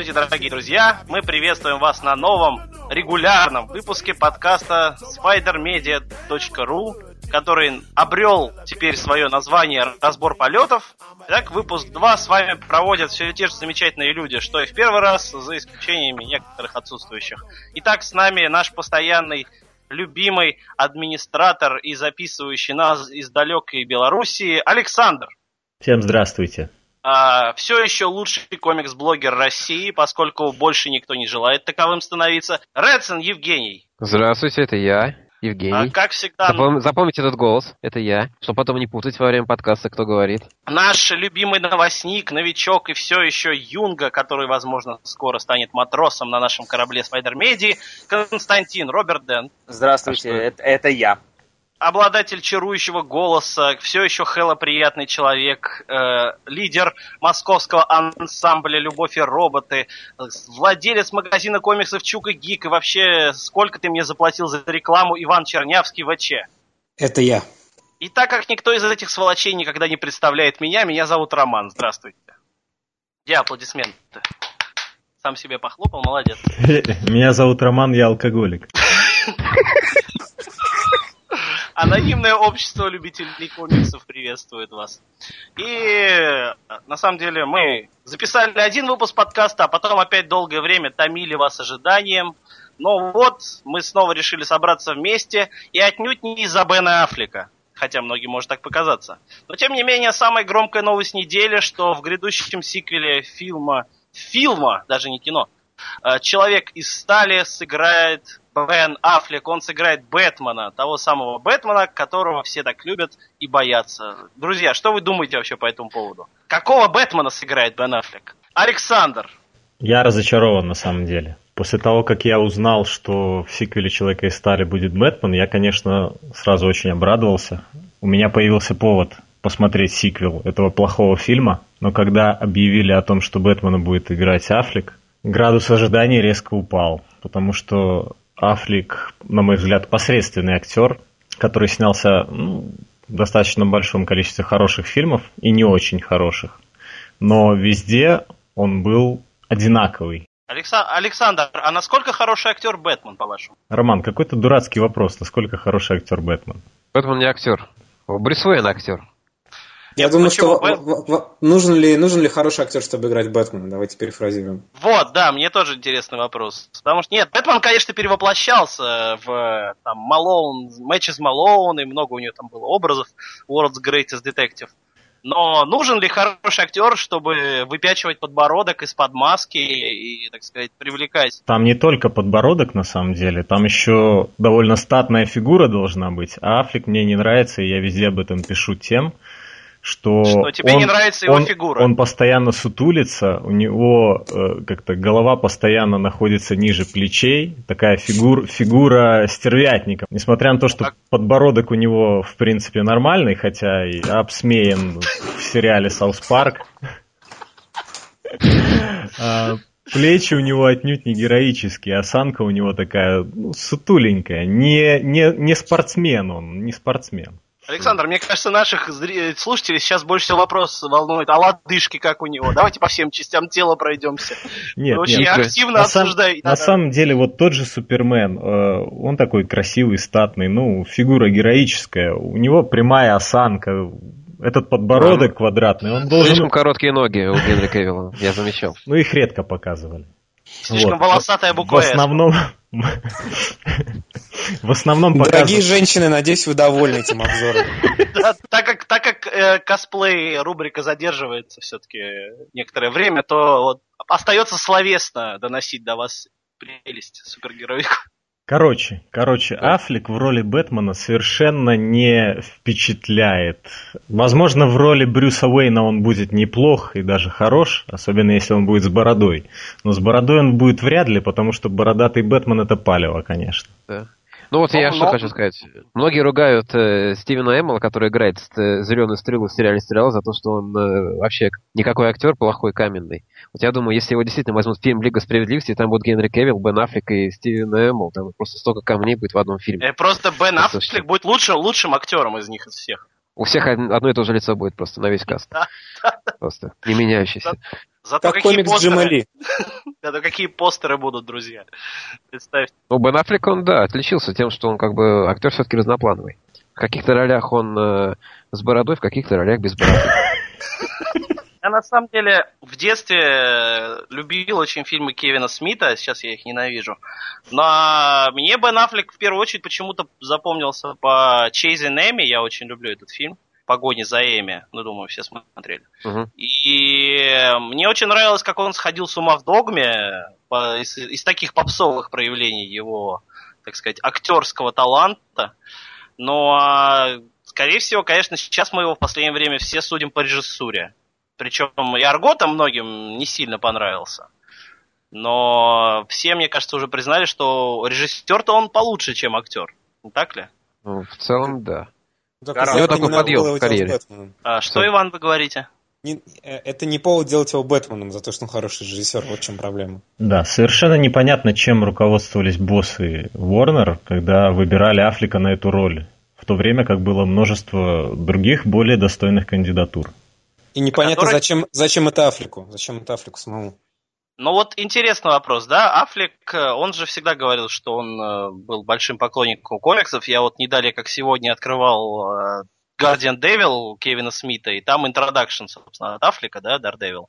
Здравствуйте, дорогие друзья! Мы приветствуем вас на новом регулярном выпуске подкаста spidermedia.ru, который обрел теперь свое название «Разбор полетов». Итак, выпуск 2 с вами проводят все те же замечательные люди, что и в первый раз, за исключениями некоторых отсутствующих. Итак, с нами наш постоянный любимый администратор и записывающий нас из далекой Белоруссии Александр. Всем здравствуйте. А, все еще лучший комикс-блогер России, поскольку больше никто не желает таковым становиться. Редсон Евгений. Здравствуйте, это я. Евгений. А, как всегда... Запом... Запомните этот голос, это я, чтобы потом не путать во время подкаста, кто говорит. Наш любимый новостник, новичок и все еще Юнга, который, возможно, скоро станет матросом на нашем корабле Media, Константин Роберт Дэн. Здравствуйте, а это, это я обладатель чарующего голоса, все еще Хэлла приятный человек, э, лидер московского ансамбля «Любовь и роботы», владелец магазина комиксов «Чук и Гик», и вообще, сколько ты мне заплатил за рекламу Иван Чернявский ВЧ? Это я. И так как никто из этих сволочей никогда не представляет меня, меня зовут Роман. Здравствуйте. Где аплодисменты? Сам себе похлопал, молодец. Меня зовут Роман, я алкоголик. Анонимное общество любителей комиксов приветствует вас. И на самом деле мы записали один выпуск подкаста, а потом опять долгое время томили вас ожиданием. Но вот мы снова решили собраться вместе и отнюдь не из-за Бена Аффлека. Хотя многим может так показаться. Но тем не менее, самая громкая новость недели, что в грядущем сиквеле фильма, фильма, даже не кино, э, Человек из стали сыграет Бен Аффлек, он сыграет Бэтмена, того самого Бэтмена, которого все так любят и боятся. Друзья, что вы думаете вообще по этому поводу? Какого Бэтмена сыграет Бен Аффлек? Александр. Я разочарован на самом деле. После того, как я узнал, что в сиквеле Человека из стали будет Бэтмен, я, конечно, сразу очень обрадовался. У меня появился повод посмотреть сиквел этого плохого фильма, но когда объявили о том, что Бэтмена будет играть Аффлек, градус ожидания резко упал, потому что Аффлек, на мой взгляд, посредственный актер, который снялся ну, в достаточно большом количестве хороших фильмов и не очень хороших. Но везде он был одинаковый. Александр, а насколько хороший актер Бэтмен, по-вашему? Роман, какой-то дурацкий вопрос. Насколько хороший актер Бэтмен? Бэтмен не актер. Брюс Уэйн актер. Я думаю, что Бэт... нужен, ли, нужен ли хороший актер, чтобы играть Бэтмена? Давайте перефразируем. Вот, да, мне тоже интересный вопрос. Потому что, нет, Бэтмен, конечно, перевоплощался в там, Малоун, Мэтчес Малоун, и много у него там было образов World's Greatest Detective. Но нужен ли хороший актер, чтобы выпячивать подбородок из-под маски и, так сказать, привлекать? Там не только подбородок, на самом деле, там еще довольно статная фигура должна быть. А Аффлек мне не нравится, и я везде об этом пишу тем, что, что тебе он, не нравится его он, фигура. Он постоянно сутулится, у него э, как-то голова постоянно находится ниже плечей, такая фигур, фигура стервятника. Несмотря на то, что так. подбородок у него в принципе нормальный, хотя и обсмеян в сериале Саус Парк. А, плечи у него отнюдь не героические, осанка у него такая ну, сутуленькая. Не, не, не спортсмен он, не спортсмен. Александр, мне кажется, наших слушателей сейчас больше всего вопрос волнует, а лодыжки как у него? Давайте по всем частям тела пройдемся. Нет, Вы очень нет. активно на обсуждаете. Сам, на самом деле, вот тот же Супермен, э, он такой красивый, статный, ну, фигура героическая, у него прямая осанка, этот подбородок квадратный, он должен... Слишком короткие ноги у Генри Кевилла, я замечал. Ну, их редко показывали. Слишком вот. волосатая буква В основном... В основном Дорогие женщины, надеюсь, вы довольны этим обзором. так как, так как э, косплей рубрика задерживается все-таки некоторое время, то остается словесно доносить до вас прелесть супергероику. Короче, короче, да. Аффлек в роли Бэтмена совершенно не впечатляет. Возможно, в роли Брюса Уэйна он будет неплох и даже хорош, особенно если он будет с бородой. Но с бородой он будет вряд ли, потому что бородатый Бэтмен это палево, конечно. Да. Ну вот но, я но... что хочу сказать. Многие ругают э, Стивена Эммела, который играет э, Зеленую стрелу в сериале «Стрела», за то, что он э, вообще никакой актер, плохой, каменный. Вот я думаю, если его действительно возьмут в фильм «Лига справедливости», там будут Генри Кевилл, Бен Аффлек и Стивен Эммел, там просто столько камней будет в одном фильме. Э, просто Бен Аффлек будет лучшим, лучшим актером из них, из всех. У всех одно и то же лицо будет просто на весь каст. Просто не меняющийся. Зато как какие комикс постеры... Зато какие постеры будут, друзья. Представьте. Ну, Бен Аффлек, он, да, отличился тем, что он как бы актер все-таки разноплановый. В каких-то ролях он э, с бородой, в каких-то ролях без бороды. Я на самом деле в детстве любил очень фильмы Кевина Смита, сейчас я их ненавижу. Но мне Бен Аффлек в первую очередь почему-то запомнился по Chasing Эми, я очень люблю этот фильм погони за Эми. Ну, думаю, все смотрели. Uh-huh. И мне очень нравилось, как он сходил с ума в догме из, из таких попсовых проявлений его, так сказать, актерского таланта. Но, скорее всего, конечно, сейчас мы его в последнее время все судим по режиссуре. Причем и Арго многим не сильно понравился. Но все, мне кажется, уже признали, что режиссер-то он получше, чем актер. Не так ли? Ну, в целом, да. Так, У него такой подъем в карьере. А, что, Иван, вы говорите? Не, э, это не повод делать его Бэтменом за то, что он хороший режиссер, вот в чем проблема. Да, совершенно непонятно, чем руководствовались боссы Warner, когда выбирали Афлика на эту роль, в то время как было множество других более достойных кандидатур. И непонятно, который... зачем, зачем это Афлику, зачем это Афлику самому. Ну вот интересный вопрос, да? Аффлек, э, он же всегда говорил, что он э, был большим поклонником комиксов. Я вот не далее, как сегодня, открывал э, Guardian Devil Кевина Смита, и там интродакшн, собственно, от Аффлека, да, Daredevil.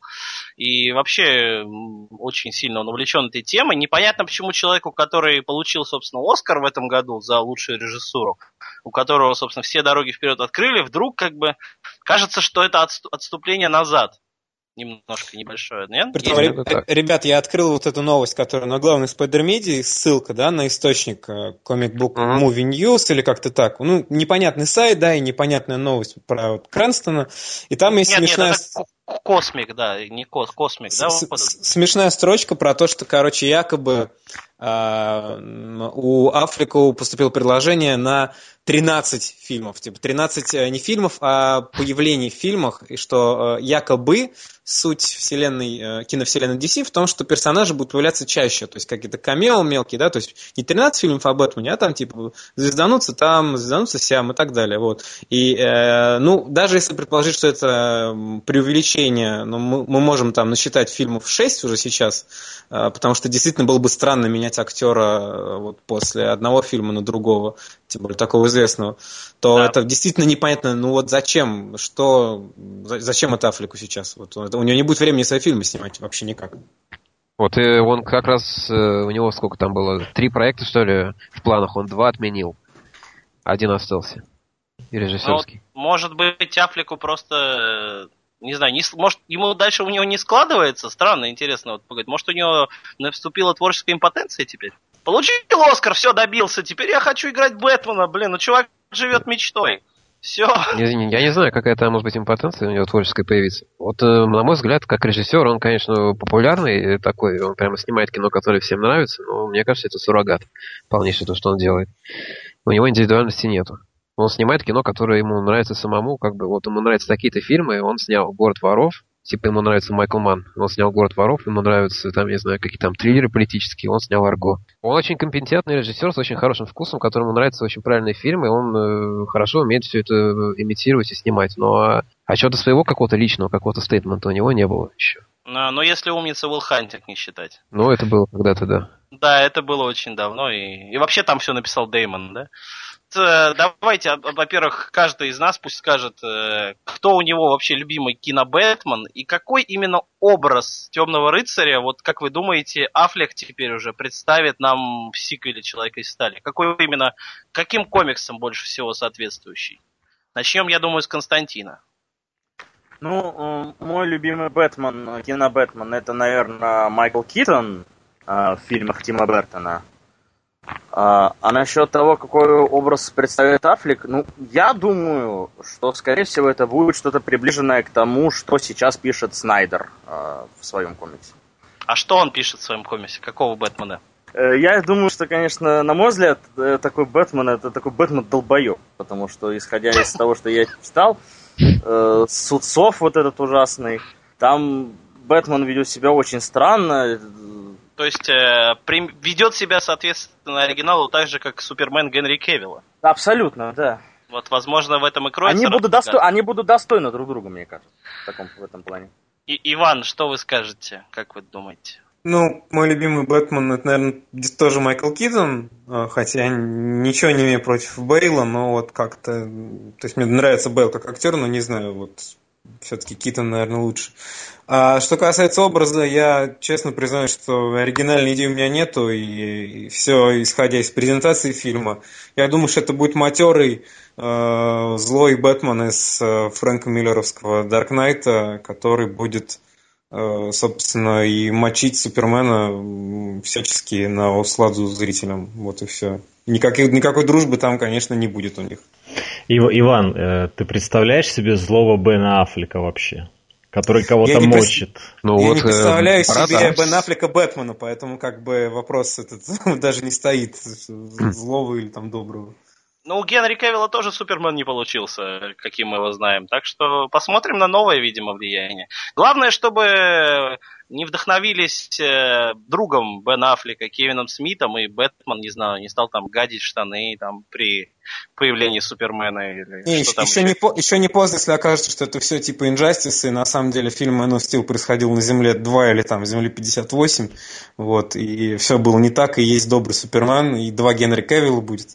И вообще очень сильно он увлечен этой темой. Непонятно, почему человеку, который получил, собственно, Оскар в этом году за лучшую режиссуру, у которого, собственно, все дороги вперед открыли, вдруг как бы кажется, что это отступление назад немножко небольшое, нет? Притом, ре- ребят, я открыл вот эту новость, которая на главной Spider Media, ссылка, да, на источник э, Comic Book uh-huh. Movie News или как-то так. Ну, непонятный сайт, да, и непонятная новость про вот Крэнстона. И там есть нет, смешная... Нет, это Космик, да, не кос, Космик, да? Смешная строчка про то, что, короче, якобы э, Аффлеку поступило предложение на 13 фильмов, типа 13 э, не фильмов, а появлений в фильмах, и что э, якобы суть вселенной, э, киновселенной DC в том, что персонажи будут появляться чаще, то есть какие-то камео мелкие, да, то есть не 13 фильмов об Бэтмене, а там типа звездануться там, звездануться сям и так далее, вот. И, э, ну, даже если предположить, что это преувеличение, но ну, мы, мы можем там насчитать фильмов 6 уже сейчас, э, потому что действительно было бы странно менять актера э, вот после одного фильма на другого, тем более такого известного, то да. это действительно непонятно, ну вот зачем, что, зачем это Афлику сейчас? Вот у него не будет времени свои фильмы снимать вообще никак. Вот и он как раз, э, у него сколько там было, три проекта, что ли, в планах, он два отменил. Один остался. И режиссерский. Ну, может быть, Афлику просто не знаю, не, может, ему дальше у него не складывается? Странно, интересно вот погодь. Может, у него наступила творческая импотенция теперь? Получил Оскар, все, добился. Теперь я хочу играть Бэтмена. Блин, ну чувак живет мечтой. Все. Я, я не знаю, какая там может быть импотенция у него творческая появиться. Вот, э, на мой взгляд, как режиссер, он, конечно, популярный такой, он прямо снимает кино, которое всем нравится, но мне кажется, это суррогат полнейший то, что он делает. У него индивидуальности нету. Он снимает кино, которое ему нравится самому, как бы вот ему нравятся такие-то фильмы, он снял «Город воров», типа ему нравится Майкл Ман, он снял «Город воров», ему нравятся, там, не знаю, какие там триллеры политические, он снял «Арго». Он очень компетентный режиссер с очень хорошим вкусом, которому нравятся очень правильные фильмы, он э, хорошо умеет все это имитировать и снимать, но а, а чего-то своего какого-то личного, какого-то стейтмента у него не было еще. Но, но если умница Уилл Хантинг не считать. Ну, это было когда-то, да. Да, это было очень давно, и, и вообще там все написал Деймон, да? Э, давайте, во-первых, каждый из нас пусть скажет, э, кто у него вообще любимый кино Бэтмен и какой именно образ Темного рыцаря, вот как вы думаете, Аффлек теперь уже представит нам в сиквеле Человека из стали? Какой именно, каким комиксом больше всего соответствующий? Начнем, я думаю, с Константина. Ну, мой любимый Бэтмен, кино Бэтмен, это, наверное, Майкл Китон э, в фильмах Тима Бертона. А, а насчет того, какой образ представляет Аффлек, ну, я думаю, что, скорее всего, это будет что-то приближенное к тому, что сейчас пишет Снайдер а, в своем комиксе. А что он пишет в своем комиксе? Какого Бэтмена? Э, я думаю, что, конечно, на мой взгляд, э, такой Бэтмен это такой Бэтмен долбоеб, потому что, исходя из того, что я читал, э, Судцов вот этот ужасный, там Бэтмен ведет себя очень странно, то есть э, при, ведет себя, соответственно, оригиналу так же, как Супермен Генри Кевилла. Абсолютно, да. Вот, возможно, в этом и кроется. Они будут, досто... Они будут достойны друг друга, мне кажется, в, таком, в этом плане. И, Иван, что вы скажете? Как вы думаете? Ну, мой любимый Бэтмен, это, наверное, тоже Майкл Китон, а, хотя ничего не имею против Бейла, но вот как-то... То есть мне нравится Бейл как актер, но не знаю, вот все-таки Китон, наверное, лучше. А что касается образа, я честно признаюсь, что оригинальной идеи у меня нету, и, и все исходя из презентации фильма. Я думаю, что это будет матерый э, злой Бэтмен из э, Фрэнка Миллеровского Дарк Найта, который будет Э, собственно, и мочить Супермена всячески на усладу зрителям. Вот и все. Никакой, никакой дружбы там, конечно, не будет у них. Иван, э, ты представляешь себе злого Бена Аффлека вообще? Который кого-то я мочит. Ну, я вот, не представляю э, себе Бен Аффлека Бэтмена, поэтому как бы вопрос этот даже не стоит, злого или там доброго. Ну, у Генри Кевилла тоже Супермен не получился, каким мы его знаем. Так что посмотрим на новое, видимо, влияние. Главное, чтобы не вдохновились э, другом Бен Аффлека, Кевином Смитом, и Бэтмен, не знаю, не стал там гадить штаны там при появлении Супермена или не, что еще, там еще. Не по, еще не поздно, если окажется, что это все типа Инжастис, и на самом деле фильм Man of Steel происходил на Земле 2 или там Земле 58, вот, и все было не так, и есть добрый Супермен, и два Генри Кевилла будет.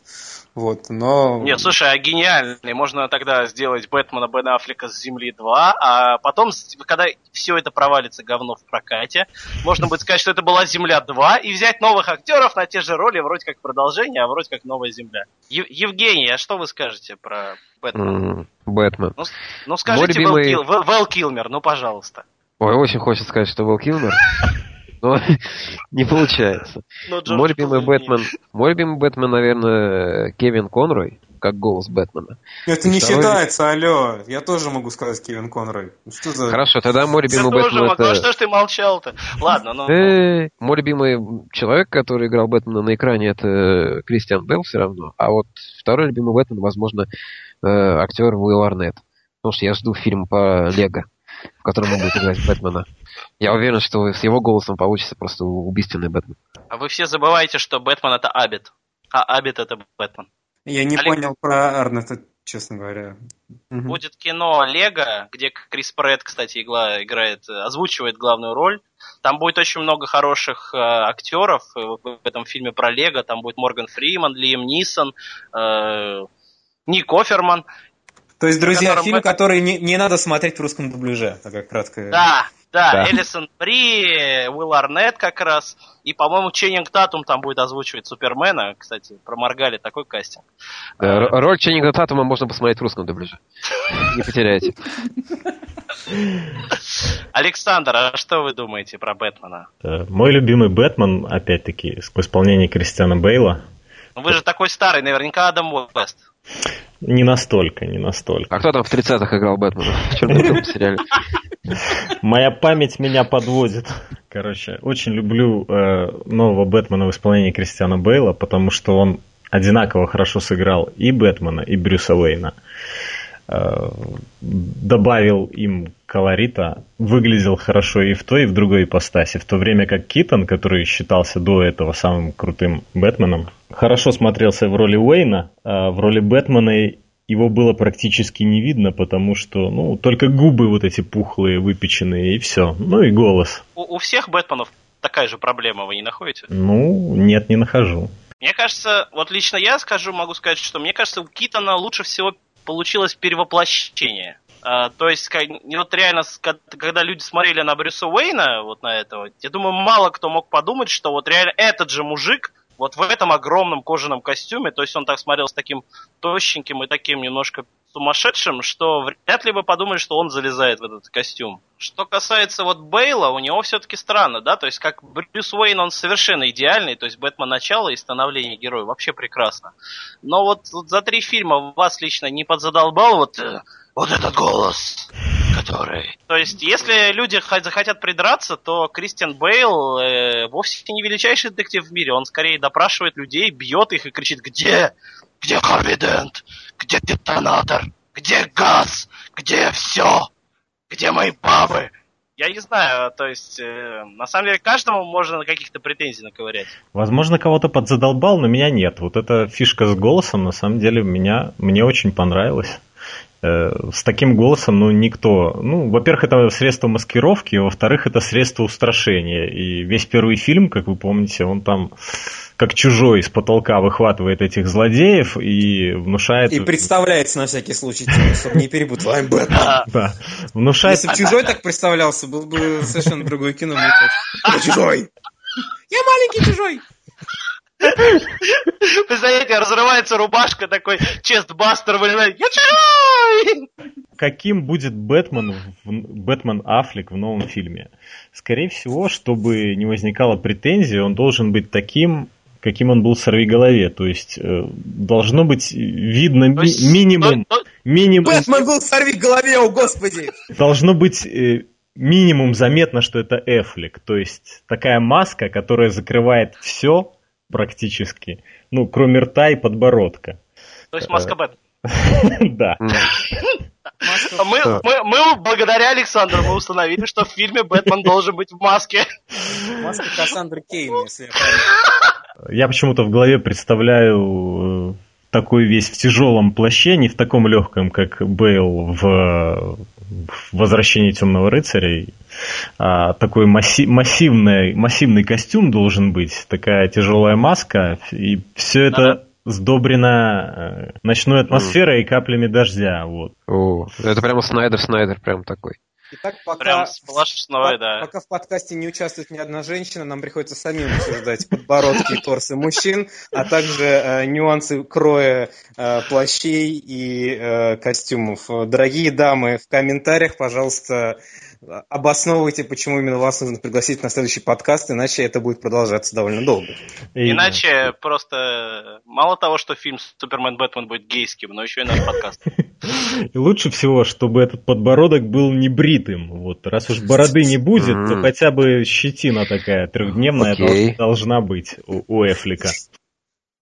Вот, но... Нет, слушай, а гениальный. Можно тогда сделать Бэтмена Бен Аффлека с Земли 2, а потом, когда все это провалится говно в прокате, можно будет сказать, что это была Земля 2, и взять новых актеров на те же роли, вроде как продолжение, а вроде как новая Земля. Ев- Евгений, а что вы скажете про Бэтмена? Бэтмен. Ну, ну скажите Вэл, любимый... Кил... Вэл Килмер, ну пожалуйста. Ой, очень хочется сказать, что Вэл Килмер но не получается. Мой любимый Бэтмен, мой любимый Бэтмен, наверное, Кевин Конрой, как голос Бэтмена. Это не считается, алло. Я тоже могу сказать Кевин Конрой. Что за... Хорошо, тогда мой любимый я Бэтмен это... что ж ты молчал-то? Ладно, ну... Э, мой любимый человек, который играл Бэтмена на экране, это Кристиан Белл все равно. А вот второй любимый Бэтмен, возможно, э, актер Уилл Арнетт. Потому что я жду фильм по Лего в котором он будет играть Бэтмена. Я уверен, что с его голосом получится просто убийственный Бэтмен. А вы все забываете, что Бэтмен это Абит, а Абит это Бэтмен. Я не Олег... понял про Арнета, честно говоря. Будет кино Лего, где Крис Претт, кстати, игла, играет, озвучивает главную роль. Там будет очень много хороших э, актеров в этом фильме про Лего. Там будет Морган Фриман, Лиам Нисон, э, Ник Оферман. То есть, друзья, фильм, это... который не, не надо смотреть в русском дубляже, такая краткая... Да, да, да. Элисон Бри, Уилл Арнет как раз, и, по-моему, Ченнинг Татум там будет озвучивать Супермена, кстати, проморгали такой кастинг. Да, а... Роль Ченнинга Татума можно посмотреть в русском дубляже, не потеряете. Александр, а что вы думаете про Бэтмена? Э, мой любимый Бэтмен, опять-таки, в исполнении Кристиана Бейла. Ну вы же такой старый, наверняка Адам Уэст. Не настолько, не настолько. А кто там в 30-х играл Бэтмена? В черном сериале? Моя память меня подводит. Короче, очень люблю э, нового Бэтмена в исполнении Кристиана Бейла, потому что он одинаково хорошо сыграл и Бэтмена, и Брюса Уэйна. Э, добавил им колорита, выглядел хорошо и в той, и в другой ипостаси. В то время как Китон, который считался до этого самым крутым Бэтменом, хорошо смотрелся в роли Уэйна, а в роли Бэтмена его было практически не видно, потому что, ну, только губы вот эти пухлые, выпеченные, и все. Ну и голос. У, у всех Бэтменов такая же проблема, вы не находите? Ну, нет, не нахожу. Мне кажется, вот лично я скажу, могу сказать, что мне кажется, у Китона лучше всего получилось перевоплощение. А, то есть, как, вот реально, когда люди смотрели на Брюса Уэйна, вот на этого, я думаю, мало кто мог подумать, что вот реально этот же мужик, вот в этом огромном кожаном костюме, то есть он так смотрел с таким тощеньким и таким немножко сумасшедшим, что вряд ли бы подумали, что он залезает в этот костюм. Что касается вот Бейла, у него все-таки странно, да, то есть как Брюс Уэйн, он совершенно идеальный, то есть Бэтмен начало и становление героя вообще прекрасно. Но вот, вот за три фильма вас лично не подзадолбал вот, э, вот этот голос, который... То есть, если люди захотят придраться, то Кристиан Бейл э, вовсе не величайший детектив в мире, он скорее допрашивает людей, бьет их и кричит «Где? Где Харви Дент?» Где детонатор? Где газ? Где все? Где мои бабы? Я не знаю, то есть, э, на самом деле, каждому можно каких-то претензий наковырять. Возможно, кого-то подзадолбал, но меня нет. Вот эта фишка с голосом, на самом деле, меня, мне очень понравилась. Э, с таким голосом, ну, никто. Ну, во-первых, это средство маскировки, во-вторых, это средство устрашения. И весь первый фильм, как вы помните, он там как чужой с потолка выхватывает этих злодеев и внушает... И представляется на всякий случай, типа, чтобы не перепутал. I'm Batman. Да. Внушает... Если бы чужой так представлялся, был бы совершенно другое кино. Я чужой! Я маленький чужой! Представляете, разрывается рубашка, такой честбастер выливает. Я чужой! Каким будет Бэтмен, Бэтмен Аффлек в новом фильме? Скорее всего, чтобы не возникало претензий, он должен быть таким, каким он был в «Сорвиголове». То есть э, должно быть видно ми- есть, минимум... Но, но... минимум... Бэтмен был в «Сорвиголове», о господи! Должно быть э, минимум заметно, что это Эфлик. То есть такая маска, которая закрывает все практически, ну, кроме рта и подбородка. То есть маска Бэтмена. Да. Мы, мы, мы благодаря Александру мы установили, что в фильме Бэтмен должен быть в маске. Маска Кассандры Кейн, если я Я почему-то в голове представляю э, такой весь в тяжелом плаще, не в таком легком, как Бейл в возвращении темного рыцаря. А, такой масси- массивный, массивный костюм должен быть, такая тяжелая маска, и все это ага. сдобрено э, ночной атмосферой mm. и каплями дождя. Вот. О, это прямо Снайдер, Снайдер, прям такой. Итак, пока, Прям сплошной, по, да. Пока в подкасте не участвует ни одна женщина, нам приходится самим обсуждать подбородки и торсы мужчин, а также э, нюансы кроя э, плащей и э, костюмов. Дорогие дамы, в комментариях, пожалуйста, обосновывайте, почему именно вас нужно пригласить на следующий подкаст, иначе это будет продолжаться довольно долго. Иначе просто мало того, что фильм Супермен Бэтмен будет гейским, но еще и наш подкаст. Лучше всего, чтобы этот подбородок был не бритым. Вот, раз уж бороды не будет, то хотя бы щетина такая трехдневная должна быть у Эфлика.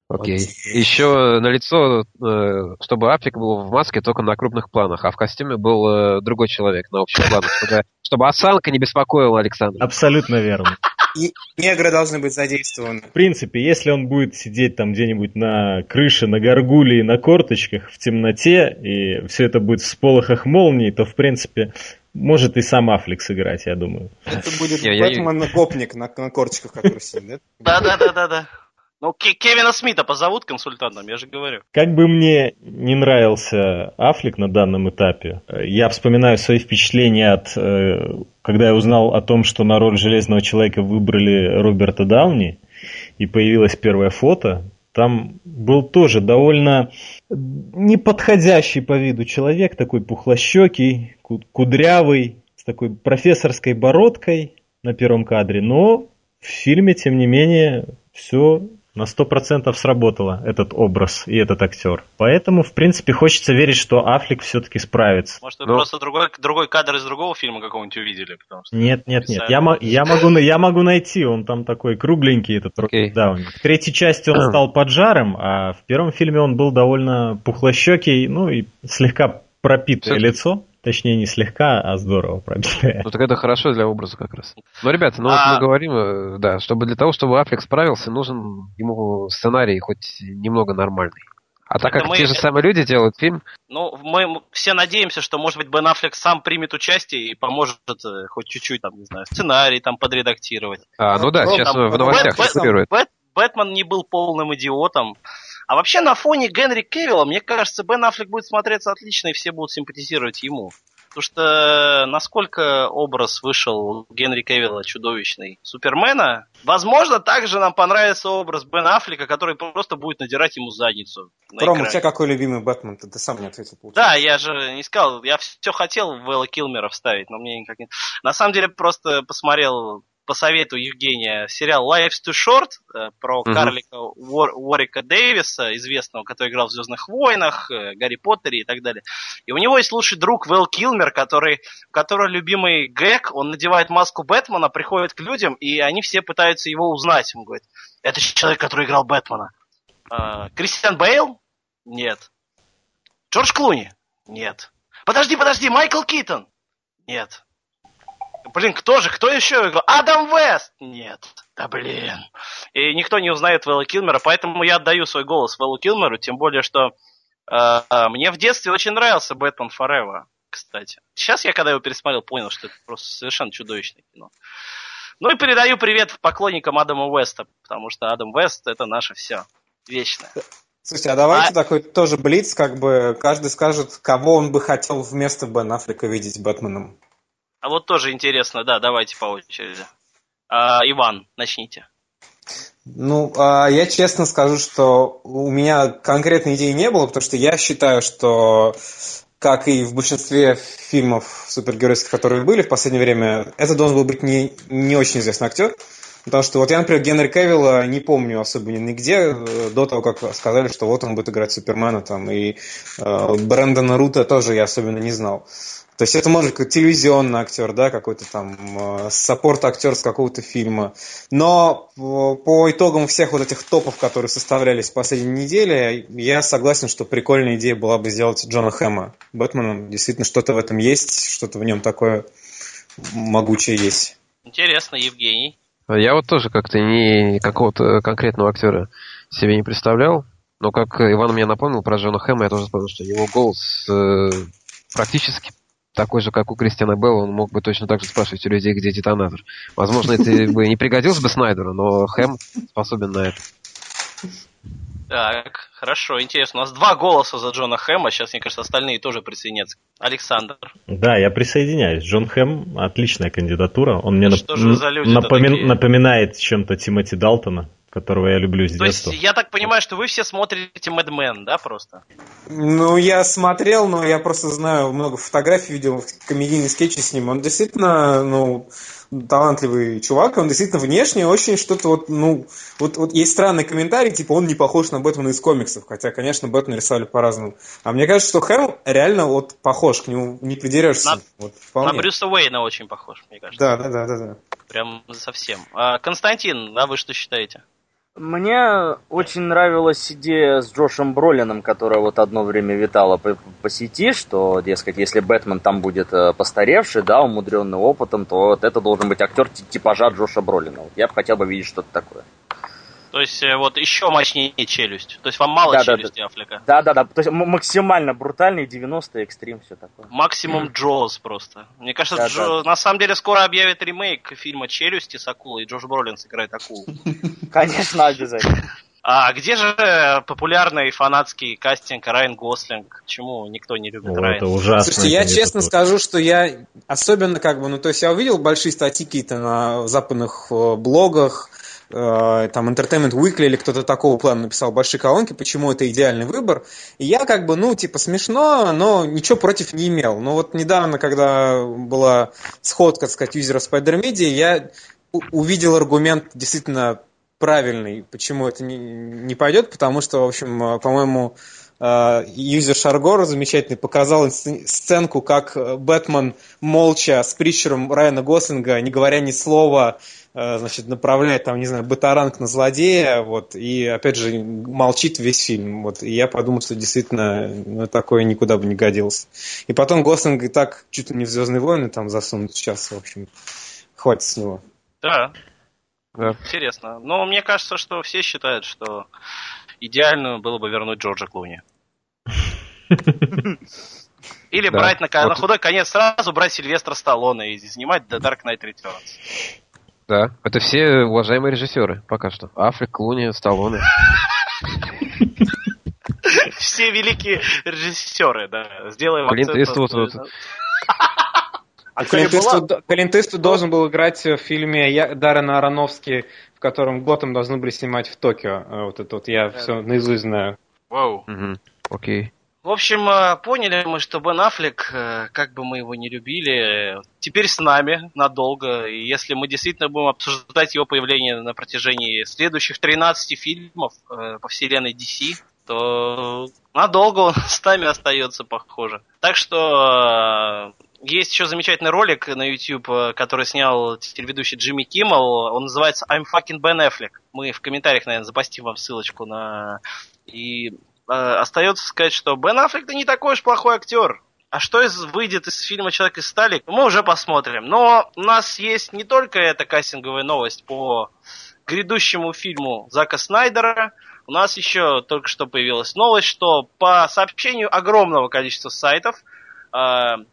Окей. Okay. Еще на лицо, э, чтобы Африк был в маске только на крупных планах, а в костюме был э, другой человек на общих планах, чтобы, чтобы осанка не беспокоила Александра. Абсолютно верно. И негры должны быть задействованы. В принципе, если он будет сидеть там где-нибудь на крыше, на горгуле и на корточках в темноте, и все это будет в сполохах молний, то, в принципе, может и сам Аффлек сыграть, я думаю. Это будет Бэтмен-гопник на, на корточках, который сидит, да? Да-да-да-да. Ну, Кевина Смита позовут консультантом, я же говорю. Как бы мне не нравился Аффлек на данном этапе, я вспоминаю свои впечатления от, э, когда я узнал о том, что на роль Железного Человека выбрали Роберта Дауни, и появилось первое фото, там был тоже довольно неподходящий по виду человек, такой пухлощекий, кудрявый, с такой профессорской бородкой на первом кадре, но в фильме, тем не менее, все на сто процентов сработало этот образ и этот актер. Поэтому, в принципе, хочется верить, что Аффлек все-таки справится. Может, вы Но... просто другой, другой кадр из другого фильма какого-нибудь увидели? Потому что нет, нет, нет. Я, я, могу, я могу найти, он там такой кругленький, этот okay. Дауни. В третьей части он стал поджаром, а в первом фильме он был довольно пухлощекий, ну и слегка пропитое лицо. Точнее, не слегка, а здорово пробитая. Ну так это хорошо для образа как раз. Но, ребята, ну а... вот мы говорим, э, да, чтобы для того, чтобы Аффлек справился, нужен ему сценарий хоть немного нормальный. А так как мы... те же самые люди делают фильм... Ну, мы все надеемся, что, может быть, Бен Аффлек сам примет участие и поможет э, хоть чуть-чуть, там, не знаю, сценарий там подредактировать. А, ну да, сейчас там, в новостях Бэт, Бэт, Бэтмен не был полным идиотом. А вообще на фоне Генри Кавилла, мне кажется, Бен Аффлек будет смотреться отлично, и все будут симпатизировать ему. Потому что насколько образ вышел Генри Кавилла чудовищный Супермена, возможно, также нам понравится образ Бен Аффлека, который просто будет надирать ему задницу. Ром, у тебя какой любимый Бэтмен? Ты, ты сам не ответил. Получается. Да, я же не сказал. Я все хотел Вэлла Килмера вставить, но мне никак не... На самом деле просто посмотрел по совету Евгения сериал Life's Too Short э, про uh-huh. карлика Уор, Уорика Дэвиса, известного, который играл в Звездных войнах, э, Гарри Поттере и так далее. И у него есть лучший друг Вэл Килмер, который, который любимый Гэг, он надевает маску Бэтмена, приходит к людям, и они все пытаются его узнать. Он говорит, это человек, который играл Бэтмена. А, Кристиан Бейл? Нет. Джордж Клуни? Нет. Подожди, подожди, Майкл Китон? Нет. Блин, кто же? Кто еще? Адам Вест! Нет. Да блин. И никто не узнает Вэлла Килмера, поэтому я отдаю свой голос Вэллу Килмеру, тем более, что А, мне в детстве очень нравился Бэтмен Forever, кстати. Сейчас я, когда его пересмотрел, понял, что это просто совершенно чудовищное кино. Ну и передаю привет поклонникам Адама Уэста, потому что Адам Уэст это наше все. Вечное. Слушайте, а давайте а... такой тоже блиц, как бы каждый скажет, кого он бы хотел вместо Бен Аффлека видеть Бэтменом. А вот тоже интересно, да, давайте по очереди. А, Иван, начните. Ну, а, я честно скажу, что у меня конкретной идеи не было, потому что я считаю, что как и в большинстве фильмов супергеройских, которые были в последнее время, это должен был быть не, не очень известный актер. Потому что вот я, например, Генри Кевилла не помню особо нигде э, до того, как сказали, что вот он будет играть Супермена там, и э, Брэндона Рута тоже я особенно не знал. То есть это может быть телевизионный актер, да, какой-то там э, саппорт-актер с какого-то фильма. Но по итогам всех вот этих топов, которые составлялись в последней неделе, я согласен, что прикольная идея была бы сделать Джона Хэма Бэтменом. Действительно, что-то в этом есть, что-то в нем такое могучее есть. Интересно, Евгений. Я вот тоже как-то не какого-то конкретного актера себе не представлял. Но как Иван мне напомнил про Джона Хэма, я тоже вспомнил, что его голос э, практически такой же, как у Кристиана Белла, он мог бы точно так же спрашивать у людей, где детонатор. Возможно, это бы не пригодился бы Снайдеру, но Хэм способен на это. Так, хорошо, интересно. У нас два голоса за Джона Хэма, сейчас, мне кажется, остальные тоже присоединятся. Александр. Да, я присоединяюсь. Джон Хэм отличная кандидатура. Он мне нап- напоми- напоминает чем-то Тимоти Далтона которого я люблю с То детства. есть, я так понимаю, что вы все смотрите Мэдмен, да, просто? Ну, я смотрел, но я просто знаю, много фотографий видел, комедийные скетчи с ним. Он действительно, ну, талантливый чувак, он действительно внешне очень что-то вот, ну, вот, вот есть странный комментарий, типа он не похож на Бэтмена из комиксов, хотя, конечно, Бэтмена рисовали по-разному. А мне кажется, что Хэм реально вот похож, к нему не придерешься. На, вот, на Брюса Уэйна очень похож, мне кажется. Да, да, да, да. да. Прям совсем. А, Константин, а вы что считаете? Мне очень нравилась идея с Джошем Бролином, которая вот одно время витала по, по сети, что, дескать, если Бэтмен там будет э, постаревший, да, умудренный опытом, то вот это должен быть актер типажа Джоша Бролина. Вот я бы хотел бы видеть что-то такое. То есть э, вот еще мощнее челюсть. То есть вам мало да, челюсти да, Афлика? Да, да, да. То есть максимально брутальный 90 экстрим, все такое. Максимум Джоз просто. Мне кажется, да, Джо... да. на самом деле скоро объявят ремейк фильма Челюсти с акулой, и Джош Бролин сыграет акулу. Конечно, обязательно. А где же популярный фанатский кастинг Райан Гослинг? Почему никто не любит О, Райан? Это ужасно. Слушайте, я честно скажу, что я особенно как бы, ну то есть я увидел большие статьи какие-то на западных э, блогах, Э, там Entertainment Weekly или кто-то такого плана написал большие колонки, почему это идеальный выбор. И я как бы, ну, типа, смешно, но ничего против не имел. Но вот недавно, когда была сходка, так сказать, юзера Spider Media, я увидел аргумент действительно правильный, почему это не, не пойдет, потому что, в общем, э, по-моему, э, юзер Шаргор замечательный показал сценку, как Бэтмен молча с притчером Райана Гослинга, не говоря ни слова, Э, значит, направляет там, не знаю, батаранг на злодея, вот, и, опять же, молчит весь фильм, вот, и я подумал, что действительно ну, такое никуда бы не годилось. И потом Гослинг и так чуть ли не в «Звездные войны» там засунут сейчас, в общем, хватит с него. Да, да. Интересно. Но мне кажется, что все считают, что идеально было бы вернуть Джорджа Клуни. Или брать на, на худой конец сразу брать Сильвестра Сталлоне и снимать The Dark Knight Returns. Да, это все уважаемые режиссеры пока что. Африк, Клуни, Сталлоне. Все великие режиссеры, да. Сделаем Клинт Иствуд. А Клинт Иствуд должен был играть в фильме Даррена Аронофски, в котором Готэм должны были снимать в Токио. Вот это вот я все наизусть знаю. Вау. Окей. В общем, э, поняли мы, что Бен Аффлек, э, как бы мы его не любили, теперь с нами надолго. И если мы действительно будем обсуждать его появление на протяжении следующих 13 фильмов э, по вселенной DC, то надолго он с нами остается, похоже. Так что есть еще замечательный ролик на YouTube, который снял телеведущий Джимми Киммел. Он называется I'm fucking Ben Affleck. Мы в комментариях, наверное, запостим вам ссылочку на... И остается сказать, что Бен Аффлек не такой уж плохой актер. А что из, выйдет из фильма «Человек из стали», мы уже посмотрим. Но у нас есть не только эта кастинговая новость по грядущему фильму Зака Снайдера, У нас еще только что появилась новость, что по сообщению огромного количества сайтов –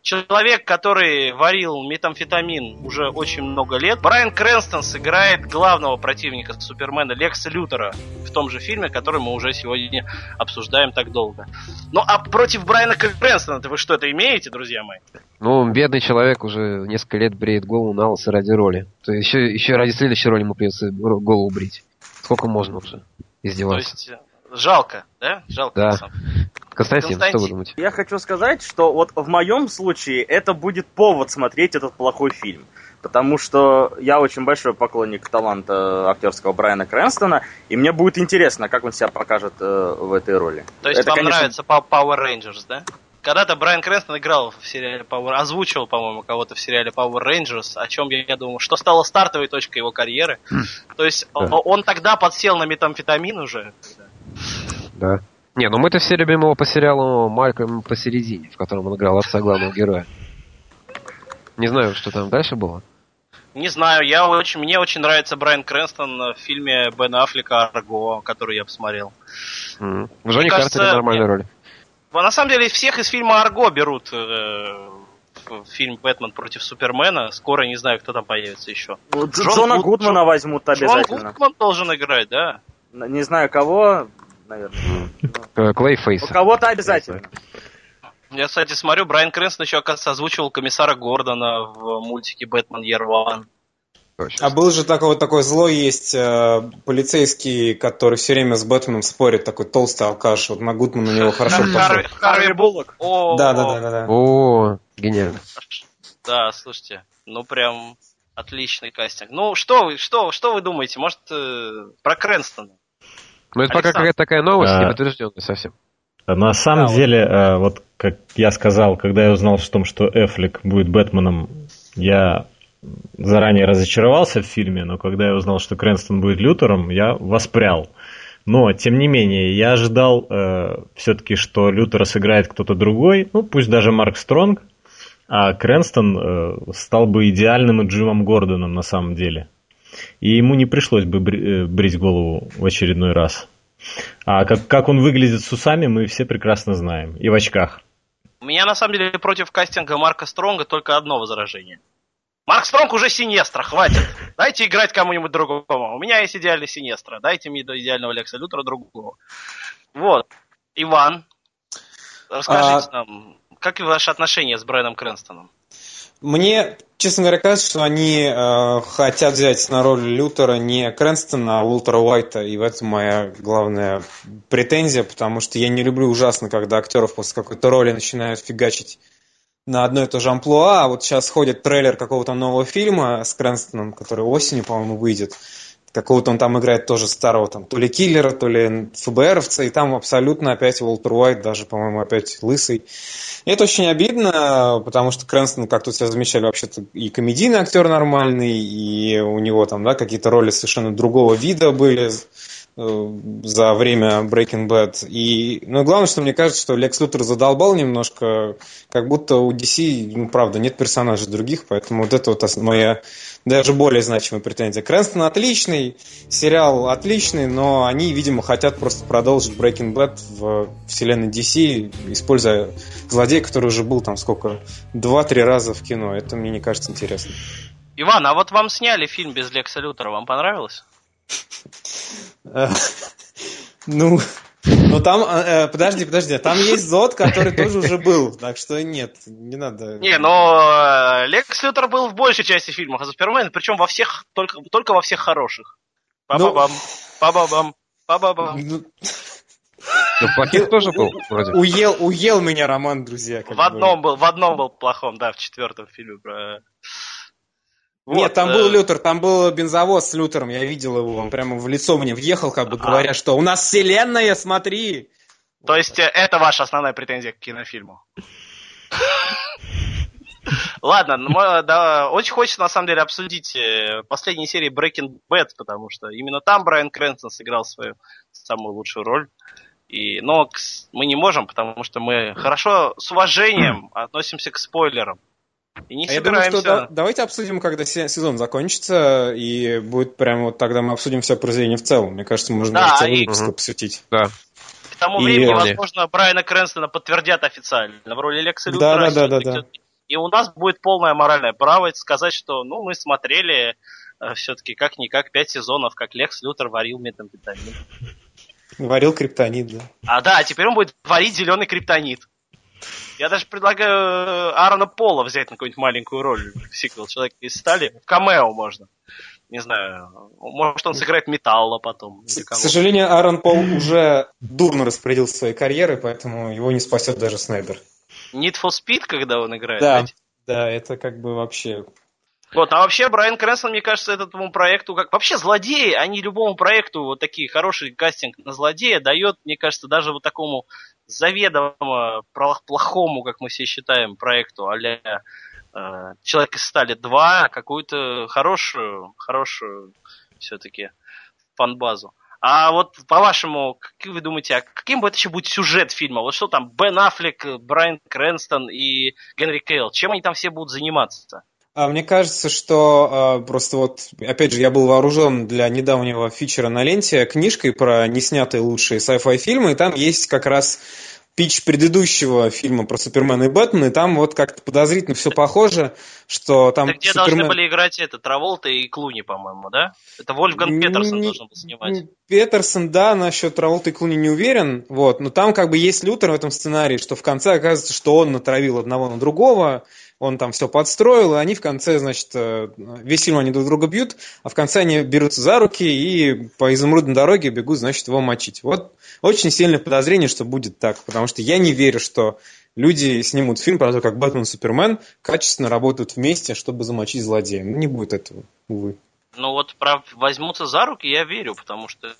человек, который варил метамфетамин уже очень много лет. Брайан Крэнстон сыграет главного противника Супермена Лекса Лютера в том же фильме, который мы уже сегодня обсуждаем так долго. Ну а против Брайана Крэнстона вы что-то имеете, друзья мои? Ну, бедный человек уже несколько лет бреет голову на лысо ради роли. То есть еще, еще ради следующей роли ему придется голову брить. Сколько можно уже издеваться? То есть Жалко, да? Жалко. Да. Константин, Константин, что вы думаете? Я хочу сказать, что вот в моем случае это будет повод смотреть этот плохой фильм. Потому что я очень большой поклонник таланта актерского Брайана Крэнстона, и мне будет интересно, как он себя покажет э, в этой роли. То есть это, вам конечно... нравится Power Rangers, да? Когда-то Брайан Крэнстон играл в сериале Power, озвучивал, по-моему, кого-то в сериале Power Rangers, о чем я, я думаю, что стало стартовой точкой его карьеры. Хм. То есть он, он тогда подсел на метамфетамин уже. Да. Не, ну мы-то все любим его по сериалу Малькольм посередине, в котором он играл отца главного героя. Не знаю, что там дальше было. Не знаю, я очень, мне очень нравится Брайан Крэнстон в фильме Бена Аффлека «Арго», который я посмотрел. Mm. В Джонни Картере нормальная роль. На самом деле всех из фильма «Арго» берут э, в фильм «Бэтмен против Супермена». Скоро не знаю, кто там появится еще. Вот Джон Джона Гуд... Гудмана возьмут обязательно. Джон Гудман должен играть, да. Не знаю кого, наверное. Клейфейс. У кого-то обязательно. Я, кстати, смотрю, Брайан Крэнстон еще, оказывается, озвучивал комиссара Гордона в мультике «Бэтмен Year One». А был же такой, такой злой есть э, полицейский, который все время с Бэтменом спорит, такой толстый алкаш. Вот на Гудман у него хорошо пошел. Харви Буллок. Да, да, да, да. О, гениально. Да, слушайте, ну прям отличный кастинг. Ну что вы, что, что вы думаете? Может, э, про Крэнстона? Ну, это пока какая-то такая новость, а, не подтвержденная совсем. На самом да, деле, вот. Э, вот как я сказал, когда я узнал о том, что Эфлик будет Бэтменом, я заранее разочаровался в фильме, но когда я узнал, что Крэнстон будет Лютером, я воспрял. Но, тем не менее, я ожидал э, все-таки, что Лютера сыграет кто-то другой, ну, пусть даже Марк Стронг, а Крэнстон э, стал бы идеальным Джимом Гордоном на самом деле и ему не пришлось бы э, брить голову в очередной раз. А как, как он выглядит с усами, мы все прекрасно знаем. И в очках. У меня на самом деле против кастинга Марка Стронга только одно возражение. Марк Стронг уже Синестра, хватит. Дайте играть кому-нибудь другому. У меня есть идеальный Синестра. Дайте мне до идеального Лекса Лютера другого. Вот. Иван, расскажите а... нам, как ваши отношения с Брайаном Крэнстоном? Мне, честно говоря, кажется, что они э, хотят взять на роль Лютера не Крэнстона, а Уолтера Уайта, и в этом моя главная претензия, потому что я не люблю ужасно, когда актеров после какой-то роли начинают фигачить на одно и то же амплуа, а вот сейчас ходит трейлер какого-то нового фильма с Крэнстоном, который осенью, по-моему, выйдет, какого-то он там играет тоже старого, там, то ли киллера, то ли ФБРовца, и там абсолютно опять Уолтер Уайт, даже, по-моему, опять лысый. И это очень обидно, потому что Крэнстон, как тут все замечали, вообще-то и комедийный актер нормальный, и у него там, да, какие-то роли совершенно другого вида были, за время Breaking Bad. И, ну, главное, что мне кажется, что Лекс Лютер задолбал немножко, как будто у DC, ну, правда, нет персонажей других, поэтому вот это вот моя даже более значимая претензия. Крэнстон отличный, сериал отличный, но они, видимо, хотят просто продолжить Breaking Bad в вселенной DC, используя злодея, который уже был там сколько, два-три раза в кино. Это мне не кажется интересным. Иван, а вот вам сняли фильм без Лекса Лютера, вам понравилось? Ну, ну там, э, подожди, подожди, там есть Зод, который тоже уже был, так что нет, не надо. Не, но э, Лекс Лютер был в большей части фильмов, а Супермен, причем во всех, только, только во всех хороших. Па-ба-бам, па-ба-бам, па-ба-бам. Ну, ну, плохих тоже был, вроде. Уел, уел меня роман, друзья. В одном был, в одном был плохом, да, в четвертом фильме про вот, Нет, там э... был Лютер, там был бензовоз с Лютером, я видел его, он прямо в лицо мне въехал, как бы а. говоря, что у нас вселенная, смотри. То есть э, это ваша основная претензия к кинофильму? Ладно, ну, да, очень хочется на самом деле обсудить э, последние серии Breaking Bad, потому что именно там Брайан Крэнстон сыграл свою самую лучшую роль. И, но мы не можем, потому что мы хорошо с уважением относимся к спойлерам. И не а я думаю, что да, давайте обсудим, когда сезон закончится, и будет прямо вот тогда мы обсудим все произведение в целом. Мне кажется, можно да, целый выпуск угу. посвятить. Да. К тому и... времени, возможно, Брайана Крэнстона подтвердят официально в роли Лекса Лютера. Да, да, да, да, да. И у нас будет полное моральное право сказать, что ну мы смотрели э, все-таки как-никак пять сезонов, как Лекс Лютер варил метамфетамин. Варил криптонит, да. А да, теперь он будет варить зеленый криптонит. Я даже предлагаю э, Аарона Пола взять на какую-нибудь маленькую роль в сиквел «Человек из стали». Камео можно. Не знаю, может он сыграет Металла потом. К сожалению, Аарон Пол уже дурно распорядился своей карьерой, поэтому его не спасет даже Снайдер. Need for Speed, когда он играет? Да, да, это как бы вообще вот, а вообще Брайан Крэнсон, мне кажется, этому проекту, как вообще злодеи, они любому проекту вот такие хороший кастинг на злодея дает, мне кажется, даже вот такому заведомо плохому, как мы все считаем, проекту а-ля э, Человек из стали 2 какую-то хорошую, хорошую все-таки фанбазу. А вот по-вашему, как вы думаете, а каким бы это еще будет сюжет фильма? Вот что там, Бен Аффлек, Брайан Крэнстон и Генри Кейл, чем они там все будут заниматься-то? А мне кажется, что э, просто вот, опять же, я был вооружен для недавнего фичера на ленте книжкой про неснятые лучшие sci-fi фильмы, и там есть как раз пич предыдущего фильма про Супермена и Бэтмена, и там вот как-то подозрительно все похоже, что там... Это где Супермен... должны были играть это, Траволта и Клуни, по-моему, да? Это Вольфган Петерсон должен был снимать. Петерсон, да, насчет Траволта и Клуни не уверен, вот, но там как бы есть Лютер в этом сценарии, что в конце оказывается, что он натравил одного на другого, он там все подстроил, и они в конце, значит, э, весь фильм они друг друга бьют, а в конце они берутся за руки и по изумрудной дороге бегут, значит, его мочить. Вот очень сильное подозрение, что будет так, потому что я не верю, что люди снимут фильм про то, как Бэтмен и Супермен качественно работают вместе, чтобы замочить злодея. Ну, не будет этого, увы. Ну вот про возьмутся за руки, я верю, потому что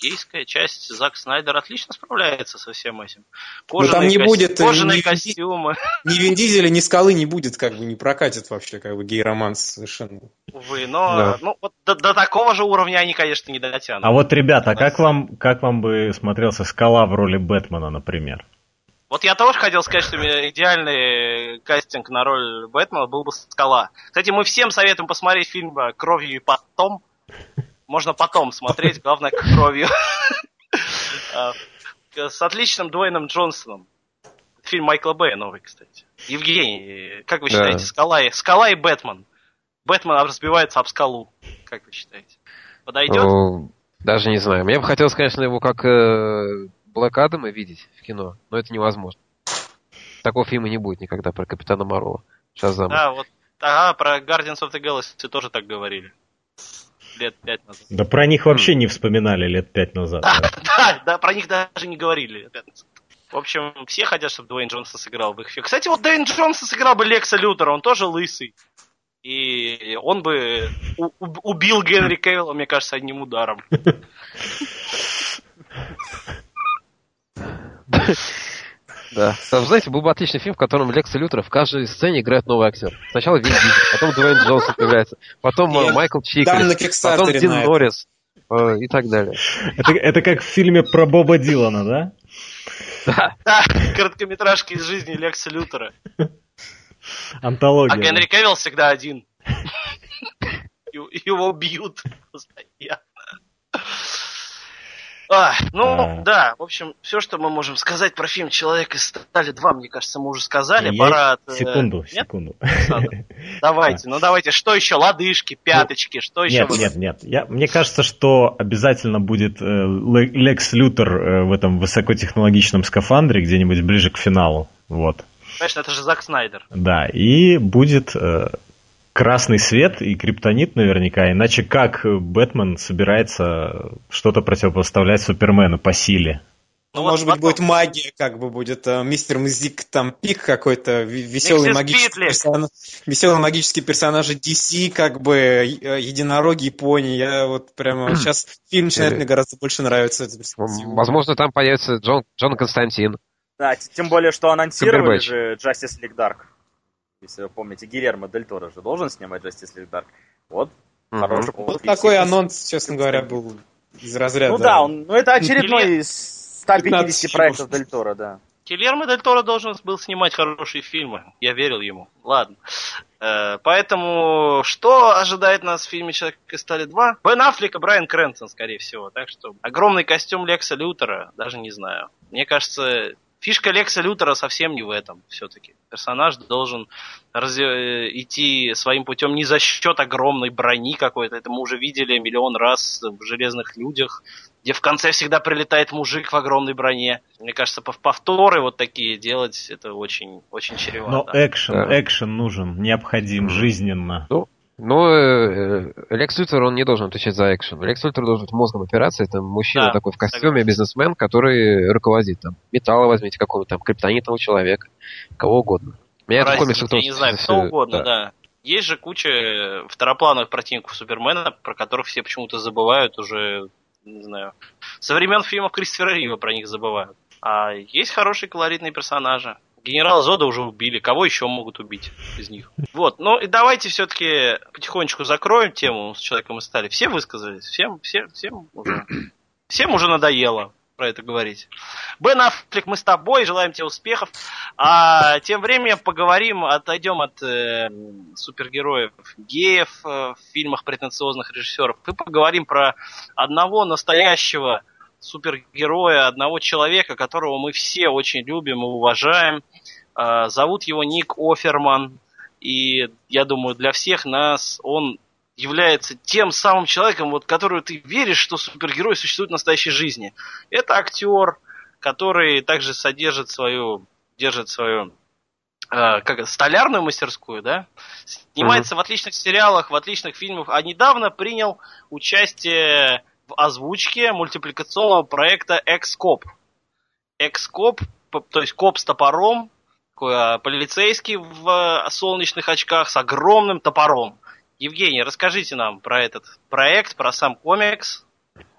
гейская часть Зак Снайдер отлично справляется со всем этим. Кожаные, там не ко... будет кожаные ни, костюмы. Ни Вин Дизеля, ни Скалы не будет, как бы не прокатит вообще как бы гей-романс совершенно. Увы, но да. ну, вот до, до такого же уровня они, конечно, не дотянут. А вот, ребята, как вам, как вам бы смотрелся Скала в роли Бэтмена, например? Вот я тоже хотел сказать, что идеальный кастинг на роль Бэтмена был бы Скала. Кстати, мы всем советуем посмотреть фильм «Кровью и потом». Можно потом смотреть, главное, кровью. А, с отличным Дуэйном Джонсоном. Фильм Майкла Бэя новый, кстати. Евгений, как вы считаете, Скала, и, Скала и Бэтмен? Бэтмен разбивается об скалу. Как вы считаете? Подойдет? Даже не знаю. Мне бы хотелось, конечно, его как э, Блэк Адама видеть в кино, но это невозможно. Такого фильма не будет никогда про Капитана Марвела. Шазама. Да, вот ага, про Guardians of the Galaxy тоже так говорили. Лет пять назад. Да про них вообще не вспоминали лет пять назад. Да, да, да, про них даже не говорили лет пять назад. В общем, все хотят, чтобы Дуэйн Джонсон сыграл в их фильме. Кстати, вот Дуэйн Джонсон сыграл бы Лекса Лютера, он тоже лысый. И он бы убил Генри Кейла, мне кажется, одним ударом. Да. Там, знаете, был бы отличный фильм, в котором Лекс Лютер в каждой сцене играет новый актер. Сначала Вин Дизель, потом Дуэйн Джонсон появляется, потом Нет, Майкл Чиклис, потом Дин Норрис э, и так далее. Это, это как в фильме про Боба Дилана, да? Да. Да, короткометражки из жизни Лекса Лютера. Антология. А Генри Кевилл всегда один. Его бьют постоянно. А, ну, а... да, в общем, все, что мы можем сказать про фильм «Человек из стали 2», мне кажется, мы уже сказали. Пора... От... Э, секунду, нет? секунду. Давайте, ну давайте, что еще? Лодыжки, пяточки, что еще? Нет, нет, нет. Я, мне кажется, что обязательно будет э, Лекс Лютер э, в этом высокотехнологичном скафандре где-нибудь ближе к финалу. Вот. Конечно, это же Зак Снайдер. Да, и будет красный свет и криптонит наверняка, иначе как Бэтмен собирается что-то противопоставлять Супермену по силе? Ну, может быть, будет магия, как бы будет э, мистер Мзик там пик какой-то, веселый магический, персонаж, веселый магический персонаж DC, как бы э, единороги и пони. Я вот прямо сейчас фильм начинает мне гораздо больше нравиться. Возможно, там появится Джон, Джон Константин. Да, тем более, что анонсировали же Justice League Dark если вы помните, Гильермо Дель Торо же должен снимать Justice League Dark. Вот, угу. хороший повод. Вот такой анонс, честно говоря, был из разряда. Ну да, он, ну это очередной из 150 проектов Дель Торо, да. Кильермо Дель Торо должен был снимать хорошие фильмы. Я верил ему. Ладно. Э, поэтому что ожидает нас в фильме «Человек из стали 2»? Бен Аффлек и Брайан Крэнсон, скорее всего. Так что огромный костюм Лекса Лютера, даже не знаю. Мне кажется, Фишка Лекса Лютера совсем не в этом все-таки. Персонаж должен раз... Э, идти своим путем не за счет огромной брони какой-то. Это мы уже видели миллион раз в «Железных людях», где в конце всегда прилетает мужик в огромной броне. Мне кажется, повторы вот такие делать, это очень, очень чревато. Но экшен, да. экшен нужен, необходим, жизненно. Ну, но э, Лекс Лютер, он не должен отвечать за экшен. Лекс Лютер должен быть мозгом операции. Это мужчина да, такой в костюме, согласен. бизнесмен, который руководит там. Металла возьмите какого-то там криптонитного человека. Кого угодно. Меня это комикс, я не знаю, кто угодно, да. да. Есть же куча второплановых противников Супермена, про которых все почему-то забывают уже, не знаю, со времен фильмов Кристофера Рива про них забывают. А есть хорошие колоритные персонажи. Генерала Зода уже убили. Кого еще могут убить из них? Вот. Ну и давайте все-таки потихонечку закроем тему с человеком из стали. Все высказались. Всем, всем, всем уже. Всем уже надоело про это говорить. Бен Аффлек, мы с тобой, желаем тебе успехов. А тем временем поговорим, отойдем от э, супергероев геев э, в фильмах претенциозных режиссеров и поговорим про одного настоящего супергероя, одного человека, которого мы все очень любим и уважаем. А, зовут его Ник Оферман. И я думаю, для всех нас он является тем самым человеком, вот, которого ты веришь, что супергерой существует в настоящей жизни. Это актер, который также содержит свою, держит свою э, как столярную мастерскую, да, снимается uh-huh. в отличных сериалах, в отличных фильмах, а недавно принял участие в озвучке мультипликационного проекта Экскоп. Экскоп, то есть коп с топором, такой, полицейский в солнечных очках с огромным топором. Евгений, расскажите нам про этот проект, про сам комикс.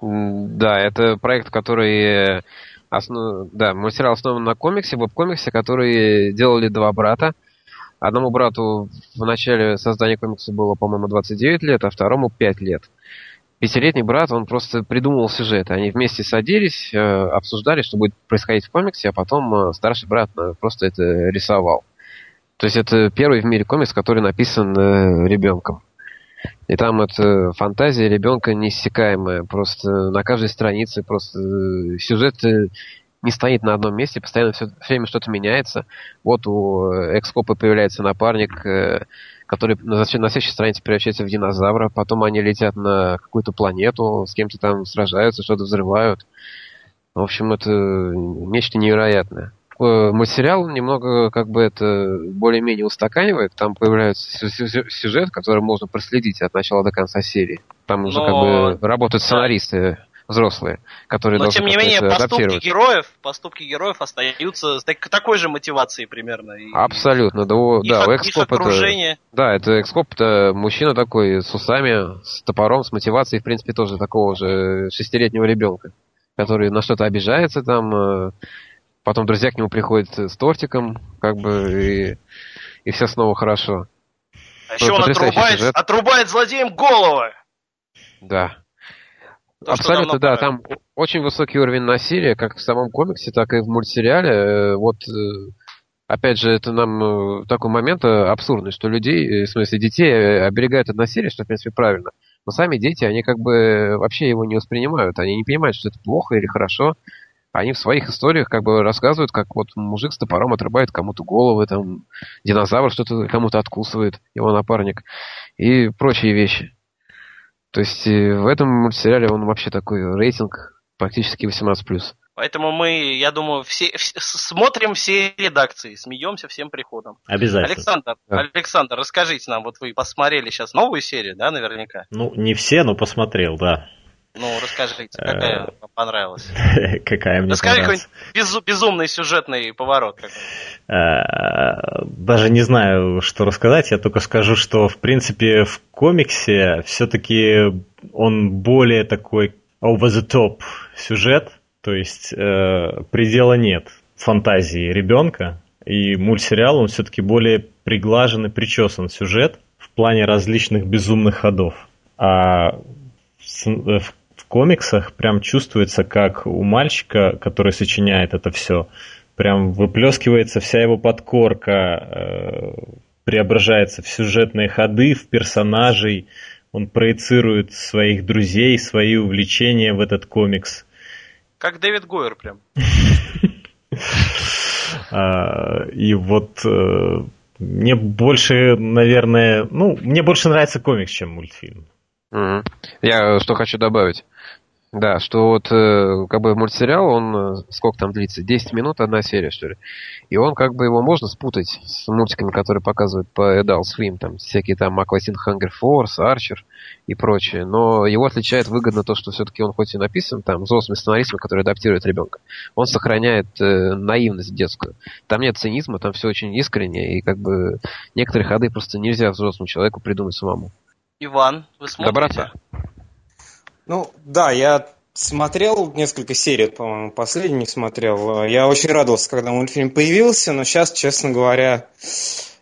Да, это проект, который... Основ... Да, мультсериал основан на комиксе, веб-комиксе, который делали два брата. Одному брату в начале создания комикса было, по-моему, 29 лет, а второму 5 лет пятилетний брат, он просто придумывал сюжет. Они вместе садились, э, обсуждали, что будет происходить в комиксе, а потом э, старший брат э, просто это рисовал. То есть это первый в мире комикс, который написан ребенком. И там это фантазия ребенка неиссякаемая. Просто на каждой странице просто сюжет не стоит на одном месте, постоянно все время что-то меняется. Вот у Экскопа появляется напарник, который на, на следующей странице превращается в динозавра, потом они летят на какую-то планету, с кем-то там сражаются, что-то взрывают. В общем, это нечто невероятное. Э, мультсериал немного как бы это более-менее устаканивает. Там появляется сюжет, который можно проследить от начала до конца серии. Там уже Но... как бы работают сценаристы взрослые, которые Но, тем не менее, поступки героев, поступки героев остаются с так, такой же мотивацией примерно. И, Абсолютно. Да, их, да, у Экскоп это... Да, это Экскоп это мужчина такой с усами, с топором, с мотивацией, в принципе, тоже такого же шестилетнего ребенка, который на что-то обижается там, э, потом друзья к нему приходят с тортиком, как бы, и, и все снова хорошо. А еще он отрубает, отрубает злодеям головы! Да. Абсолютно, да. Там очень высокий уровень насилия, как в самом комиксе, так и в мультсериале. Э, вот, э, опять же, это нам э, такой момент абсурдный, что людей, в смысле детей, оберегают от насилия, что, в принципе, правильно. Но сами дети, они как бы вообще его не воспринимают. Они не понимают, что это плохо или хорошо. Они в своих историях как бы рассказывают, как вот мужик с топором отрубает кому-то головы, там, динозавр что-то кому-то откусывает, его напарник, и прочие вещи. То есть э, в этом мультсериале он вообще такой рейтинг практически 18+. Поэтому мы, я думаю, все, все смотрим все редакции, смеемся всем приходом. Обязательно. Александр, да. Александр, расскажите нам, вот вы посмотрели сейчас новую серию, да, наверняка? Ну, не все, но посмотрел, да. Ну, расскажите, какая э, вам понравилась? Какая мне Расскажи какой-нибудь безумный сюжетный поворот. Э, даже не знаю, что рассказать. Я только скажу, что, в принципе, в комиксе все-таки он более такой over the top сюжет. То есть э, предела нет фантазии ребенка. И мультсериал, он все-таки более приглажен и причесан сюжет в плане различных безумных ходов. А в комиксах прям чувствуется, как у мальчика, который сочиняет это все, прям выплескивается вся его подкорка, э, преображается в сюжетные ходы, в персонажей, он проецирует своих друзей, свои увлечения в этот комикс. Как Дэвид Гойер прям. А, и вот э, мне больше, наверное, ну, мне больше нравится комикс, чем мультфильм. Я что хочу добавить. Да, что вот э, как бы мультсериал, он э, сколько там длится? 10 минут, одна серия, что ли. И он как бы его можно спутать с мультиками, которые показывают по Adult Swim, там всякие там Aquatin Hunger Force, Archer и прочее. Но его отличает выгодно то, что все-таки он хоть и написан там взрослыми сценаристами, которые адаптируют ребенка, он сохраняет э, наивность детскую. Там нет цинизма, там все очень искренне, и как бы некоторые ходы просто нельзя взрослому человеку придумать самому. Иван, вы смотрите? Доброта. Ну, да, я смотрел несколько серий, по-моему, последний смотрел. Я очень радовался, когда мультфильм появился, но сейчас, честно говоря,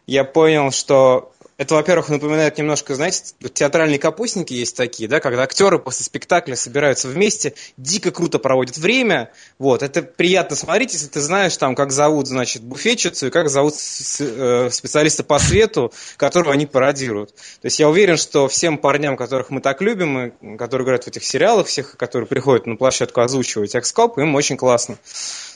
я понял, что это, во-первых, напоминает немножко, знаете, театральные капустники есть такие, да, когда актеры после спектакля собираются вместе, дико круто проводят время. Вот, это приятно смотреть, если ты знаешь, там, как зовут, значит, буфетчицу и как зовут э, специалиста по свету, которого они пародируют. То есть я уверен, что всем парням, которых мы так любим, и которые играют в этих сериалах, всех, которые приходят на площадку озвучивать экскоп, им очень классно.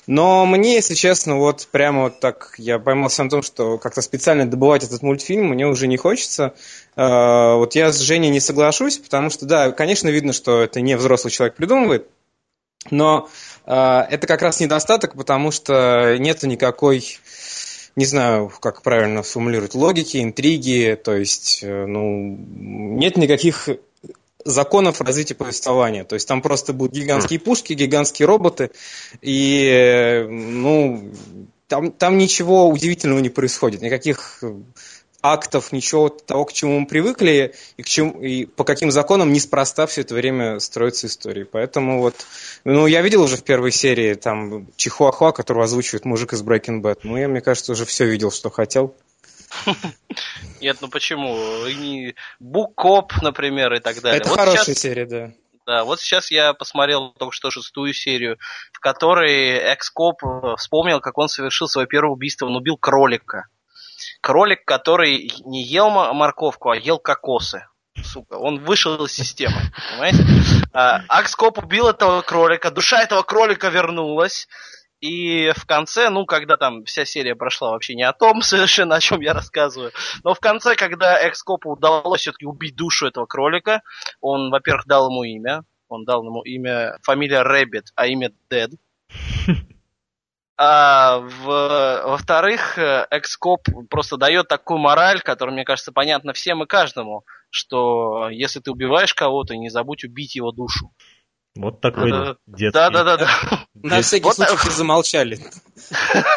Но мне, если честно, вот прямо вот так я поймался на том, что как-то специально добывать этот мультфильм мне уже не хочется. А, вот я с Женей не соглашусь, потому что, да, конечно, видно, что это не взрослый человек придумывает, но а, это как раз недостаток, потому что нету никакой не знаю, как правильно сформулировать, логики, интриги, то есть, э, ну, нет никаких законов развития повествования. То есть там просто будут гигантские пушки, гигантские роботы, и ну, там, там ничего удивительного не происходит, никаких актов, ничего того, к чему мы привыкли, и, к чему, и по каким законам неспроста все это время строится история. Поэтому вот, ну, я видел уже в первой серии там Чихуахуа, которого озвучивает мужик из Breaking Bad. Ну, я, мне кажется, уже все видел, что хотел. Нет, ну почему? Букоп, например, и так далее. Это вот хорошая сейчас... серия, да. Да, вот сейчас я посмотрел только что шестую серию, в которой экс-коп вспомнил, как он совершил свое первое убийство. Он убил кролика. Кролик, который не ел морковку, а ел кокосы. Сука, он вышел из системы, понимаете? А, Акскоп убил этого кролика, душа этого кролика вернулась, и в конце, ну, когда там вся серия прошла вообще не о том совершенно, о чем я рассказываю, но в конце, когда Экскопу удалось все-таки убить душу этого кролика, он, во-первых, дал ему имя, он дал ему имя, фамилия Rabbit, а имя Dead. А, в, во-вторых, Axe Cop просто дает такую мораль, которая, мне кажется, понятна всем и каждому, что если ты убиваешь кого-то, не забудь убить его душу. Вот такой да, детский. Да, да, да, да. На всякий случай все замолчали.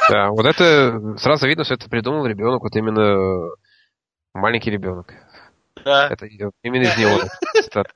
Да, вот это сразу видно, что это придумал ребенок, вот именно маленький ребенок. Да. Это именно из него.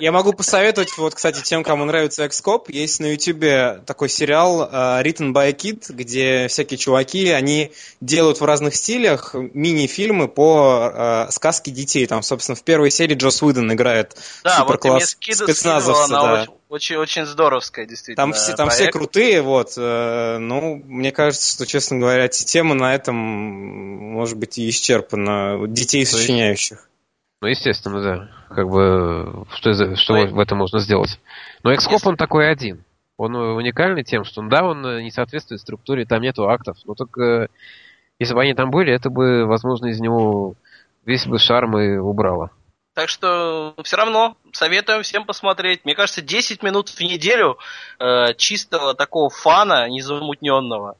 Я могу посоветовать, вот, кстати, тем, кому нравится Экскоп, есть на Ютубе такой сериал uh, Written by a Kid, где всякие чуваки, они делают в разных стилях мини-фильмы по uh, сказке детей. Там, собственно, в первой серии Джос Уидон играет да, суперкласс вот спецназовца. Да. Очень, очень, очень здоровская, действительно. Там, все, там все крутые, вот. Э, ну, мне кажется, что, честно говоря, тема на этом, может быть, и исчерпана. Детей сочиняющих. Ну, естественно, да. Как бы, что, что в этом можно сделать? Но Экскоп, он такой один. Он уникальный тем, что, да, он не соответствует структуре, там нету актов. Но только, если бы они там были, это бы, возможно, из него весь бы шарм и убрало. Так что все равно советуем всем посмотреть. Мне кажется, 10 минут в неделю э, чистого такого фана, незамутненного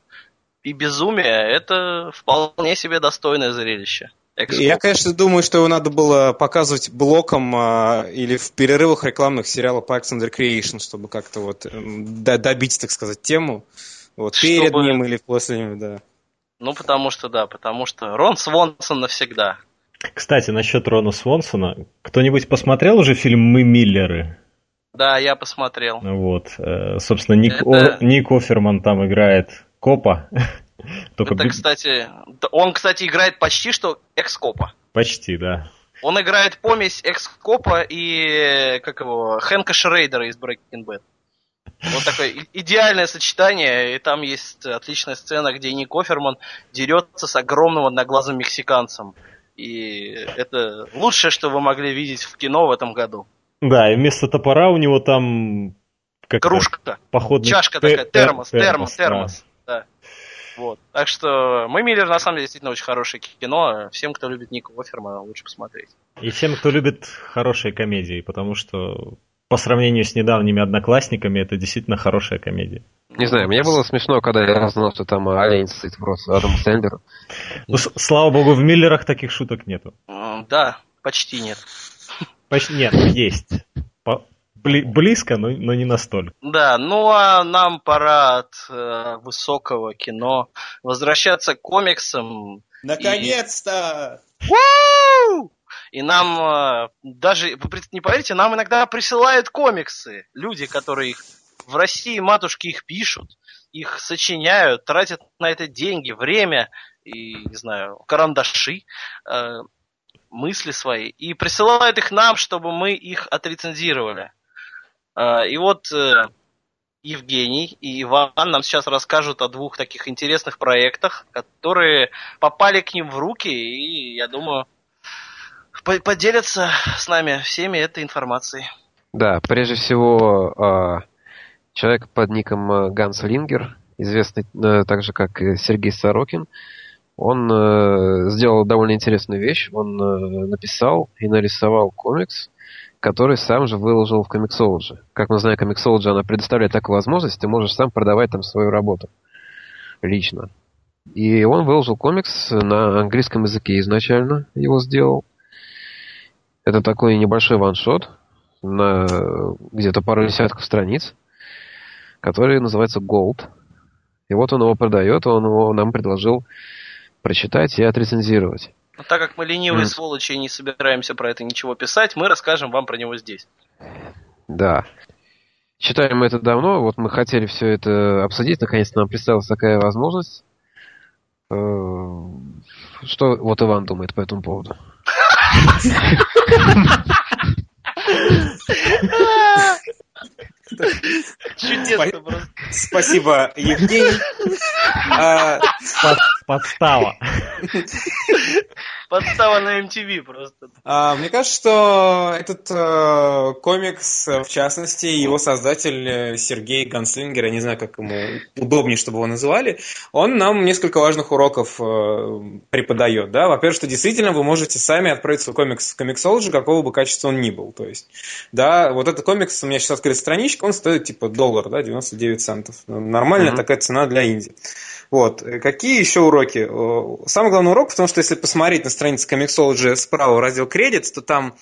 и безумия, это вполне себе достойное зрелище. Я, конечно, думаю, что его надо было показывать блоком а, или в перерывах рекламных сериала Parks and Recreation, чтобы как-то вот эм, добить, так сказать, тему. Вот, чтобы... перед ним или после него, да. Ну, потому что, да, потому что Рон Свонсон навсегда. Кстати, насчет Рона Свонсона. Кто-нибудь посмотрел уже фильм «Мы Миллеры»? Да, я посмотрел. Вот. Э, собственно, Ник, Это... О, Ник Оферман там играет копа. Только Это, кстати, он, кстати, играет почти что экскопа. Почти, да. Он играет помесь экскопа и как его Хэнка Шрейдера из Breaking Bad. Вот такое идеальное сочетание, и там есть отличная сцена, где Ник Оферман дерется с огромным одноглазым мексиканцем. И это лучшее, что вы могли видеть в кино в этом году. Да, и вместо топора у него там... Как Кружка. Походный Чашка такая, термос, термос, термос. Да. Вот. Так что мы Миллер на самом деле действительно очень хорошее кино. Всем, кто любит Ника Офермана, лучше посмотреть. И всем, кто любит хорошие комедии, потому что по сравнению с недавними одноклассниками, это действительно хорошая комедия. Не знаю, мне было смешно, когда я узнал, что там олень сыт просто Адам Сэндлер. Ну, слава богу, в Миллерах таких шуток нету. Да, почти нет. Почти нет, есть. По, близко, но, но не настолько. Да, ну а нам пора от э, высокого кино возвращаться к комиксам. Наконец-то! И... И нам э, даже, вы не поверите, нам иногда присылают комиксы. Люди, которые их в России матушки их пишут, их сочиняют, тратят на это деньги, время и, не знаю, карандаши, э, мысли свои, и присылают их нам, чтобы мы их отрецензировали. Э, и вот э, Евгений и Иван нам сейчас расскажут о двух таких интересных проектах, которые попали к ним в руки, и я думаю, поделятся с нами всеми этой информацией. Да, прежде всего, а, человек под ником э, Ганс Лингер, известный э, также как Сергей Сорокин, он сделал довольно интересную вещь. Он написал и нарисовал комикс, который сам же выложил в Comixology. Как мы знаем, Comixology, она предоставляет такую возможность, ты можешь сам продавать там свою работу лично. И он выложил комикс на английском языке изначально, его сделал. Это такой небольшой ваншот на где-то пару десятков страниц, который называется Gold. И вот он его продает, он его нам предложил прочитать и отрецензировать. Но так как мы ленивые mm. сволочи и не собираемся про это ничего писать, мы расскажем вам про него здесь. Да. Читаем мы это давно, вот мы хотели все это обсудить, наконец-то нам представилась такая возможность. Э, что вот Иван думает по этому поводу? Чудесно просто. Спасибо, Евгений. Подстава. Подстава на MTV просто. А, мне кажется, что этот э, комикс, в частности, его создатель э, Сергей Ганслингер, я не знаю, как ему удобнее, чтобы его называли, он нам несколько важных уроков э, преподает. Да? Во-первых, что действительно вы можете сами отправить свой комикс в комиксологи, какого бы качества он ни был. То есть, да, вот этот комикс, у меня сейчас открыта страничка, он стоит типа доллар, да, 99 центов. Нормальная mm-hmm. такая цена для Индии. Вот. Какие еще уроки? Самый главный урок, потому что если посмотреть на странице Comixology справа раздел Credits, то там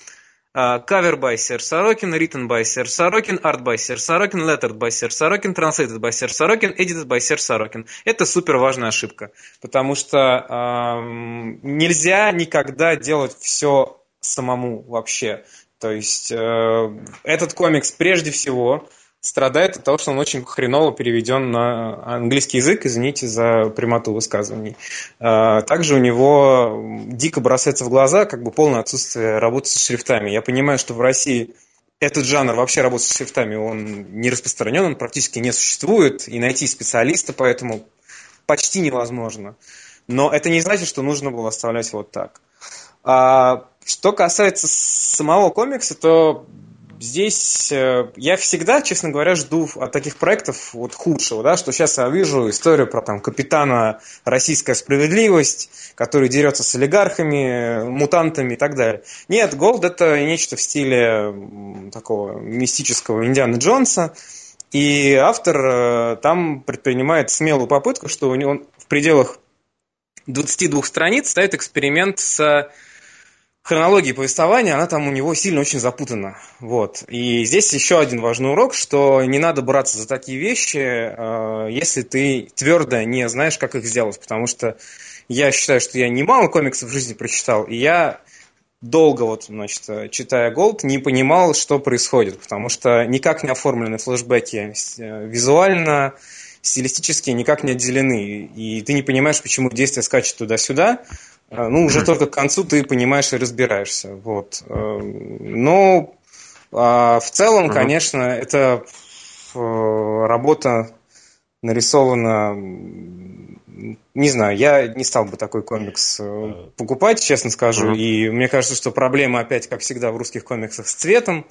Cover by Sir Sorokin, Written by Sir Sorokin, Art by Sir Sorokin, Lettered by Sir Sorokin, Translated by Sir Sorokin, Edited by Sir Sorokin. Это супер важная ошибка, потому что э, нельзя никогда делать все самому вообще. То есть э, этот комикс прежде всего страдает от того, что он очень хреново переведен на английский язык, извините за прямоту высказываний. А, также у него дико бросается в глаза как бы полное отсутствие работы с шрифтами. Я понимаю, что в России этот жанр вообще работы с шрифтами, он не распространен, он практически не существует, и найти специалиста поэтому почти невозможно. Но это не значит, что нужно было оставлять вот так. А, что касается самого комикса, то здесь э, я всегда, честно говоря, жду от таких проектов вот худшего, да, что сейчас я вижу историю про там капитана «Российская справедливость», который дерется с олигархами, мутантами и так далее. Нет, Голд это нечто в стиле такого мистического Индиана Джонса, и автор э, там предпринимает смелую попытку, что у него в пределах 22 страниц ставит эксперимент с хронологии повествования, она там у него сильно очень запутана. Вот. И здесь еще один важный урок, что не надо браться за такие вещи, э, если ты твердо не знаешь, как их сделать. Потому что я считаю, что я немало комиксов в жизни прочитал, и я долго, вот, значит, читая Голд, не понимал, что происходит, потому что никак не оформлены флешбеки э, визуально, стилистически никак не отделены, и ты не понимаешь, почему действие скачет туда-сюда, ну, уже только к концу ты понимаешь и разбираешься. Вот. Эм, но а, в целом, конечно, это э, работа нарисована не знаю, я не стал бы такой комикс э, покупать, честно скажу. И мне кажется, что проблема опять, как всегда, в русских комиксах с цветом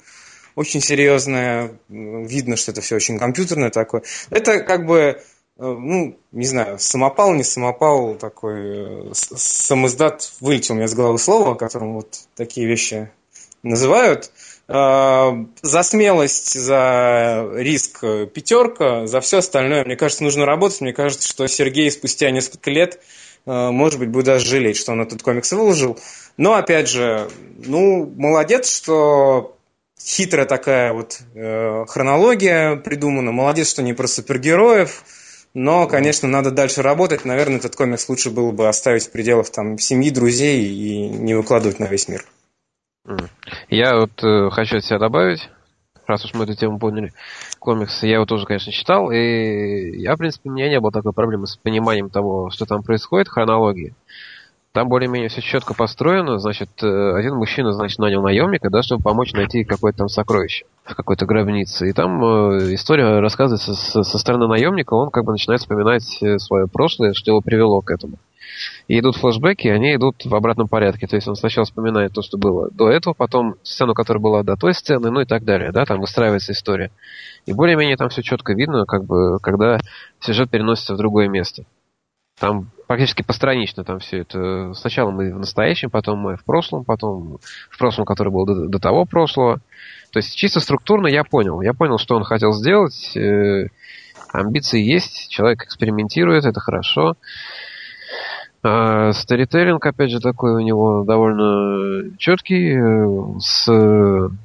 очень серьезная. Видно, что это все очень компьютерное такое. Это как бы, э, ну, не знаю, самопал, не самопал, такой э, самоиздат вылетел у меня с головы слово, которым вот такие вещи называют. А, за смелость, за риск пятерка, за все остальное, мне кажется, нужно работать. Мне кажется, что Сергей спустя несколько лет, может быть, будет даже жалеть, что он этот комикс выложил. Но, опять же, ну, молодец, что хитрая такая вот э, хронология придумана. Молодец, что не про супергероев. Но, конечно, надо дальше работать. Наверное, этот комикс лучше было бы оставить в пределах там, семьи, друзей и не выкладывать на весь мир. Я вот э, хочу от себя добавить, раз уж мы эту тему поняли, комиксы, я его тоже, конечно, читал, и я, в принципе, у меня не было такой проблемы с пониманием того, что там происходит, хронологии. Там более-менее все четко построено, значит, э, один мужчина, значит, нанял наемника, да, чтобы помочь найти какое-то там сокровище в какой-то гробнице. И там э, история рассказывается со, со стороны наемника, он как бы начинает вспоминать э, свое прошлое, что его привело к этому. И идут флешбеки, они идут в обратном порядке. То есть он сначала вспоминает то, что было до этого, потом сцену, которая была до той сцены, ну и так далее. Да, там выстраивается история. И более-менее там все четко видно, как бы, когда сюжет переносится в другое место. Там практически постранично там все это. Сначала мы в настоящем, потом мы в прошлом, потом в прошлом, который был до, до того прошлого. То есть чисто структурно я понял. Я понял, что он хотел сделать. Э, амбиции есть, человек экспериментирует, это хорошо. А старителлинг, опять же, такой у него довольно четкий. Э, с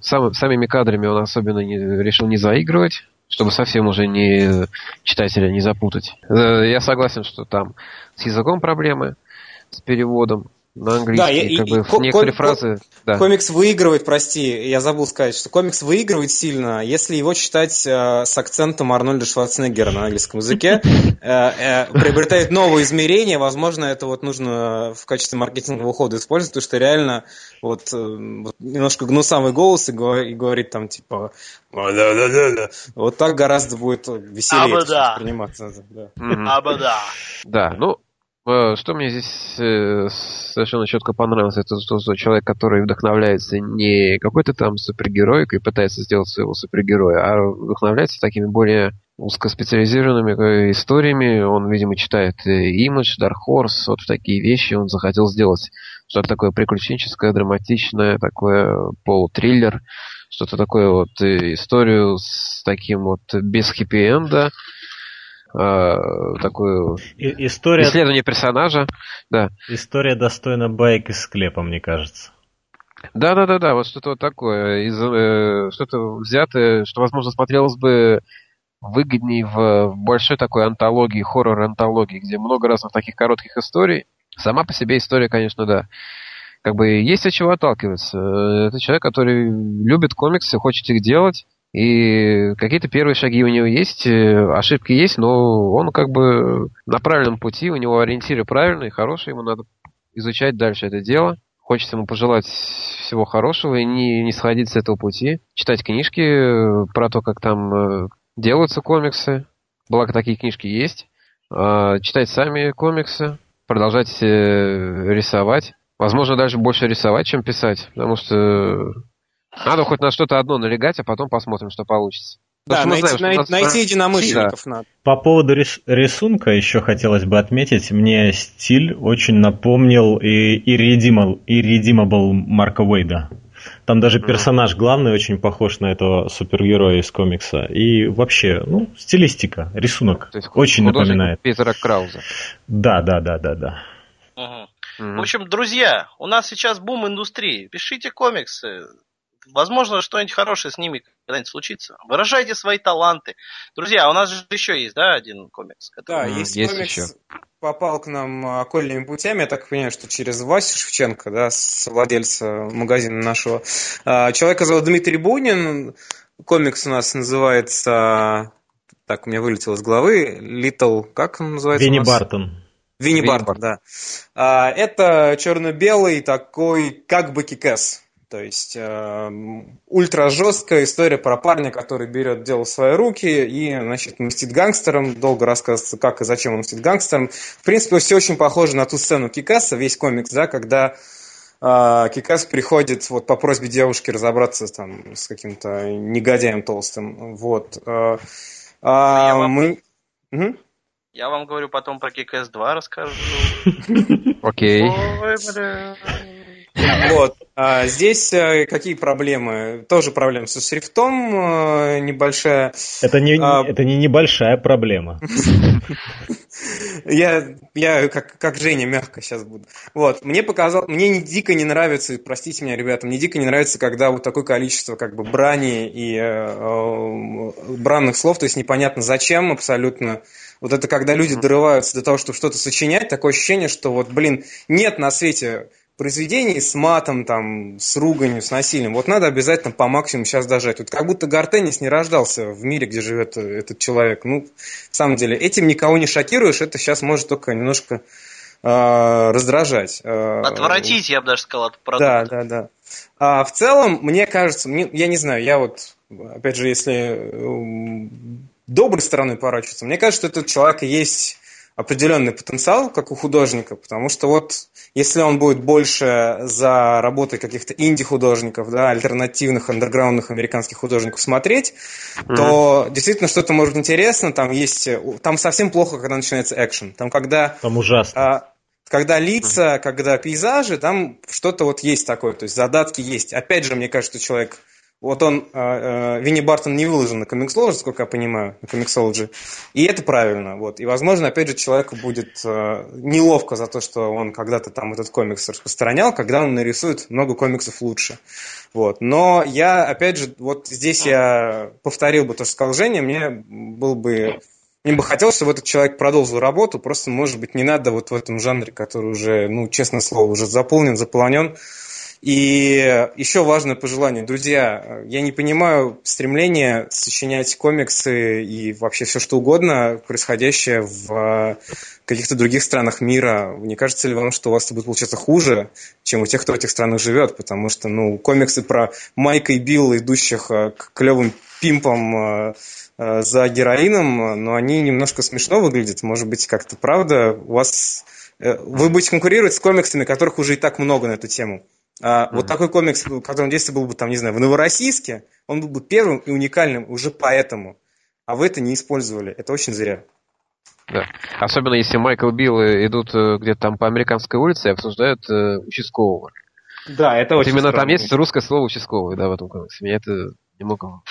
сам, самими кадрами он особенно не, решил не заигрывать, чтобы совсем уже не читателя не запутать. Э, я согласен, что там с языком проблемы, с переводом на английский, да, и, как и, бы и, некоторые ко- фразы. Да. Комикс выигрывает, прости, я забыл сказать, что комикс выигрывает сильно, если его читать э, с акцентом Арнольда Шварценеггера на английском языке, э, э, приобретает новые измерения, возможно, это вот нужно в качестве маркетингового хода использовать, потому что реально вот, э, вот немножко гнусавый голос и, говорит, и говорит там типа вот так гораздо будет веселее восприниматься. Да. Абада. Да, ну Э, что мне здесь э, совершенно четко понравилось, это то, что человек, который вдохновляется не какой-то там супергероикой и пытается сделать своего супергероя, а вдохновляется такими более узкоспециализированными э, историями. Он, видимо, читает Image, Dark Horse, вот такие вещи он захотел сделать. Что-то такое приключенческое, драматичное, такое полутриллер, что-то такое вот историю с таким вот без хэппи-энда, э, такую история... исследование персонажа. Да. История достойна байк из склепа, мне кажется. Да, да, да, да, вот что-то вот такое, из, э, что-то взятое, что, возможно, смотрелось бы выгоднее в, в большой такой антологии, хоррор-антологии, где много разных таких коротких историй. Сама по себе история, конечно, да. Как бы есть от чего отталкиваться. Это человек, который любит комиксы, хочет их делать, и какие-то первые шаги у него есть, э, ошибки есть, но он как бы на правильном пути, у него ориентиры правильные, хорошие, ему надо изучать дальше это дело. Хочется ему пожелать всего хорошего и не, не сходить с этого пути. Читать книжки э, про то, как там э, делаются комиксы. Благо, такие книжки есть. А, читать сами комиксы. Продолжать рисовать. Возможно, даже больше рисовать, чем писать. Потому что надо хоть на что-то одно налегать, а потом посмотрим, что получится. Да, найти, знаем, най- нас... найти единомышленников да. надо. По поводу рис- рисунка еще хотелось бы отметить, мне стиль очень напомнил и Irredeemable, Irredeemable Марка Уэйда. Там даже персонаж главный очень похож на этого супергероя из комикса. И вообще, ну, стилистика, рисунок очень напоминает. Питера Крауза. Да, да, да, да, да. Угу. В общем, друзья, у нас сейчас бум индустрии. Пишите комиксы, возможно, что-нибудь хорошее с ними когда-нибудь случится. Выражайте свои таланты. Друзья, у нас же еще есть, да, один комикс? Который... Да, есть, есть комикс, еще. попал к нам окольными путями, я так понимаю, что через Васю Шевченко, да, с владельца магазина нашего. А, человека зовут Дмитрий Бунин, комикс у нас называется, так, у меня вылетело из головы, Little, как он называется Винни Бартон. Винни Бартон, да. А, это черно-белый такой, как бы кикэс То есть э, ультра жесткая история про парня, который берет дело в свои руки и, значит, мстит гангстером. Долго рассказывается, как и зачем он мстит гангстером. В принципе, все очень похоже на ту сцену Кикаса, весь комикс, да, когда э, Кикас приходит вот по просьбе девушки разобраться там с каким-то негодяем толстым. Вот. Э, а, я мы... Угу. Я вам говорю потом про Кикас 2 расскажу. Окей. Вот. А здесь э, какие проблемы? Тоже проблема со шрифтом э, небольшая. Это не, а... это не небольшая проблема. Я, я как, как Женя мягко сейчас буду. Вот, мне показал, мне не дико не нравится, простите меня, ребята, мне дико не нравится, когда вот такое количество как бы брани и э, э, бранных слов, то есть непонятно зачем абсолютно. Вот это когда люди дорываются до того, чтобы что-то сочинять, такое ощущение, что вот, блин, нет на свете произведений с матом, там, с руганью, с насилием. Вот надо обязательно по максимуму сейчас дожать. Вот как будто Гартенис не рождался в мире, где живет этот человек. Ну, в самом деле, этим никого не шокируешь, это сейчас может только немножко э, раздражать. Э, Отвратить, я бы даже сказал, от продукта. Да, да, да. А в целом, мне кажется, мне, я не знаю, я вот, опять же, если э, доброй стороной поворачиваться, мне кажется, что этот человек есть определенный потенциал, как у художника, потому что вот если он будет больше за работой каких-то инди-художников, да, альтернативных, андерграундных американских художников смотреть, mm-hmm. то действительно что-то может интересно, там есть, там совсем плохо, когда начинается экшен, там когда... Там ужасно. А, когда лица, mm-hmm. когда пейзажи, там что-то вот есть такое, то есть задатки есть. Опять же, мне кажется, что человек вот он, э, э, Винни Бартон не выложен на Comixology, сколько я понимаю, на Comixology. И это правильно. Вот. И, возможно, опять же, человеку будет э, неловко за то, что он когда-то там этот комикс распространял, когда он нарисует много комиксов лучше. Вот. Но я, опять же, вот здесь я повторил бы то, что сказал Женя, мне был бы мне бы хотелось, чтобы этот человек продолжил работу, просто, может быть, не надо вот в этом жанре, который уже, ну, честное слово, уже заполнен, заполонен, и еще важное пожелание. Друзья, я не понимаю стремления сочинять комиксы и вообще все что угодно, происходящее в каких-то других странах мира. Не кажется ли вам, что у вас это будет получаться хуже, чем у тех, кто в этих странах живет? Потому что ну, комиксы про Майка и Билла, идущих э, к клевым пимпам э, э, за героином, но они немножко смешно выглядят. Может быть, как-то правда у вас... Вы будете конкурировать с комиксами, которых уже и так много на эту тему. А, mm-hmm. Вот такой комикс, в котором действие был бы, там, не знаю, в Новороссийске, он был бы первым и уникальным уже поэтому. А вы это не использовали. Это очень зря. Да. Особенно если Майкл Билл идут э, где-то там по американской улице и обсуждают э, участкового. Да, это очень вот Именно странно. там есть русское слово участковый, да, в этом комиксе. Меня это немного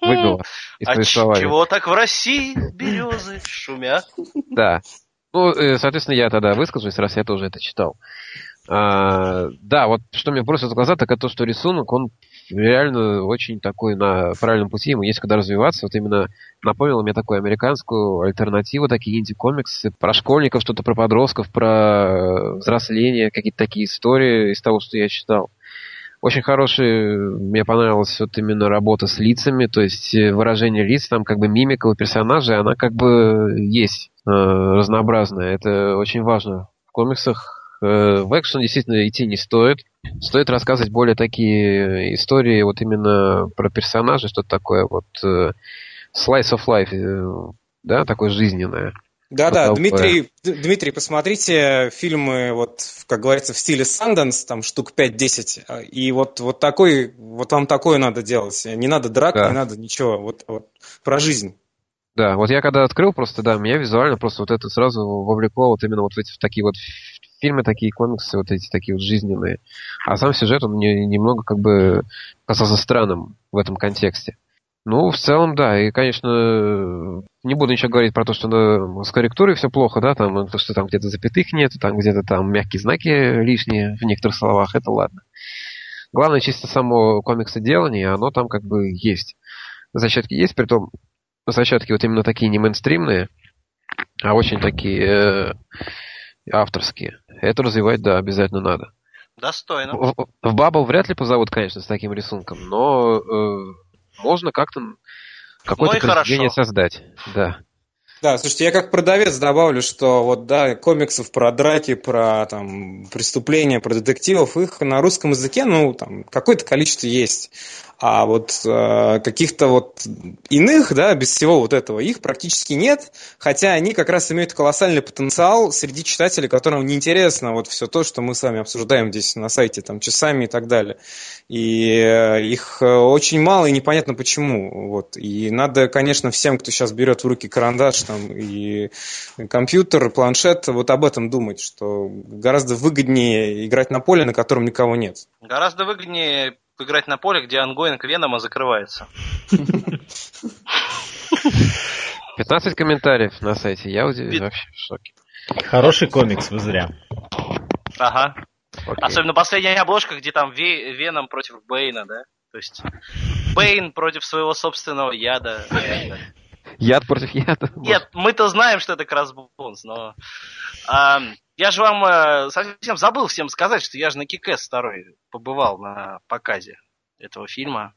выбило из а чего так в России березы шумят? Да. Ну, э, соответственно, я тогда выскажусь, раз я тоже это читал. А, да, вот что мне бросилось в глаза, так это то, что рисунок, он реально очень такой на правильном пути, ему есть куда развиваться. Вот именно напомнил мне такую американскую альтернативу, такие инди-комиксы про школьников, что-то про подростков, про взросление, какие-то такие истории из того, что я читал. Очень хороший, мне понравилась вот именно работа с лицами, то есть э, выражение лиц, там как бы мимика у персонажей, она как бы есть э, разнообразная. Это очень важно в комиксах в экшен действительно идти не стоит. Стоит рассказывать более такие истории вот именно про персонажей, что-то такое вот э, slice of life, э, да, такое жизненное. Да-да, вот Дмитрий, Дмитрий, посмотрите фильмы, вот, как говорится, в стиле Sundance, там штук 5-10, и вот, вот такой, вот вам такое надо делать. Не надо драк, да. не надо ничего, вот, вот про жизнь. Да, вот я когда открыл просто, да, меня визуально просто вот это сразу вовлекло вот именно вот в эти в такие вот фильмы такие, комиксы вот эти такие вот жизненные. А сам сюжет, он мне немного как бы казался странным в этом контексте. Ну, в целом, да. И, конечно, не буду ничего говорить про то, что с корректурой все плохо, да, там, то, что там где-то запятых нет, там где-то там мягкие знаки лишние в некоторых словах, это ладно. Главное, чисто само комиксоделание, оно там как бы есть. Зачатки есть, при том зачатки вот именно такие не мейнстримные, а очень такие э, авторские. Это развивать, да, обязательно надо. Достойно. В, в Bubble вряд ли позовут, конечно, с таким рисунком, но э, можно как-то какое-то ну произведение хорошо. создать. Да. Да, слушайте, я как продавец добавлю, что вот, да, комиксов про драки, про там преступления, про детективов, их на русском языке, ну, там, какое-то количество есть. А вот э, каких-то вот иных, да, без всего вот этого, их практически нет, хотя они как раз имеют колоссальный потенциал среди читателей, которым неинтересно вот все то, что мы с вами обсуждаем здесь на сайте, там, часами и так далее. И э, их э, очень мало, и непонятно почему. Вот. И надо, конечно, всем, кто сейчас берет в руки карандаш там, и компьютер, планшет, вот об этом думать, что гораздо выгоднее играть на поле, на котором никого нет. Гораздо выгоднее играть на поле, где ongoing Венома закрывается. 15 комментариев на сайте. Я вообще в шоке. Хороший комикс, вы зря. Ага. Окей. Особенно последняя обложка, где там Веном против Бейна, да? То есть Бейн против своего собственного яда. Яд против яда? Нет, мы-то знаем, что это Красбонс, но... А, я же вам э, совсем забыл всем сказать, что я же на Кикэс второй побывал на показе этого фильма.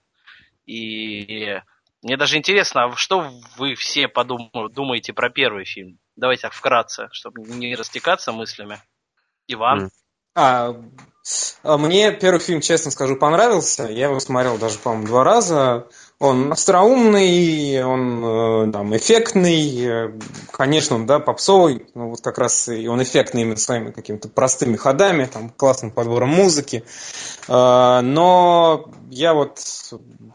И мне даже интересно, а что вы все подум... думаете про первый фильм? Давайте так вкратце, чтобы не растекаться мыслями. Иван? А, а, мне первый фильм, честно скажу, понравился. Я его смотрел даже, по-моему, два раза. Он остроумный, он э, там, эффектный, э, конечно, он, да, попсовый, но вот как раз и он эффектный именно своими какими-то простыми ходами, там, классным подбором музыки. А, но я вот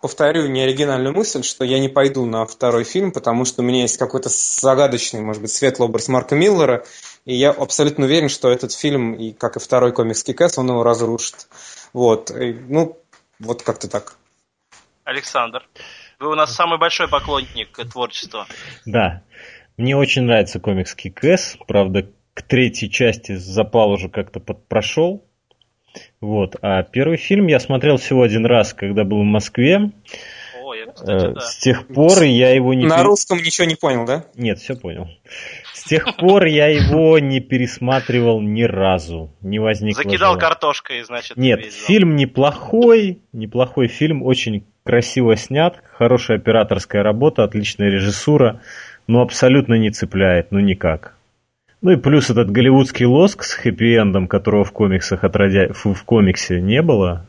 повторю неоригинальную мысль, что я не пойду на второй фильм, потому что у меня есть какой-то загадочный, может быть, светлый образ Марка Миллера, и я абсолютно уверен, что этот фильм, и как и второй комикс Кикэс, он его разрушит. Вот. И, ну, вот как-то так. Александр, вы у нас самый большой поклонник творчества. Да. Мне очень нравится комикс Кикэс. Правда, к третьей части запал уже как-то прошел. Вот. А первый фильм я смотрел всего один раз, когда был в Москве. О, я, кстати, э, да. С тех пор я его не... На русском ничего не понял, да? Нет, все понял. С тех пор я его не пересматривал ни разу. Не возникло Закидал желания. картошкой, значит. Нет, фильм неплохой. Неплохой фильм, очень красиво снят. Хорошая операторская работа, отличная режиссура. Но абсолютно не цепляет, ну никак. Ну и плюс этот голливудский лоск с хэппи-эндом, которого в комиксах отродя... в, в комиксе не было,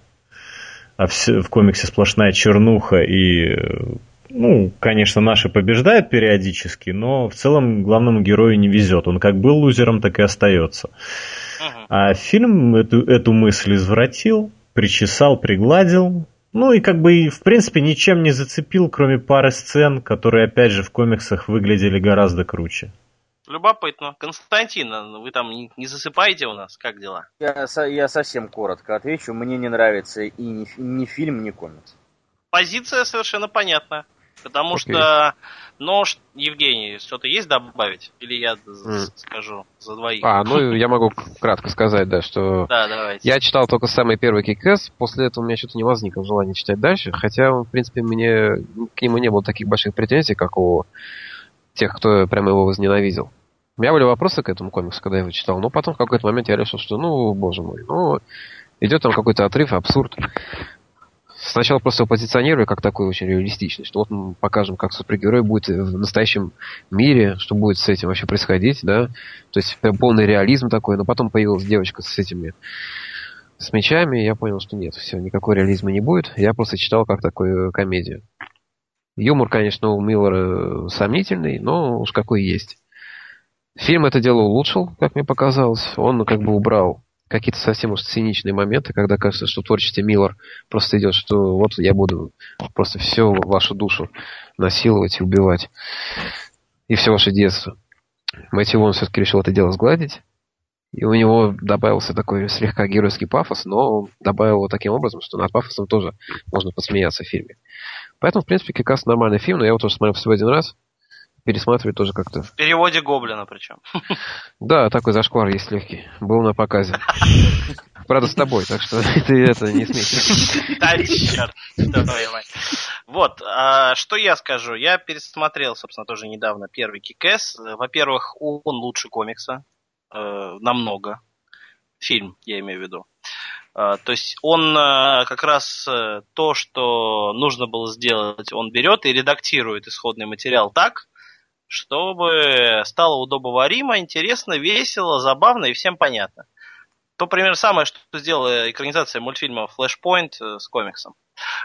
а в, в комиксе сплошная чернуха и ну, конечно, наши побеждают периодически, но в целом главному герою не везет. Он как был лузером, так и остается. А фильм эту, эту мысль извратил, причесал, пригладил. Ну и как бы, в принципе, ничем не зацепил, кроме пары сцен, которые, опять же, в комиксах выглядели гораздо круче. Любопытно. Константин, вы там не, не засыпаете у нас? Как дела? Я, я совсем коротко отвечу. Мне не нравится и ни, ни фильм, ни комикс. Позиция совершенно понятна. Потому okay. что, ну, Евгений, что-то есть добавить? Или я mm. скажу за двоих? А, ну, я могу кратко сказать, да, что... Да, давайте. Я читал только самый первый Кикэс, после этого у меня что-то не возникло желания читать дальше, хотя, в принципе, мне к нему не было таких больших претензий, как у тех, кто прямо его возненавидел. У меня были вопросы к этому комиксу, когда я его читал, но потом в какой-то момент я решил, что, ну, боже мой, ну, идет там какой-то отрыв, абсурд сначала просто его позиционирую как такой очень реалистичный, что вот мы покажем, как супергерой будет в настоящем мире, что будет с этим вообще происходить, да, то есть полный реализм такой, но потом появилась девочка с этими с мечами, и я понял, что нет, все, никакой реализма не будет, я просто читал как такую комедию. Юмор, конечно, у Миллера сомнительный, но уж какой есть. Фильм это дело улучшил, как мне показалось. Он как бы убрал какие-то совсем уж циничные моменты, когда кажется, что творчество Миллер просто идет, что вот я буду просто все вашу душу насиловать и убивать. И все ваше детство. Мэтью Вон все-таки решил это дело сгладить. И у него добавился такой слегка геройский пафос, но добавил его таким образом, что над пафосом тоже можно посмеяться в фильме. Поэтому, в принципе, как раз нормальный фильм, но я его тоже смотрел всего один раз пересматривать тоже как-то. В переводе Гоблина причем. Да, такой зашквар есть легкий. Был на показе. Правда, с тобой, так что ты это не смейся. Да, черт. Вот, а, что я скажу. Я пересмотрел, собственно, тоже недавно первый Кикэс. Во-первых, он лучше комикса. Э, намного. Фильм, я имею в виду. Uh, то есть он uh, как раз uh, то, что нужно было сделать, он берет и редактирует исходный материал так, чтобы стало удобоваримо, интересно, весело, забавно и всем понятно. То примерно самое, что сделала экранизация мультфильма Flashpoint с комиксом.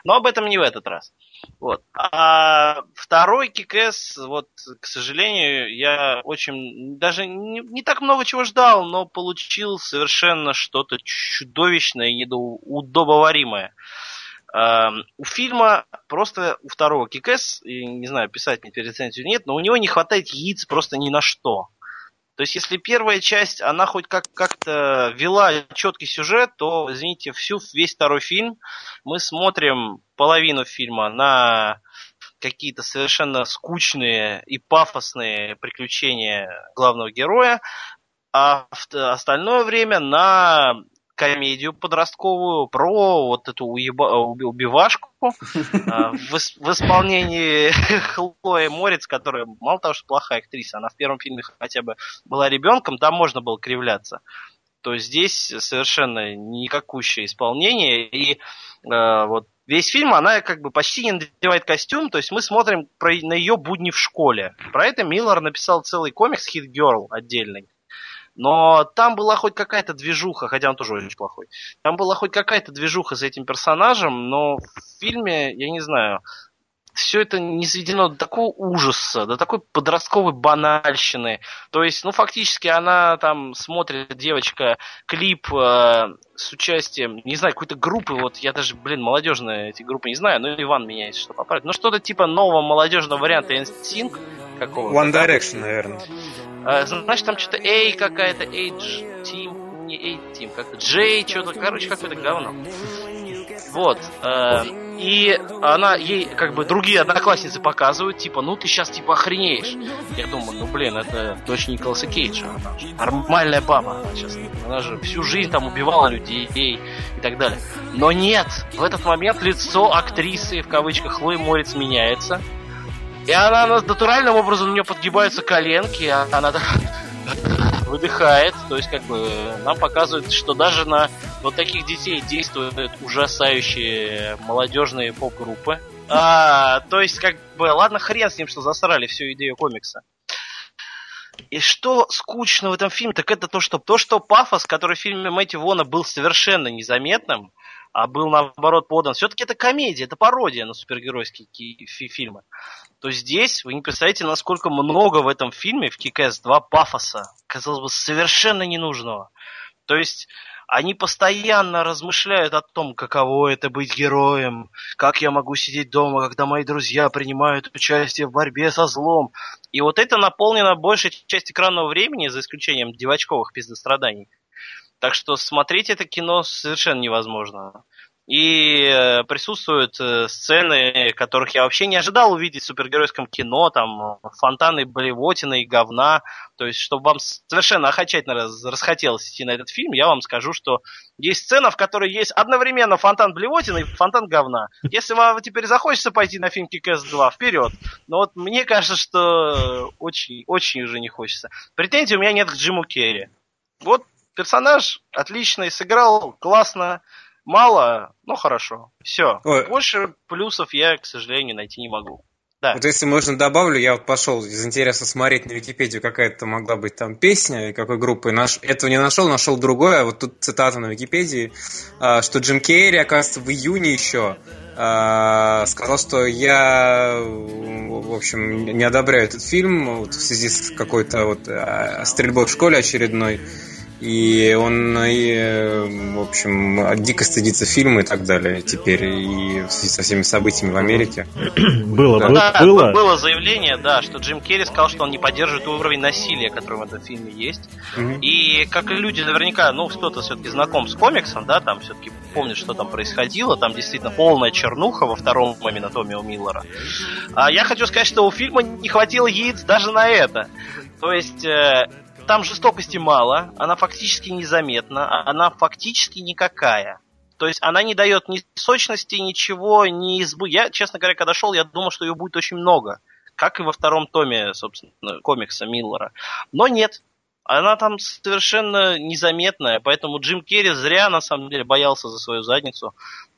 Но об этом не в этот раз. Вот. А второй Кикэс, вот, к сожалению, я очень даже не, не так много чего ждал, но получил совершенно что-то чудовищное и недоудобоваримое. Uh, у фильма просто у второго Кикэс, не знаю, писать мне рецензию нет, но у него не хватает яиц просто ни на что. То есть, если первая часть, она хоть как- как-то вела четкий сюжет, то, извините, всю, весь второй фильм мы смотрим половину фильма на какие-то совершенно скучные и пафосные приключения главного героя, а остальное время на комедию подростковую про вот эту уеба... убивашку а, в исполнении Хлои Морец, которая мало того, что плохая актриса, она в первом фильме хотя бы была ребенком, там можно было кривляться то здесь совершенно никакущее исполнение. И э, вот весь фильм она как бы почти не надевает костюм, то есть мы смотрим про, на ее будни в школе. Про это Миллер написал целый комикс Hit Girl отдельный. Но там была хоть какая-то движуха, хотя он тоже очень плохой. Там была хоть какая-то движуха за этим персонажем, но в фильме, я не знаю, все это не сведено до такого ужаса, до такой подростковой банальщины. То есть, ну, фактически она там смотрит, девочка, клип э, с участием, не знаю, какой-то группы, вот я даже, блин, молодежные эти группы не знаю, но Иван меня есть что поправить. Ну, что-то типа нового молодежного варианта NSYNC какого-то. One Direction, наверное. Э, значит, там что-то A какая-то, Age Team, не A Team, как-то J, что-то, короче, какое-то говно. Вот. Э, и она ей, как бы, другие одноклассницы показывают, типа, ну ты сейчас, типа, охренеешь. Я думаю, ну, блин, это дочь Николаса Кейджа. Она нормальная баба. Она, сейчас, она же всю жизнь там убивала людей и так далее. Но нет, в этот момент лицо актрисы, в кавычках, Хлои Морец меняется. И она, она натуральным образом у нее подгибаются коленки, а она так выдыхает. То есть, как бы, нам показывают, что даже на вот таких детей действуют ужасающие молодежные поп-группы. А, то есть, как бы, ладно, хрен с ним, что засрали всю идею комикса. И что скучно в этом фильме, так это то, что то, что пафос, который в фильме Мэтью Вона был совершенно незаметным, а был наоборот подан. Все-таки это комедия, это пародия на супергеройские фильмы. То здесь вы не представляете, насколько много в этом фильме, в Кикэс 2, пафоса, казалось бы, совершенно ненужного. То есть они постоянно размышляют о том, каково это быть героем, как я могу сидеть дома, когда мои друзья принимают участие в борьбе со злом. И вот это наполнено большей частью экранного времени, за исключением девочковых пиздостраданий. Так что смотреть это кино совершенно невозможно. И э, присутствуют э, сцены, которых я вообще не ожидал увидеть в супергеройском кино, там фонтаны блевотины и говна. То есть, чтобы вам совершенно окончательно расхотелось идти на этот фильм, я вам скажу, что есть сцена, в которой есть одновременно фонтан блевотины и фонтан говна. Если вам теперь захочется пойти на фильм Кикэс 2, вперед. Но вот мне кажется, что очень, очень уже не хочется. Претензий у меня нет к Джиму Керри. Вот персонаж отличный, сыграл классно, мало, но хорошо. Все. Ой. Больше плюсов я, к сожалению, найти не могу. Да. Вот если можно добавлю, я вот пошел из интереса смотреть на Википедию, какая-то могла быть там песня и какой группы. Наш... Этого не нашел, нашел другое. Вот тут цитата на Википедии, а, что Джим Керри, оказывается, в июне еще а, сказал, что я, в общем, не одобряю этот фильм вот, в связи с какой-то вот а, стрельбой в школе очередной. И он, и, в общем, дико стыдится фильма и так далее теперь, и в связи со всеми событиями в Америке. Было, да. Да, было. Было заявление, да, что Джим Керри сказал, что он не поддерживает уровень насилия, который в этом фильме есть. И как и люди наверняка, ну, кто-то все-таки знаком с комиксом, да, там все-таки помнит, что там происходило, там действительно полная чернуха во втором именно Томми у Миллера. А я хочу сказать, что у фильма не хватило яиц даже на это. То есть э, там жестокости мало, она фактически незаметна, она фактически никакая. То есть она не дает ни сочности, ничего, ни избы. Я, честно говоря, когда шел, я думал, что ее будет очень много. Как и во втором томе, собственно, комикса Миллера. Но нет. Она там совершенно незаметная, поэтому Джим Керри зря, на самом деле, боялся за свою задницу.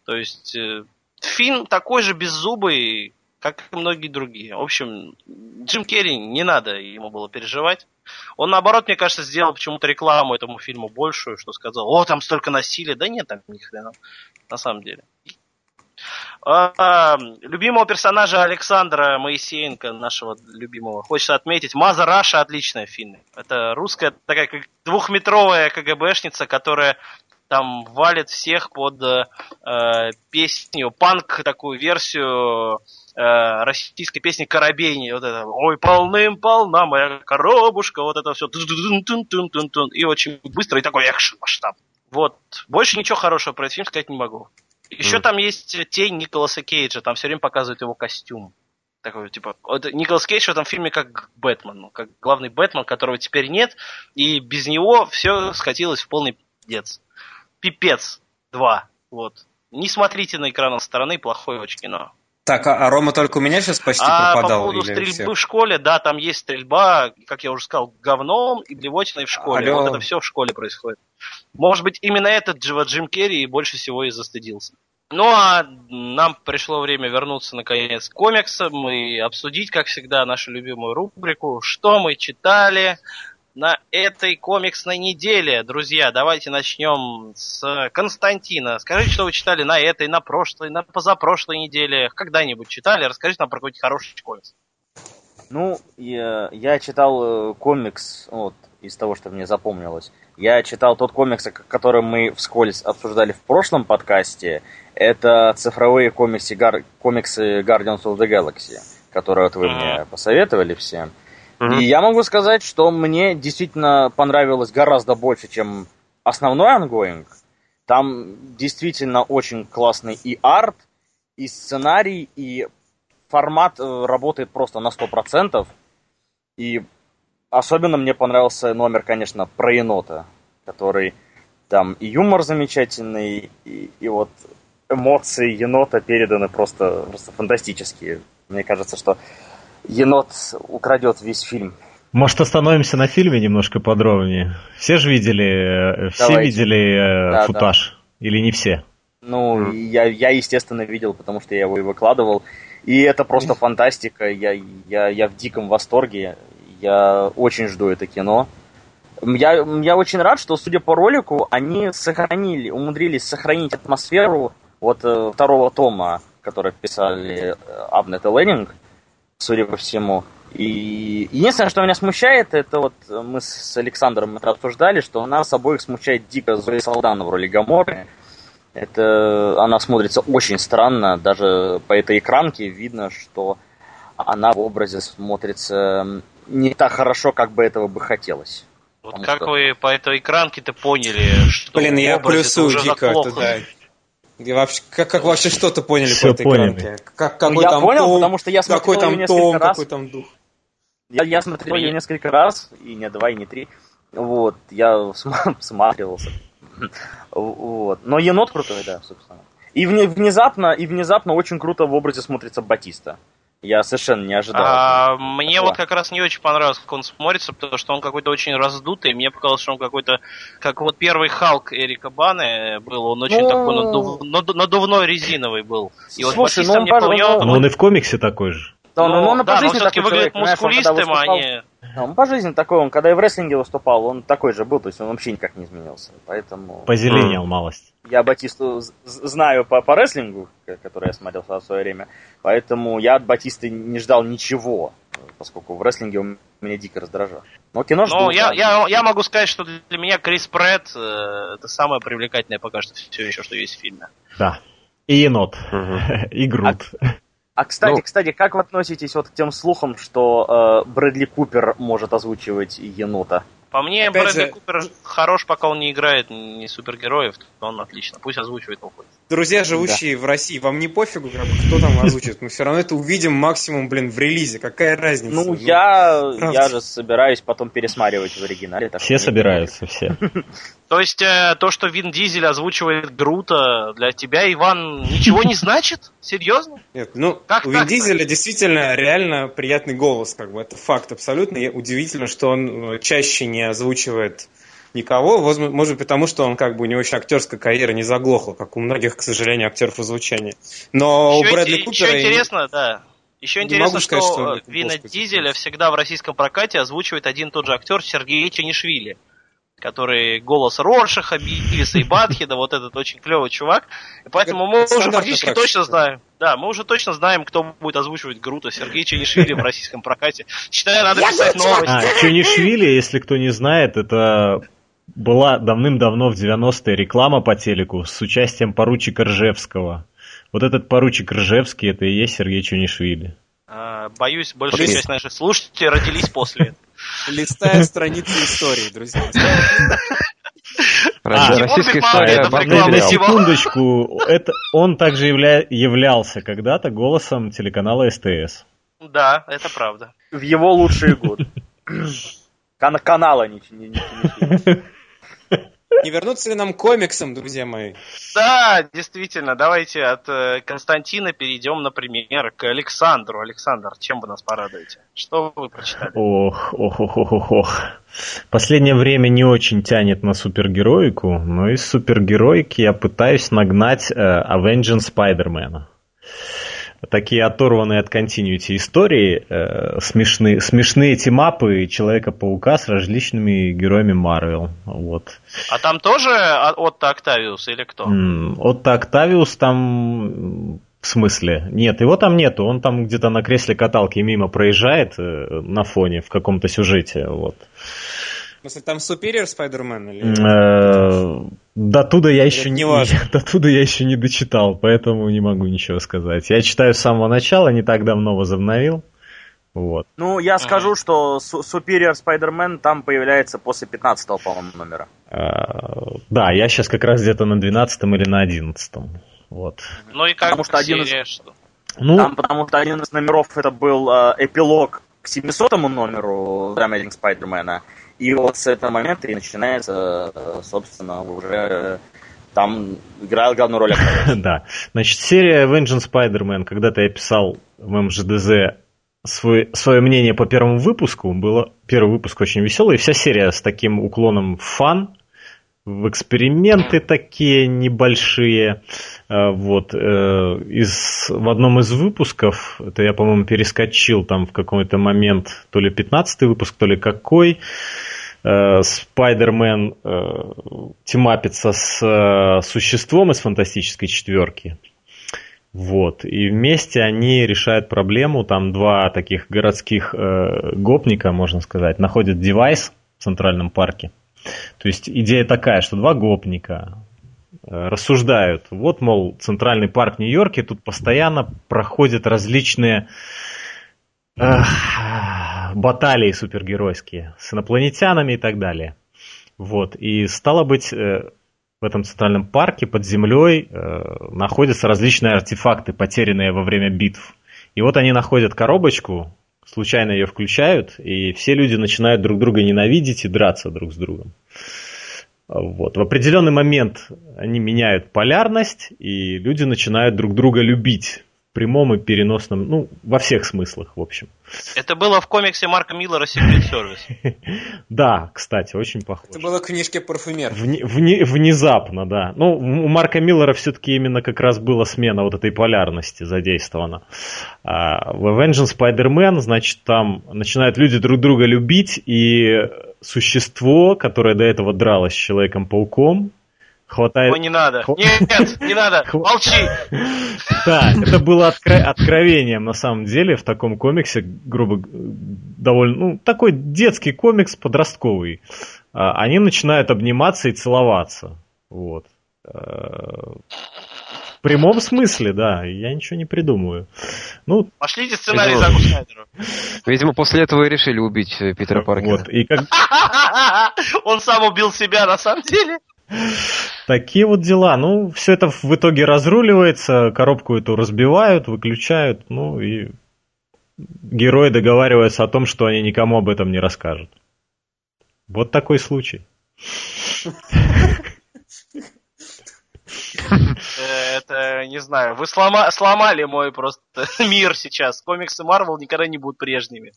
То есть, э, фильм такой же беззубый, как и многие другие. В общем, Джим Керри не надо ему было переживать. Он, наоборот, мне кажется, сделал почему-то рекламу этому фильму большую, что сказал, о, там столько насилия. Да нет, там ни хрена, на самом деле. А, любимого персонажа Александра Моисеенко, нашего любимого, хочется отметить. Маза Раша отличная в фильме. Это русская такая двухметровая КГБшница, которая там валит всех под э, песню, панк такую версию э, российской песни Коробейни. Вот это «Ой, полным-полна моя коробушка», вот это все. И очень быстро, и такой экшен масштаб. Вот. Больше ничего хорошего про этот фильм сказать не могу. Еще mm. там есть тень Николаса Кейджа, там все время показывают его костюм. Такой, типа, вот Николас Кейдж в этом фильме как Бэтмен, ну, как главный Бэтмен, которого теперь нет, и без него все скатилось в полный пиздец. Пипец 2. Вот. Не смотрите на экран стороны, плохое очень кино. Так, а, а Рома только у меня сейчас почти а пропадал? по поводу стрельбы все? в школе, да, там есть стрельба, как я уже сказал, говном и блевотиной в школе. Алло. Вот это все в школе происходит. Может быть, именно этот Джим Керри больше всего и застыдился. Ну а нам пришло время вернуться наконец к комиксам и обсудить, как всегда, нашу любимую рубрику «Что мы читали?», на этой комиксной неделе. Друзья, давайте начнем с Константина. Скажите, что вы читали на этой, на прошлой, на позапрошлой неделе. Когда-нибудь читали? Расскажите нам про какой-нибудь хороший комикс. Ну, я, я читал э, комикс, вот, из того, что мне запомнилось. Я читал тот комикс, который мы вскользь обсуждали в прошлом подкасте. Это цифровые комиксы, гар, комиксы Guardians of the Galaxy, которые вот вы мне посоветовали все. И я могу сказать, что мне действительно понравилось гораздо больше, чем основной ongoing. Там действительно очень классный и арт, и сценарий, и формат э, работает просто на 100%. И особенно мне понравился номер, конечно, про енота, который там и юмор замечательный, и, и вот эмоции енота переданы просто, просто фантастические. Мне кажется, что енот украдет весь фильм. Может, остановимся на фильме немножко подробнее? Все же видели, э, все видели э, да, футаж? Да. Или не все? Ну, mm. я, я, естественно, видел, потому что я его и выкладывал. И это просто фантастика. Я, я, я в диком восторге. Я очень жду это кино. Я, я очень рад, что, судя по ролику, они сохранили, умудрились сохранить атмосферу вот э, второго тома, который писали Абнет и Леннинг судя по всему. И единственное, что меня смущает, это вот мы с Александром это обсуждали, что нас обоих смущает дико Зои Салдана в роли Гаморы. Это она смотрится очень странно, даже по этой экранке видно, что она в образе смотрится не так хорошо, как бы этого бы хотелось. Вот как что... вы по этой экранке-то поняли, что Блин, я плюсую дико, да. И вообще, как, как вообще что-то поняли Все по этой поняли. Как, какой ну, я там понял, том, потому что я смотрел какой там том, раз. какой там дух. Я, я смотрел ее несколько раз, и не два, и не три. Вот, я всматривался. Вот. Но енот крутой, да, собственно. И внезапно, и внезапно очень круто в образе смотрится Батиста. Я совершенно не ожидал. А, мне вот как раз не очень понравилось, как он смотрится, потому что он какой-то очень раздутый. Мне показалось, что он какой-то, как вот первый Халк Эрика Баны был, он очень ну... такой надув... надувной резиновый был. И вот Слушай, ну он, мне, он, он... он и в комиксе такой же. Да, ну, он, он, да, он все-таки выглядит мускулистым, а не... Он по жизни такой, он когда и в рестлинге выступал, он такой же был, то есть он вообще никак не изменился. Поэтому... Позеленел mm. малость. Я Батисту знаю по, по рестлингу, который я смотрел в свое время, поэтому я от Батисты не ждал ничего, поскольку в рестлинге он меня дико раздражал. Но кино жду, Ну, я, я, я могу сказать, что для меня Крис Претт э, это самое привлекательное пока что все еще, что есть в фильме. Да. И енот. И Грут. А, а кстати, ну, кстати, как вы относитесь вот к тем слухам, что э, Брэдли Купер может озвучивать енота? По мне, Опять Брэдли же... Купер хорош, пока он не играет не супергероев, то он отлично. Пусть озвучивает он Друзья, живущие да. в России, вам не пофигу, кто там озвучит? Мы все равно это увидим максимум, блин, в релизе. Какая разница? Ну, ну я, я же собираюсь потом пересматривать в оригинале. все собираются, все. То есть э, то, что Вин Дизель озвучивает Грута, для тебя, Иван, ничего не значит? Серьезно? Нет, ну, как у Вин Дизеля действительно реально приятный голос, как бы, это факт абсолютно. И удивительно, что он э, чаще не озвучивает никого, может быть, потому что он как бы у него еще актерская карьера не заглохла, как у многих, к сожалению, актеров озвучания. Но еще, у Брэдли Купера... Еще интересно, да, Еще интересно, сказать, что, что Вина Дизеля всегда в российском прокате озвучивает один и тот же актер Сергей Ченишвили который голос Роршаха, Бивиса и Батхеда, вот этот очень клевый чувак. И поэтому мы уже практически точно знаем, да, мы уже точно знаем, кто будет озвучивать Грута, Сергей Ченишвили в российском прокате. Считаю, надо писать новости. А, Ченишвили, если кто не знает, это была давным-давно в 90-е реклама по телеку с участием поручика Ржевского. Вот этот поручик Ржевский, это и есть Сергей Чунишвили. А, боюсь, большая часть наших слушателей родились после. Листая страницы истории, друзья. А, российская история. На секундочку, это он также явля, являлся когда-то голосом телеканала СТС. Да, это правда. В его лучшие годы. Канала не, не, не, не не вернуться ли нам к комиксам, друзья мои? Да, действительно. Давайте от э, Константина перейдем, например, к Александру. Александр, чем вы нас порадуете? Что вы прочитали? Ох, ох, ох, ох, ох, ох. Последнее время не очень тянет на супергероику, но из супергероики я пытаюсь нагнать э, Avenging Spider-Man такие оторванные от континьюти истории, э, смешные, смешные тимапы Человека-паука с различными героями Марвел. Вот. А там тоже Отто Октавиус или кто? Отто Октавиус там... В смысле? Нет, его там нету. Он там где-то на кресле каталки мимо проезжает э, на фоне в каком-то сюжете. Вот. Смысле, там Superior Spider-Man? Или... Э, до туда я еще не, до туда я еще не дочитал, поэтому не могу ничего сказать. Я читаю с самого начала, не так давно возобновил. Вот. Ну, я скажу, что Superior Spider-Man там появляется после 15-го, по-моему, номера. А, да, я сейчас как раз где-то на 12 или на 11 Вот. Ну и как потому что один из... что? Ну... Там, потому что один из номеров это был э, эпилог к 700 номеру Amazing Spider-Man, и вот с этого момента и начинается, э, собственно, уже э, там играл главную роль Да. Значит, серия Vengeance Spider-Man, когда-то я писал в МЖДЗ свой, свое мнение по первому выпуску. Было, первый выпуск очень веселый, вся серия с таким уклоном в фан, в эксперименты такие небольшие. Э, вот. Из, в одном из выпусков, это я, по-моему, перескочил там в какой-то момент, то ли 15 выпуск, то ли какой, Спайдермен э, тимапится с э, существом из фантастической четверки. Вот. И вместе они решают проблему. Там два таких городских э, гопника, можно сказать, находят девайс в Центральном парке. То есть идея такая, что два гопника э, рассуждают. Вот, мол, Центральный парк Нью-Йорке, тут постоянно проходят различные баталии супергеройские с инопланетянами и так далее. Вот. И стало быть, э, в этом центральном парке под землей э, находятся различные артефакты, потерянные во время битв. И вот они находят коробочку, случайно ее включают, и все люди начинают друг друга ненавидеть и драться друг с другом. Вот. В определенный момент они меняют полярность, и люди начинают друг друга любить прямом и переносном, ну, во всех смыслах, в общем. Это было в комиксе Марка Миллера Secret Service. Да, кстати, очень похоже. Это было в книжке Парфюмер. Вне, вне, внезапно, да. Ну, у Марка Миллера все-таки именно как раз была смена вот этой полярности задействована. А в Avengers Spider-Man, значит, там начинают люди друг друга любить, и существо, которое до этого дралось с Человеком-пауком, хватает... Ой, не надо. Нет, не надо. Молчи. Да, это было откро... откровением на самом деле в таком комиксе, грубо довольно, ну, такой детский комикс подростковый. А, они начинают обниматься и целоваться. Вот. А, в прямом смысле, да, я ничего не придумываю. Ну, Пошлите сценарий Снайдеру. Видимо, после этого и решили убить э, Питера Паркера. Вот, и как... Он сам убил себя на самом деле. Такие вот дела. Ну, все это в итоге разруливается, коробку эту разбивают, выключают, ну и герои договариваются о том, что они никому об этом не расскажут. Вот такой случай. Это, не знаю, вы слома, сломали мой просто мир сейчас. Комиксы Марвел никогда не будут прежними.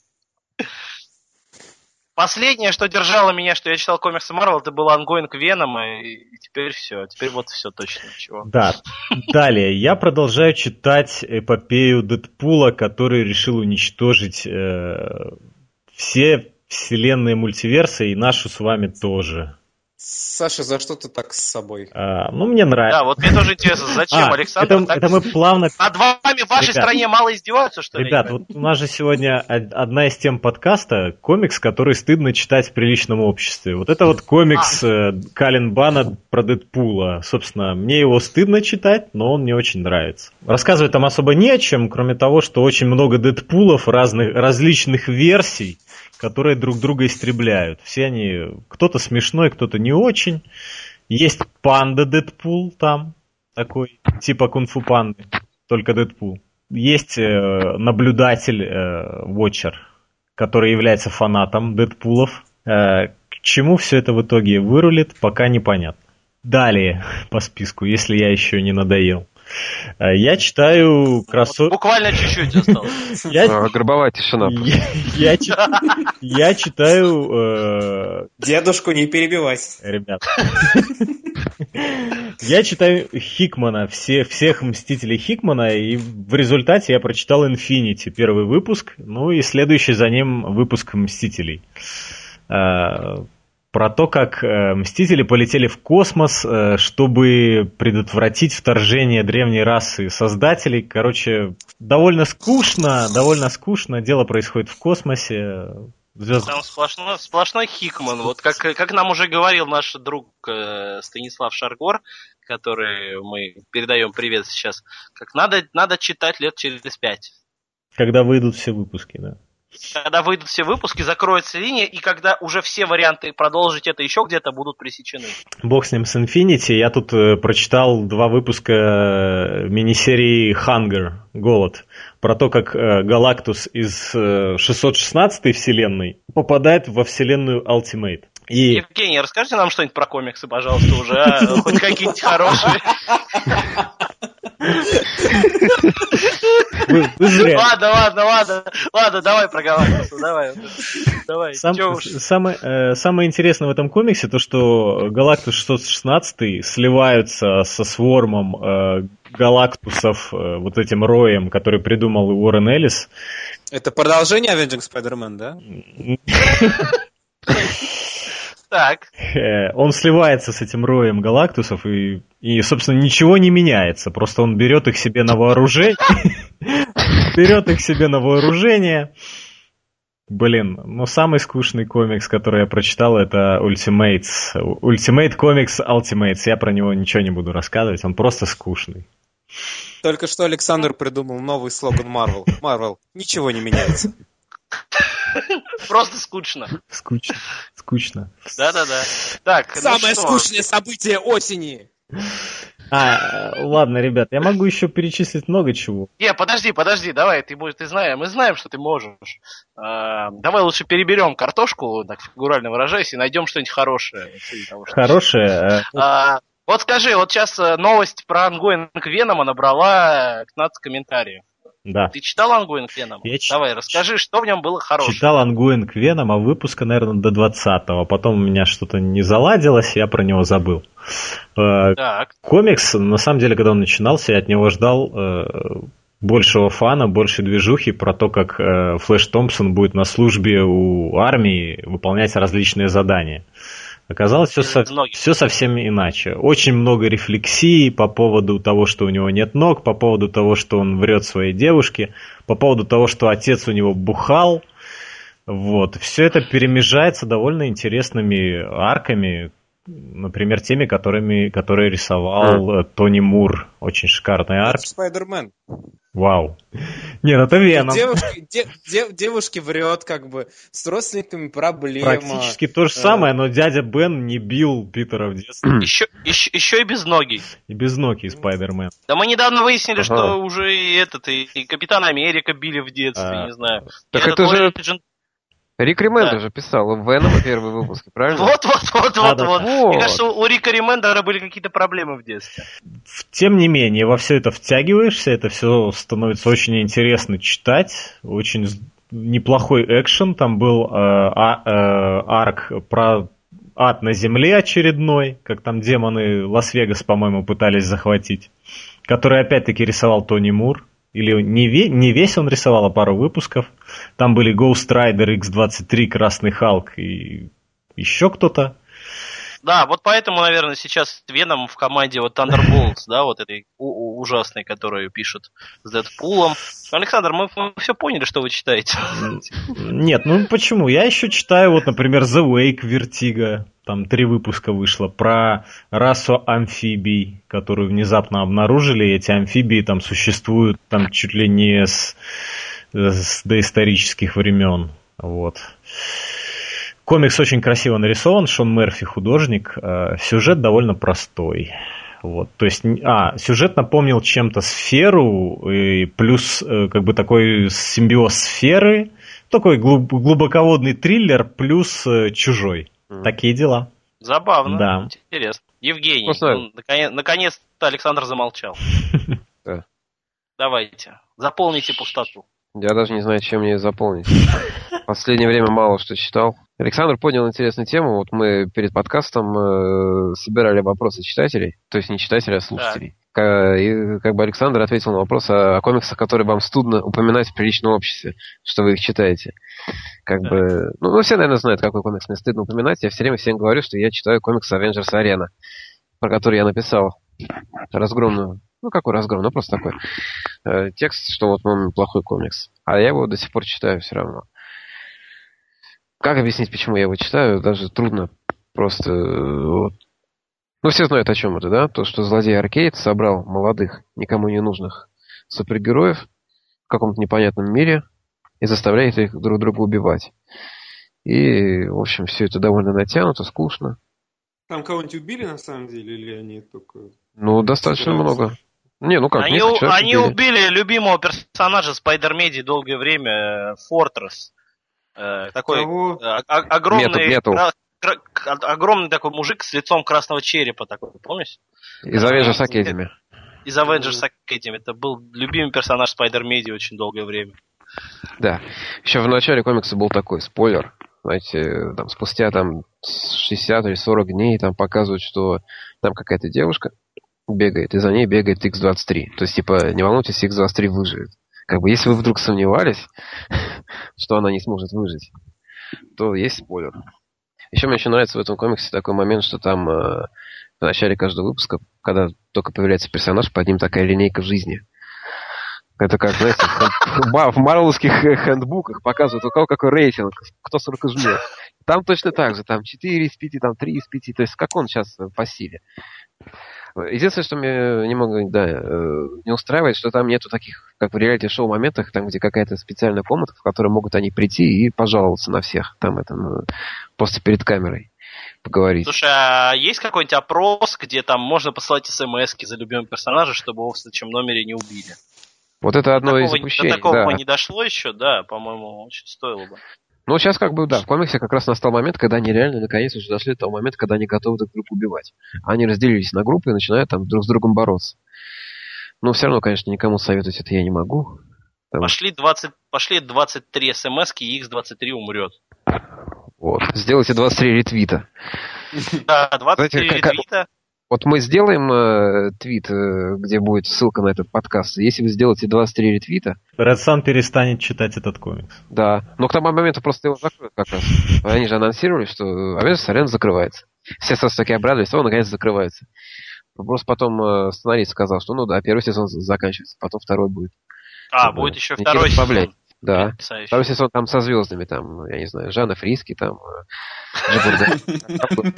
Последнее, что держало меня, что я читал комиксы Марвел, это был ongoing Венома, и теперь все. Теперь вот все точно ничего. Да. Далее. Я продолжаю читать эпопею Дэдпула, который решил уничтожить э, все вселенные мультиверсы и нашу с вами тоже. Саша, за что ты так с собой? А, ну, мне нравится. Да, вот мне тоже интересно, зачем а, Александр это, так... это мы плавно... Над вами в вашей Ребят, стране мало издеваются, что ли? Ребят, вот у нас же сегодня одна из тем подкаста комикс, который стыдно читать в приличном обществе. Вот это вот комикс а. Калин Бана про Дэдпула. Собственно, мне его стыдно читать, но он мне очень нравится. Рассказывать там особо не о чем, кроме того, что очень много Дэдпулов разных, различных версий которые друг друга истребляют. Все они, кто-то смешной, кто-то не очень. Есть панда Дэдпул там, такой, типа кунг-фу панды, только Дэдпул. Есть э, наблюдатель э, Watcher, который является фанатом Дэдпулов. Э, к чему все это в итоге вырулит, пока непонятно. Далее по списку, если я еще не надоел. Э, я читаю кроссовер... Буквально чуть-чуть осталось. Я... А, гробовая тишина. Я, читаю... Э... Дедушку не перебивать. Ребят. Я читаю Хикмана, все, всех Мстителей Хикмана, и в результате я прочитал Infinity, первый выпуск, ну и следующий за ним выпуск Мстителей. Про то, как э, Мстители полетели в космос, э, чтобы предотвратить вторжение древней расы создателей. Короче, довольно скучно, довольно скучно. Дело происходит в космосе. Звезд... Там сплошной, сплошной Хикман. Вот как, как нам уже говорил наш друг э, Станислав Шаргор, который мы передаем привет сейчас, как надо, надо читать лет через пять. Когда выйдут все выпуски, да когда выйдут все выпуски, закроется линия, и когда уже все варианты продолжить это еще где-то будут пресечены. Бог с ним с Infinity. Я тут э, прочитал два выпуска э, мини-серии Hunger, Голод, про то, как э, Галактус из э, 616 вселенной попадает во вселенную Ultimate. И... Евгений, расскажите нам что-нибудь про комиксы, пожалуйста, уже, а? хоть какие-нибудь хорошие. Вы, вы зря. Ладно, ладно, ладно, ладно, давай проговаривайся, давай. давай. Сам, самое, э, самое интересное в этом комиксе то, что Галактус 616 сливаются со свормом э, Галактусов, э, вот этим роем, который придумал Уоррен Эллис. Это продолжение Avenging Spider-Man, да? Так. Э, он сливается с этим роем галактусов и, и, собственно, ничего не меняется. Просто он берет их себе на вооружение. Берет их себе на вооружение. Блин, ну самый скучный комикс, который я прочитал, это Ultimates. Ultimate Comics Ultimates. Я про него ничего не буду рассказывать, он просто скучный. Только что Александр придумал новый слоган Marvel. Marvel. Ничего не меняется. Просто скучно. Скучно. Скучно. Да-да-да. Так, ну Самое ну скучное событие осени. А, ладно, ребят, я могу еще перечислить много чего. Не, подожди, подожди, давай, ты, ты знаешь, мы знаем, что ты можешь. А, давай лучше переберем картошку, так фигурально выражаясь, и найдем что-нибудь хорошее. Того, что хорошее? А, вот скажи, вот сейчас э, новость про ongoing Венома набрала 15 комментариев. Да. Ты читал ongoing Venom? Я Давай, расскажи, что в нем было хорошего. Читал ongoing Venom, а выпуска, наверное, до 20-го. Потом у меня что-то не заладилось, я про него забыл. Э, так. Комикс, на самом деле, когда он начинался, я от него ждал э, большего фана, больше движухи про то, как э, Флэш Томпсон будет на службе у армии выполнять различные задания. Оказалось все, со, все совсем иначе. Очень много рефлексий по поводу того, что у него нет ног, по поводу того, что он врет своей девушке, по поводу того, что отец у него бухал. Вот. Все это перемежается довольно интересными арками, например, теми, которыми, которые рисовал а. Тони Мур. Очень шикарный арк. Спайдермен. Вау. Не, ну это Веном. Девушки, де, де, девушки врет, как бы, с родственниками проблема. Практически то же самое, но дядя Бен не бил Питера в детстве. Еще, еще, еще и без ноги. И без ноги Спайдермен. Да мы недавно выяснили, ага. что уже и этот, и, и Капитан Америка били в детстве, а. не знаю. Так это же... Рик Ремендер да. же писал в Венома первые выпуски, правильно? Вот, вот, вот, вот, вот. Мне кажется, у Рика Ремендера были какие-то проблемы в детстве. Тем не менее, во все это втягиваешься, это все становится очень интересно читать, очень неплохой экшен, там был э, а, э, арк про ад на земле очередной, как там демоны Лас-Вегас, по-моему, пытались захватить, который опять-таки рисовал Тони Мур. Или не, ве, не весь он рисовал, а пару выпусков. Там были Ghost Rider X-23, Красный Халк и еще кто-то. Да, вот поэтому, наверное, сейчас Веном в команде вот Thunderbolts, да, вот этой ужасной, которую пишут с Дэдпулом. Александр, мы, мы все поняли, что вы читаете. Нет, ну почему? Я еще читаю, вот, например, The Wake Vertigo. Там три выпуска вышло про расу амфибий, которую внезапно обнаружили. Эти амфибии там существуют там чуть ли не с, с доисторических времен. Вот. Комикс очень красиво нарисован, Шон Мерфи художник, э, сюжет довольно простой. Вот, то есть, а, сюжет напомнил чем-то сферу, и плюс э, как бы такой симбиоз сферы, такой глубоководный триллер плюс э, чужой. Mm. Такие дела. Забавно. Да. Интересно. Евгений, ну, наконец, наконец-то Александр замолчал. Давайте, заполните пустоту. Я даже не знаю, чем мне заполнить. В последнее время мало что читал. Александр поднял интересную тему. Вот мы перед подкастом э, собирали вопросы читателей, то есть не читателей, а слушателей. Да. И как бы Александр ответил на вопрос о, о комиксах, которые вам студно упоминать в приличном обществе, что вы их читаете. Как да. бы, ну, ну, все, наверное, знают, какой комикс мне стыдно упоминать. Я все время всем говорю, что я читаю комикс Avengers Arena, про который я написал разгромную ну, какой разгром, ну, просто такой э, текст, что вот он плохой комикс. А я его до сих пор читаю все равно. Как объяснить, почему я его читаю, даже трудно. Просто э, вот. Ну, все знают, о чем это, да? То, что злодей Аркейд собрал молодых, никому не нужных супергероев в каком-то непонятном мире и заставляет их друг друга убивать. И, в общем, все это довольно натянуто, скучно. Там кого-нибудь убили на самом деле, или они только... Ну, достаточно много. Не, ну как, они, они убили. убили любимого персонажа Спайдермеди долгое время, Фортресс. Э, такой э, огромный, Метал, кра- огромный такой мужик с лицом красного черепа, такой, помнишь? Из Avengers Academy. Из Avengers Academy. Это был любимый персонаж Спайдермеди очень долгое время. Да. Еще в начале комикса был такой спойлер. Знаете, там спустя там 60 или 40 дней там показывают, что там какая-то девушка бегает, и за ней бегает X-23. То есть, типа, не волнуйтесь, X-23 выживет. Как бы, если вы вдруг сомневались, что она не сможет выжить, то есть спойлер. Еще мне очень нравится в этом комиксе такой момент, что там э, в начале каждого выпуска, когда только появляется персонаж, под ним такая линейка жизни. Это как, знаете, в марвеловских хендбуках показывают, у кого какой рейтинг, кто сколько жмет. Там точно так же, там 4 из 5, там 3 из 5, то есть как он сейчас по силе. Единственное, что мне немного да, э, не устраивает, что там нету таких, как в реалити-шоу моментах, там, где какая-то специальная комната, в которой могут они прийти и пожаловаться на всех, там это, ну, просто перед камерой поговорить. Слушай, а есть какой-нибудь опрос, где там можно посылать смс за любимого персонажа, чтобы его в следующем номере не убили? Вот это одно такого, из упущений. До такого да. не дошло еще, да, по-моему, очень стоило бы. Ну, сейчас как бы, да, в комиксе как раз настал момент, когда они реально наконец уже дошли до того момента, когда они готовы друг друга убивать. Они разделились на группы и начинают там друг с другом бороться. Но все равно, конечно, никому советовать это я не могу. Там... Пошли, 20, пошли 23 смс и X23 умрет. Вот. Сделайте 23 ретвита. Да, 23 Знаете, ретвита. Вот мы сделаем э, твит, э, где будет ссылка на этот подкаст. Если вы сделаете 23 ретвита... Red Sun перестанет читать этот комикс. Да. Но к тому моменту просто его закроют как раз. Они же анонсировали, что Avengers Arena закрывается. Все сразу таки обрадовались, он наконец закрывается. Просто потом э, сценарист сказал, что ну да, первый сезон заканчивается, потом второй будет. А, Чтобы будет еще второй сезон. Да. Потрясающе. Второй сезон там со звездами, там, я не знаю, Жанна Фриски, там, Джигурда.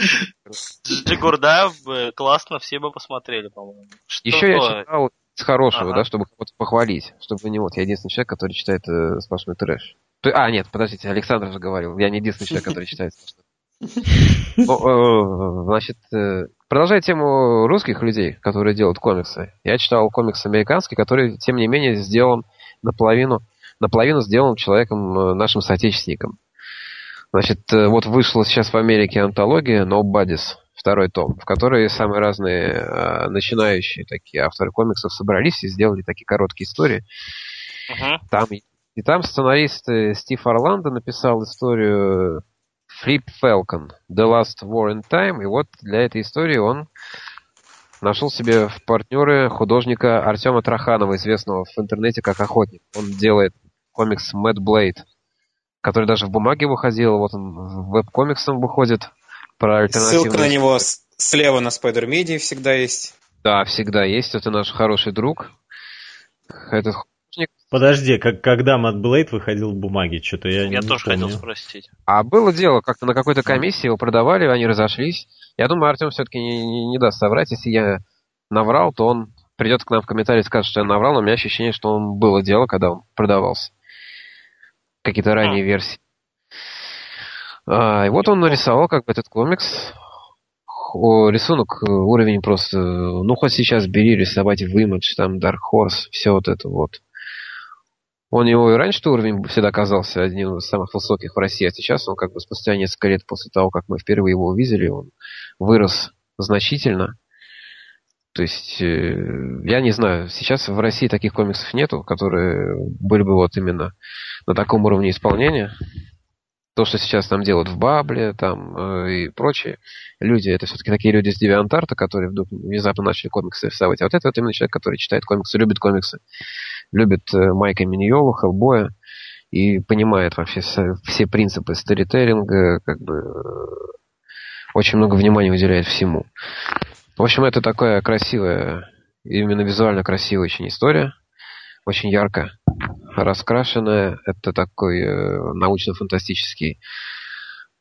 Джигурда, классно, все бы посмотрели, по-моему. Еще я читал с хорошего, да, чтобы кого-то похвалить, чтобы не вот, я единственный человек, который читает э, сплошной трэш. А, нет, подождите, Александр же говорил, я не единственный человек, который читает сплошной Значит, э, продолжая тему русских людей, которые делают комиксы. Я читал комикс американский, который, тем не менее, сделан наполовину наполовину сделан человеком, э, нашим соотечественником. Значит, э, вот вышла сейчас в Америке антология No Buddies, второй том, в которой самые разные э, начинающие такие авторы комиксов собрались и сделали такие короткие истории. Uh-huh. Там И там сценарист Стив Орландо написал историю Flip Falcon, The Last War in Time, и вот для этой истории он нашел себе в партнеры художника Артема Траханова, известного в интернете как Охотник. Он делает комикс Mad Blade, который даже в бумаге выходил, вот он в веб-комиксом выходит. Про альтернативную... Ссылка на него слева на Spider Media всегда есть. Да, всегда есть. Это наш хороший друг. Этот Подожди, как, когда Mad Blade выходил в бумаге? Что-то я, я не тоже помню. хотел спросить. А было дело, как-то на какой-то комиссии его продавали, они разошлись. Я думаю, Артем все-таки не, не, не даст соврать. Если я наврал, то он придет к нам в комментарии и скажет, что я наврал, но у меня ощущение, что он было дело, когда он продавался. Какие-то ранние версии. А, и вот он нарисовал как бы этот комикс. О, рисунок, э, уровень просто... Ну, хоть сейчас бери рисовать в Image, там, Dark Horse, все вот это вот. Он его и раньше уровень всегда казался одним из самых высоких в России, а сейчас он как бы спустя несколько лет после того, как мы впервые его увидели, он вырос значительно. То есть, э, я не знаю, сейчас в России таких комиксов нету, которые были бы вот именно на таком уровне исполнения. То, что сейчас там делают в Бабле там, э, и прочие люди, это все-таки такие люди с Девиантарта, которые вдруг внезапно начали комиксы рисовать. А вот это вот именно человек, который читает комиксы, любит комиксы любит э, Майка Миньола, Хеллбоя и понимает вообще все принципы старителлинга, как бы очень много внимания уделяет всему. В общем, это такая красивая, именно визуально красивая очень история, очень ярко раскрашенная. Это такой э, научно-фантастический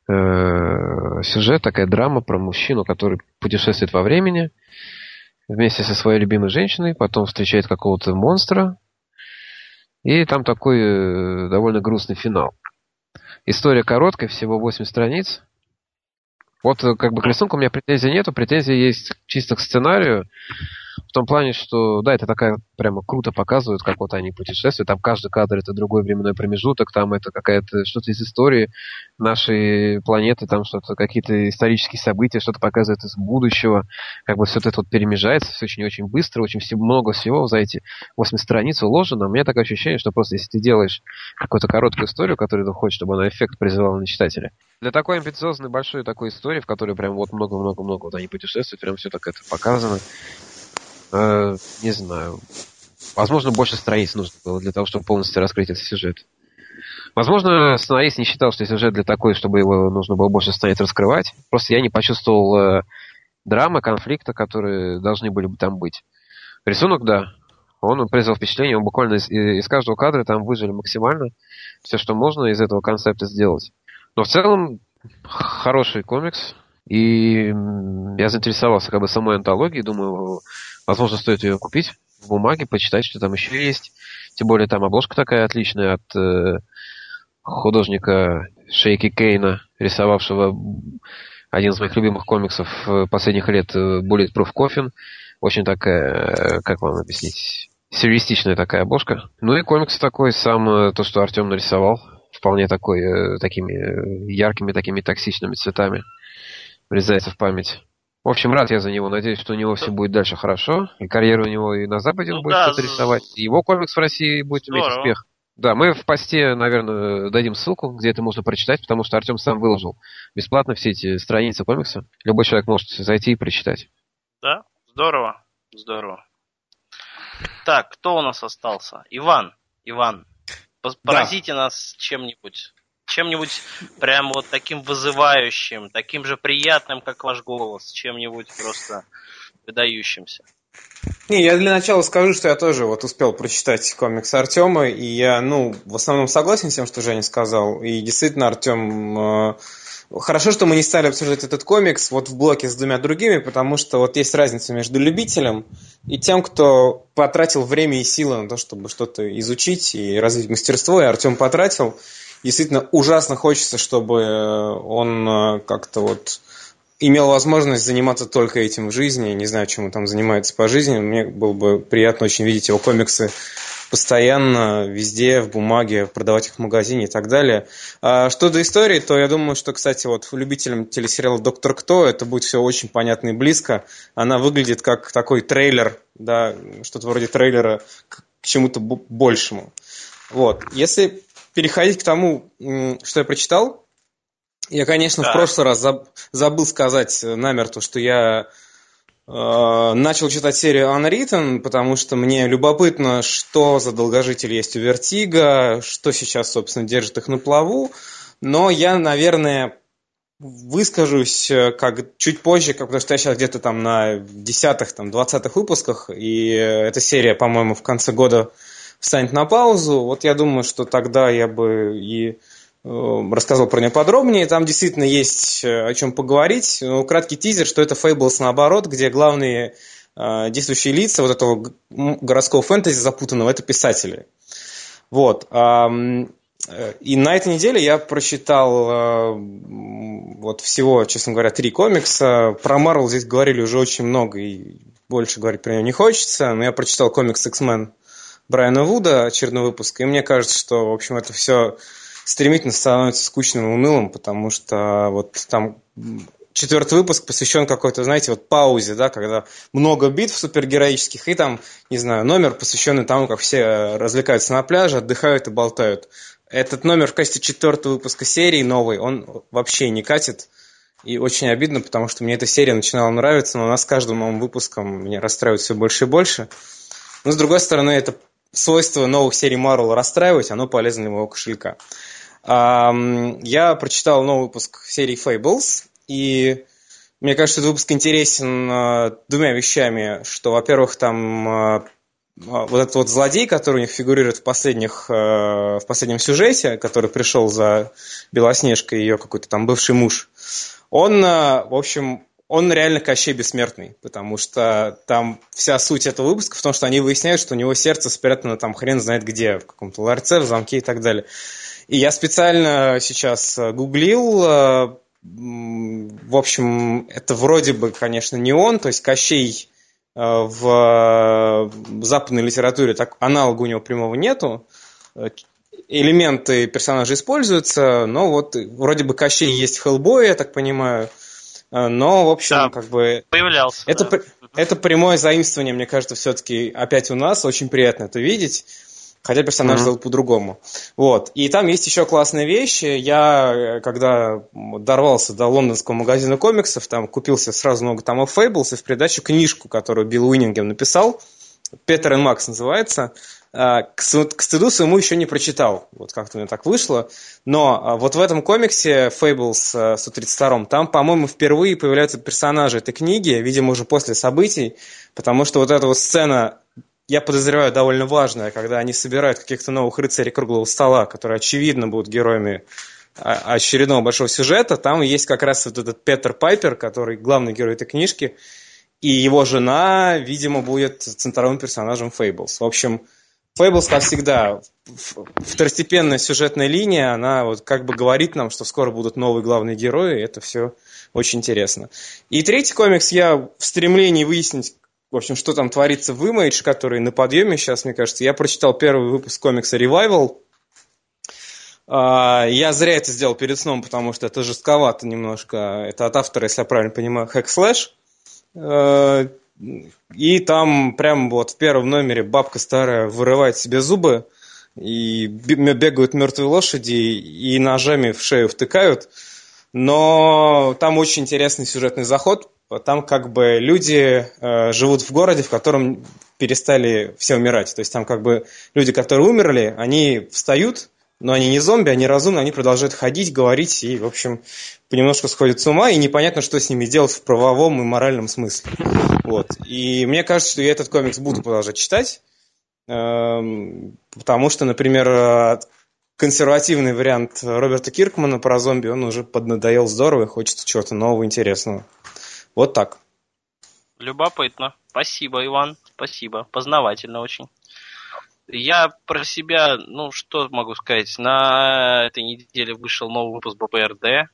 э, сюжет, такая драма про мужчину, который путешествует во времени вместе со своей любимой женщиной, потом встречает какого-то монстра, и там такой э, довольно грустный финал. История короткая, всего 8 страниц. Вот э, как бы к рисунку у меня претензий нету, претензии есть чисто к сценарию. В том плане, что, да, это такая прямо круто показывают, как вот они путешествуют. Там каждый кадр это другой временной промежуток, там это какая-то что-то из истории нашей планеты, там что-то, какие-то исторические события, что-то показывает из будущего. Как бы все это вот перемежается, все очень-очень быстро, очень много всего за эти 8 страниц уложено. У меня такое ощущение, что просто если ты делаешь какую-то короткую историю, которую ты хочешь, чтобы она эффект произвела на читателя. Для такой амбициозной большой такой истории, в которой прям вот много-много-много вот они путешествуют, прям все так это показано. Э, не знаю. Возможно, больше страниц нужно было для того, чтобы полностью раскрыть этот сюжет. Возможно, сценарист не считал, что сюжет для такой, чтобы его нужно было больше страниц раскрывать. Просто я не почувствовал э, драмы, конфликта, которые должны были бы там быть. Рисунок, да, он произвел впечатление, он буквально из, из каждого кадра там выжили максимально все, что можно из этого концепта сделать. Но в целом хороший комикс, и я заинтересовался как бы самой антологией, думаю, Возможно, стоит ее купить в бумаге, почитать, что там еще есть. Тем более там обложка такая отличная от э, художника Шейки Кейна, рисовавшего один из моих любимых комиксов последних лет э, Bulletproof Coffin. Очень такая, э, как вам объяснить, сюрреалистичная такая обложка. Ну и комикс такой, сам э, то, что Артем нарисовал, вполне такой, такими яркими, такими токсичными цветами. Врезается в память. В общем, рад я за него. Надеюсь, что у него все будет дальше хорошо. И карьера у него и на Западе ну, будет да, что-то рисовать. И его комикс в России будет иметь здорово. успех. Да, мы в посте, наверное, дадим ссылку, где это можно прочитать, потому что Артем сам выложил бесплатно все эти страницы комикса. Любой человек может зайти и прочитать. Да, здорово, здорово. Так, кто у нас остался? Иван, Иван, поразите да. нас чем-нибудь чем-нибудь прям вот таким вызывающим, таким же приятным, как ваш голос, чем-нибудь просто выдающимся. Не, я для начала скажу, что я тоже вот успел прочитать комикс Артема, и я, ну, в основном согласен с тем, что Женя сказал. И действительно, Артем, э, хорошо, что мы не стали обсуждать этот комикс вот в блоке с двумя другими, потому что вот есть разница между любителем и тем, кто потратил время и силы на то, чтобы что-то изучить и развить мастерство, и Артем потратил действительно ужасно хочется, чтобы он э, как-то вот имел возможность заниматься только этим в жизни. Не знаю, чем он там занимается по жизни. Мне было бы приятно очень видеть его комиксы постоянно, везде, в бумаге, продавать их в магазине и так далее. А что до истории, то я думаю, что, кстати, вот любителям телесериала «Доктор Кто» это будет все очень понятно и близко. Она выглядит как такой трейлер, да, что-то вроде трейлера к чему-то большему. Вот. Если переходить к тому, что я прочитал, я, конечно, да. в прошлый раз забыл сказать намертво, что я Э, начал читать серию Unwritten, потому что мне любопытно, что за долгожитель есть у Vertigo, что сейчас, собственно, держит их на плаву. Но я, наверное, выскажусь э, как чуть позже, как, потому что я сейчас где-то там на десятых, там, двадцатых выпусках, и эта серия, по-моему, в конце года встанет на паузу. Вот я думаю, что тогда я бы и Э, рассказал про нее подробнее. Там действительно есть э, о чем поговорить. Ну, краткий тизер, что это Fables наоборот, где главные э, действующие лица вот этого городского фэнтези запутанного это писатели. Вот. И на этой неделе я прочитал вот всего, честно говоря, три комикса. Про Марвел здесь говорили уже очень много, и больше говорить про нее не хочется. Но я прочитал комикс X-Men Брайана Вуда, очередной выпуск, и мне кажется, что, в общем, это все стремительно становится скучным и унылым, потому что вот там четвертый выпуск посвящен какой-то, знаете, вот паузе, да, когда много битв супергероических, и там, не знаю, номер, посвященный тому, как все развлекаются на пляже, отдыхают и болтают. Этот номер в качестве четвертого выпуска серии новый, он вообще не катит. И очень обидно, потому что мне эта серия начинала нравиться, но она с каждым новым выпуском меня расстраивает все больше и больше. Но, с другой стороны, это свойство новых серий Marvel расстраивать, оно полезно для моего кошелька. Я прочитал новый выпуск серии Fables, и мне кажется, этот выпуск интересен а, двумя вещами, что, во-первых, там а, а, вот этот вот злодей, который у них фигурирует в, последних, в последнем сюжете, который пришел за Белоснежкой, ее какой-то там бывший муж, он, в общем, он реально Кощей Бессмертный, потому что там вся суть этого выпуска в том, что они выясняют, что у него сердце спрятано там хрен знает где, в каком-то ларце, в замке и так далее. И я специально сейчас э, гуглил, э, в общем, это вроде бы, конечно, не он, то есть Кощей э, в западной литературе так аналога у него прямого нету. Элементы персонажа используются, но вот вроде бы Кощей есть в Хеллбое, я так понимаю. Но, в общем, да, как бы... Появлялся. Это, да. это прямое заимствование, мне кажется, все-таки опять у нас. Очень приятно это видеть. Хотя персонаж mm-hmm. зовут по-другому. Вот. И там есть еще классные вещи. Я, когда дорвался до лондонского магазина комиксов, там купился сразу много томов Fables и в придачу книжку, которую Билл Уиннингем написал. Петер и Макс называется. А, к стыду своему еще не прочитал. Вот как-то у меня так вышло. Но а, вот в этом комиксе Fables 132 там, по-моему, впервые появляются персонажи этой книги, видимо, уже после событий, потому что вот эта вот сцена я подозреваю, довольно важное, когда они собирают каких-то новых рыцарей круглого стола, которые, очевидно, будут героями а, очередного большого сюжета. Там есть как раз вот этот Петер Пайпер, который главный герой этой книжки, и его жена, видимо, будет центровым персонажем Фейблс. В общем, Фейблс, как всегда, второстепенная сюжетная линия, она вот как бы говорит нам, что скоро будут новые главные герои, и это все очень интересно. И третий комикс я в стремлении выяснить, в общем, что там творится в Image, который на подъеме сейчас, мне кажется. Я прочитал первый выпуск комикса Revival. А, я зря это сделал перед сном, потому что это жестковато немножко. Это от автора, если я правильно понимаю, Hack. И там прям вот в первом номере бабка старая вырывает себе зубы, и бегают мертвые лошади, и ножами в шею втыкают. Но там очень интересный сюжетный заход, там как бы люди э, живут в городе, в котором перестали все умирать. То есть там как бы люди, которые умерли, они встают, но они не зомби, они разумны, они продолжают ходить, говорить и, в общем, понемножку сходят с ума, и непонятно, что с ними делать в правовом и моральном смысле. Вот. И мне кажется, что я этот комикс буду продолжать читать, эм, потому что, например, консервативный вариант Роберта Киркмана про зомби, он уже поднадоел здорово, и хочется чего-то нового, интересного. Вот так. Любопытно. Спасибо, Иван. Спасибо. Познавательно очень. Я про себя, ну, что могу сказать. На этой неделе вышел новый выпуск БПРД.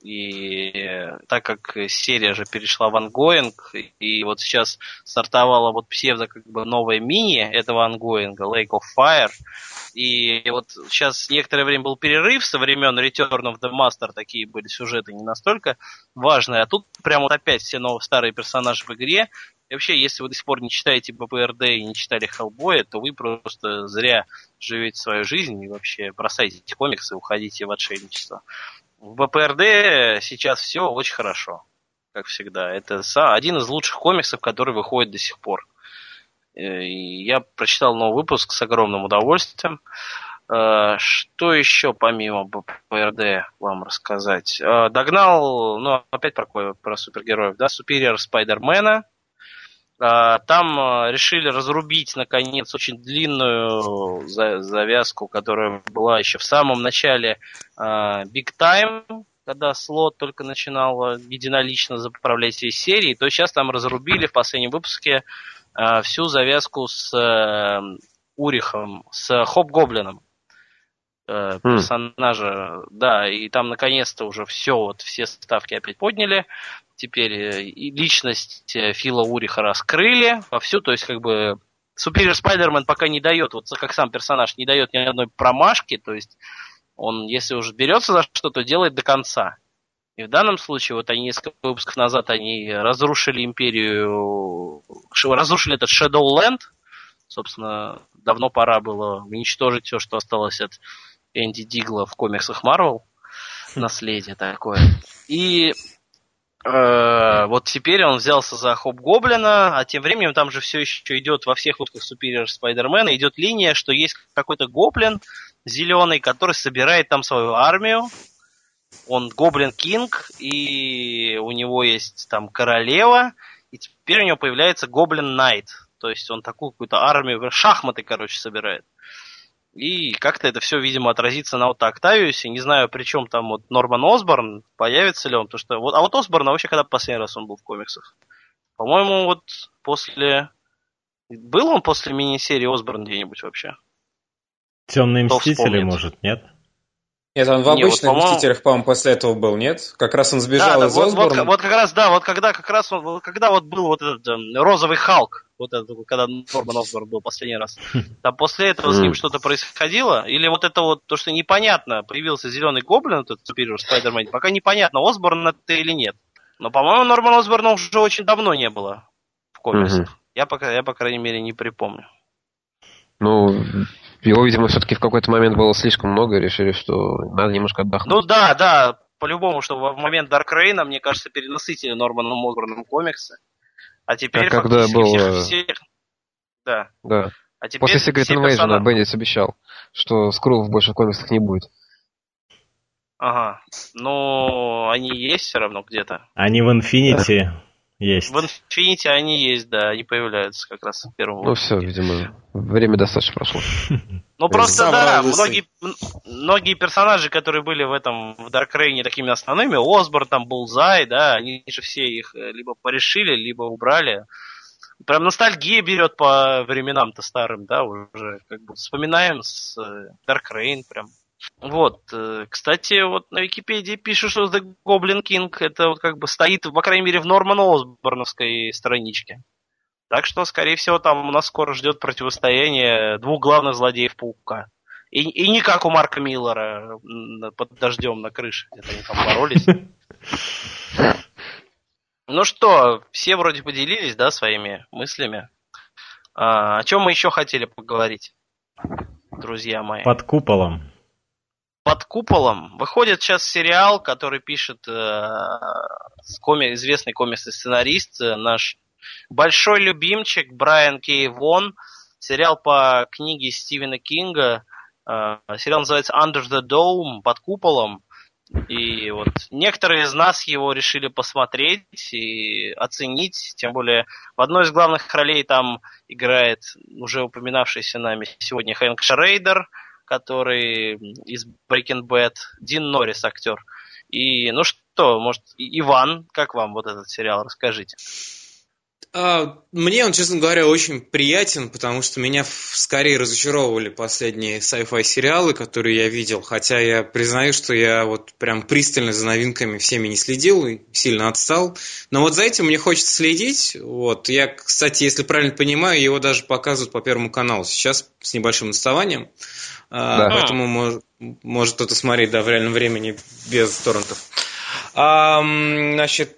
И так как серия же перешла в ongoing, и вот сейчас стартовала вот псевдо как бы новая мини этого ongoing а, Lake of Fire, и вот сейчас некоторое время был перерыв со времен Return of the Master, такие были сюжеты не настолько важные, а тут прям вот опять все новые старые персонажи в игре, и вообще, если вы до сих пор не читаете БПРД и не читали Хеллбоя, то вы просто зря живете свою жизнь и вообще бросаете комиксы и уходите в отшельничество. В БПРД сейчас все очень хорошо, как всегда. Это один из лучших комиксов, который выходит до сих пор. Э, я прочитал новый выпуск с огромным удовольствием. Э, что еще помимо БПРД вам рассказать? Э, догнал, ну, опять про, про супергероев, да, Superior Спайдермена. Там решили разрубить, наконец, очень длинную завязку, которая была еще в самом начале Big Time, когда слот только начинал единолично заправлять всей серии, то сейчас там разрубили в последнем выпуске Э, всю завязку с э, Урихом, с Хоп-Гоблином э, хм. персонажа, mm. да, и там наконец-то уже все, вот все ставки опять подняли. Теперь и личность Фила Уриха раскрыли вовсю, то есть как бы Spider-Man пока не дает, вот как сам персонаж, не дает ни одной промашки, то есть он, если уже берется за что-то, делает до конца. И в данном случае, вот они несколько выпусков назад, они разрушили империю, разрушили этот Shadowland. Собственно, давно пора было уничтожить все, что осталось от Энди Дигла в комиксах Марвел. Наследие такое. И э, вот теперь он взялся за Хоп Гоблина, а тем временем там же все еще идет во всех выпусках Superior Spider-Man, идет линия, что есть какой-то гоблин зеленый, который собирает там свою армию, он Гоблин Кинг, и у него есть там королева, и теперь у него появляется Гоблин Найт. То есть он такую какую-то армию, шахматы, короче, собирает. И как-то это все, видимо, отразится на вот Октавиусе. Не знаю, при чем там вот Норман Осборн, появится ли он. То что... вот, а вот Осборн, а вообще, когда последний раз он был в комиксах? По-моему, вот после... Был он после мини-серии Осборн где-нибудь вообще? Темные Мстители, может, нет? Нет, он в обычных не, вот, Мстителях, по-моему, после этого был, нет? Как раз он сбежал да, из да, вот, вот, вот как раз, да, вот когда как раз он, вот, когда вот был вот этот э, розовый Халк, вот этот, когда Норман Осборн был последний раз, там после этого с ним что-то происходило, или вот это вот то, что непонятно, появился зеленый гоблин, этот Superior Spider-Man, пока непонятно, Осборн это или нет. Но, по-моему, Нормана Осборна уже очень давно не было в комиксах. Я, пока, я, по крайней мере, не припомню. Ну, его, видимо, все-таки в какой-то момент было слишком много, и решили, что надо немножко отдохнуть. Ну да, да, по-любому, что в момент Дарк Рейна, мне кажется, перенасытили Норманом Осборном комиксы. А теперь как когда был... Всех, всех... Да. Да. А теперь После Secret Invasion персонаж... Бендис обещал, что скрулов больше в комиксах не будет. Ага. Но они есть все равно где-то. Они в Infinity есть. В Infinity они есть, да, они появляются как раз в первом Ну все, видимо, время достаточно прошло. Ну просто да, многие, многие персонажи, которые были в этом, в Dark Reign такими основными, Осборн, там, Булзай, да, они же все их э, либо порешили, либо убрали. Прям ностальгия берет по временам-то старым, да, уже как бы вспоминаем с э, Dark Reign прям. Вот, э, кстати, вот на Википедии пишут, что The Goblin King это вот как бы стоит, по крайней мере, в Норман Осборновской страничке. Так что, скорее всего, там у нас скоро ждет противостояние двух главных злодеев Паука. И, и не как у Марка Миллера под дождем на крыше, где-то они там боролись. Ну что, все вроде поделились, да, своими мыслями. А, о чем мы еще хотели поговорить, друзья мои? Под куполом под куполом выходит сейчас сериал, который пишет э, коми, известный комиксный сценарист, э, наш большой любимчик Брайан Кей Вон. Сериал по книге Стивена Кинга. Э, сериал называется Under the Dome, под куполом. И вот некоторые из нас его решили посмотреть и оценить, тем более в одной из главных ролей там играет уже упоминавшийся нами сегодня Хэнк Шрейдер – который из Breaking Bad, Дин Норрис актер. И, ну что, может, Иван, как вам вот этот сериал, расскажите. А, мне он, честно говоря, очень приятен, потому что меня скорее разочаровывали последние sci-fi сериалы, которые я видел. Хотя я признаю, что я вот прям пристально за новинками всеми не следил и сильно отстал. Но вот за этим мне хочется следить. Вот. Я, кстати, если правильно понимаю, его даже показывают по Первому каналу сейчас с небольшим отставанием. А, да. Поэтому может, может кто-то смотреть да, в реальном времени без торрентов. А, значит,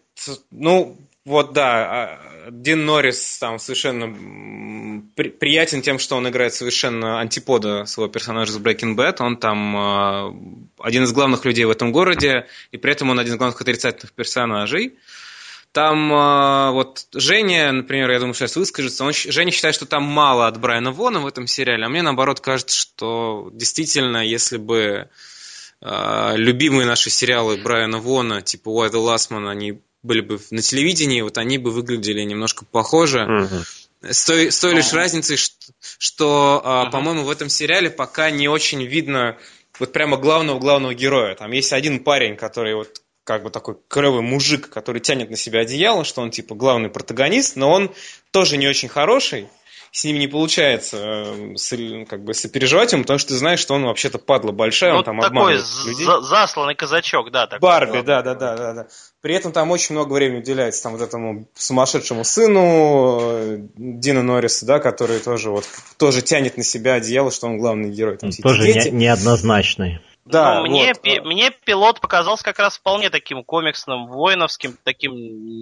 ну, вот да, а, Дин Норрис там совершенно при, приятен тем, что он играет совершенно антипода своего персонажа из Breaking Bad. Он там э, один из главных людей в этом городе, и при этом он один из главных отрицательных персонажей. Там э, вот Женя, например, я думаю, сейчас выскажется. Он, Женя считает, что там мало от Брайана Вона в этом сериале, а мне наоборот кажется, что действительно, если бы э, любимые наши сериалы Брайана Вона, типа Уайда Ласмана, они были бы на телевидении, вот они бы выглядели немножко похоже. Угу. С той, с той лишь разницей, что, что угу. по-моему, в этом сериале пока не очень видно вот прямо главного-главного героя. Там есть один парень, который вот как бы такой клевый мужик, который тянет на себя одеяло, что он типа главный протагонист, но он тоже не очень хороший с ним не получается э, как бы сопереживать ему, потому что ты знаешь, что он вообще-то падла большая, ну, он там такой обманывает людей. засланный казачок, да. Такой, Барби, да, да, да, да, да. При этом там очень много времени уделяется там вот этому сумасшедшему сыну э, Дина Норриса, да, который тоже вот тоже тянет на себя одеяло, что он главный герой. Там тоже не, неоднозначный. Да, Но мне, вот. пи- мне пилот показался как раз вполне таким комиксным, воиновским, таким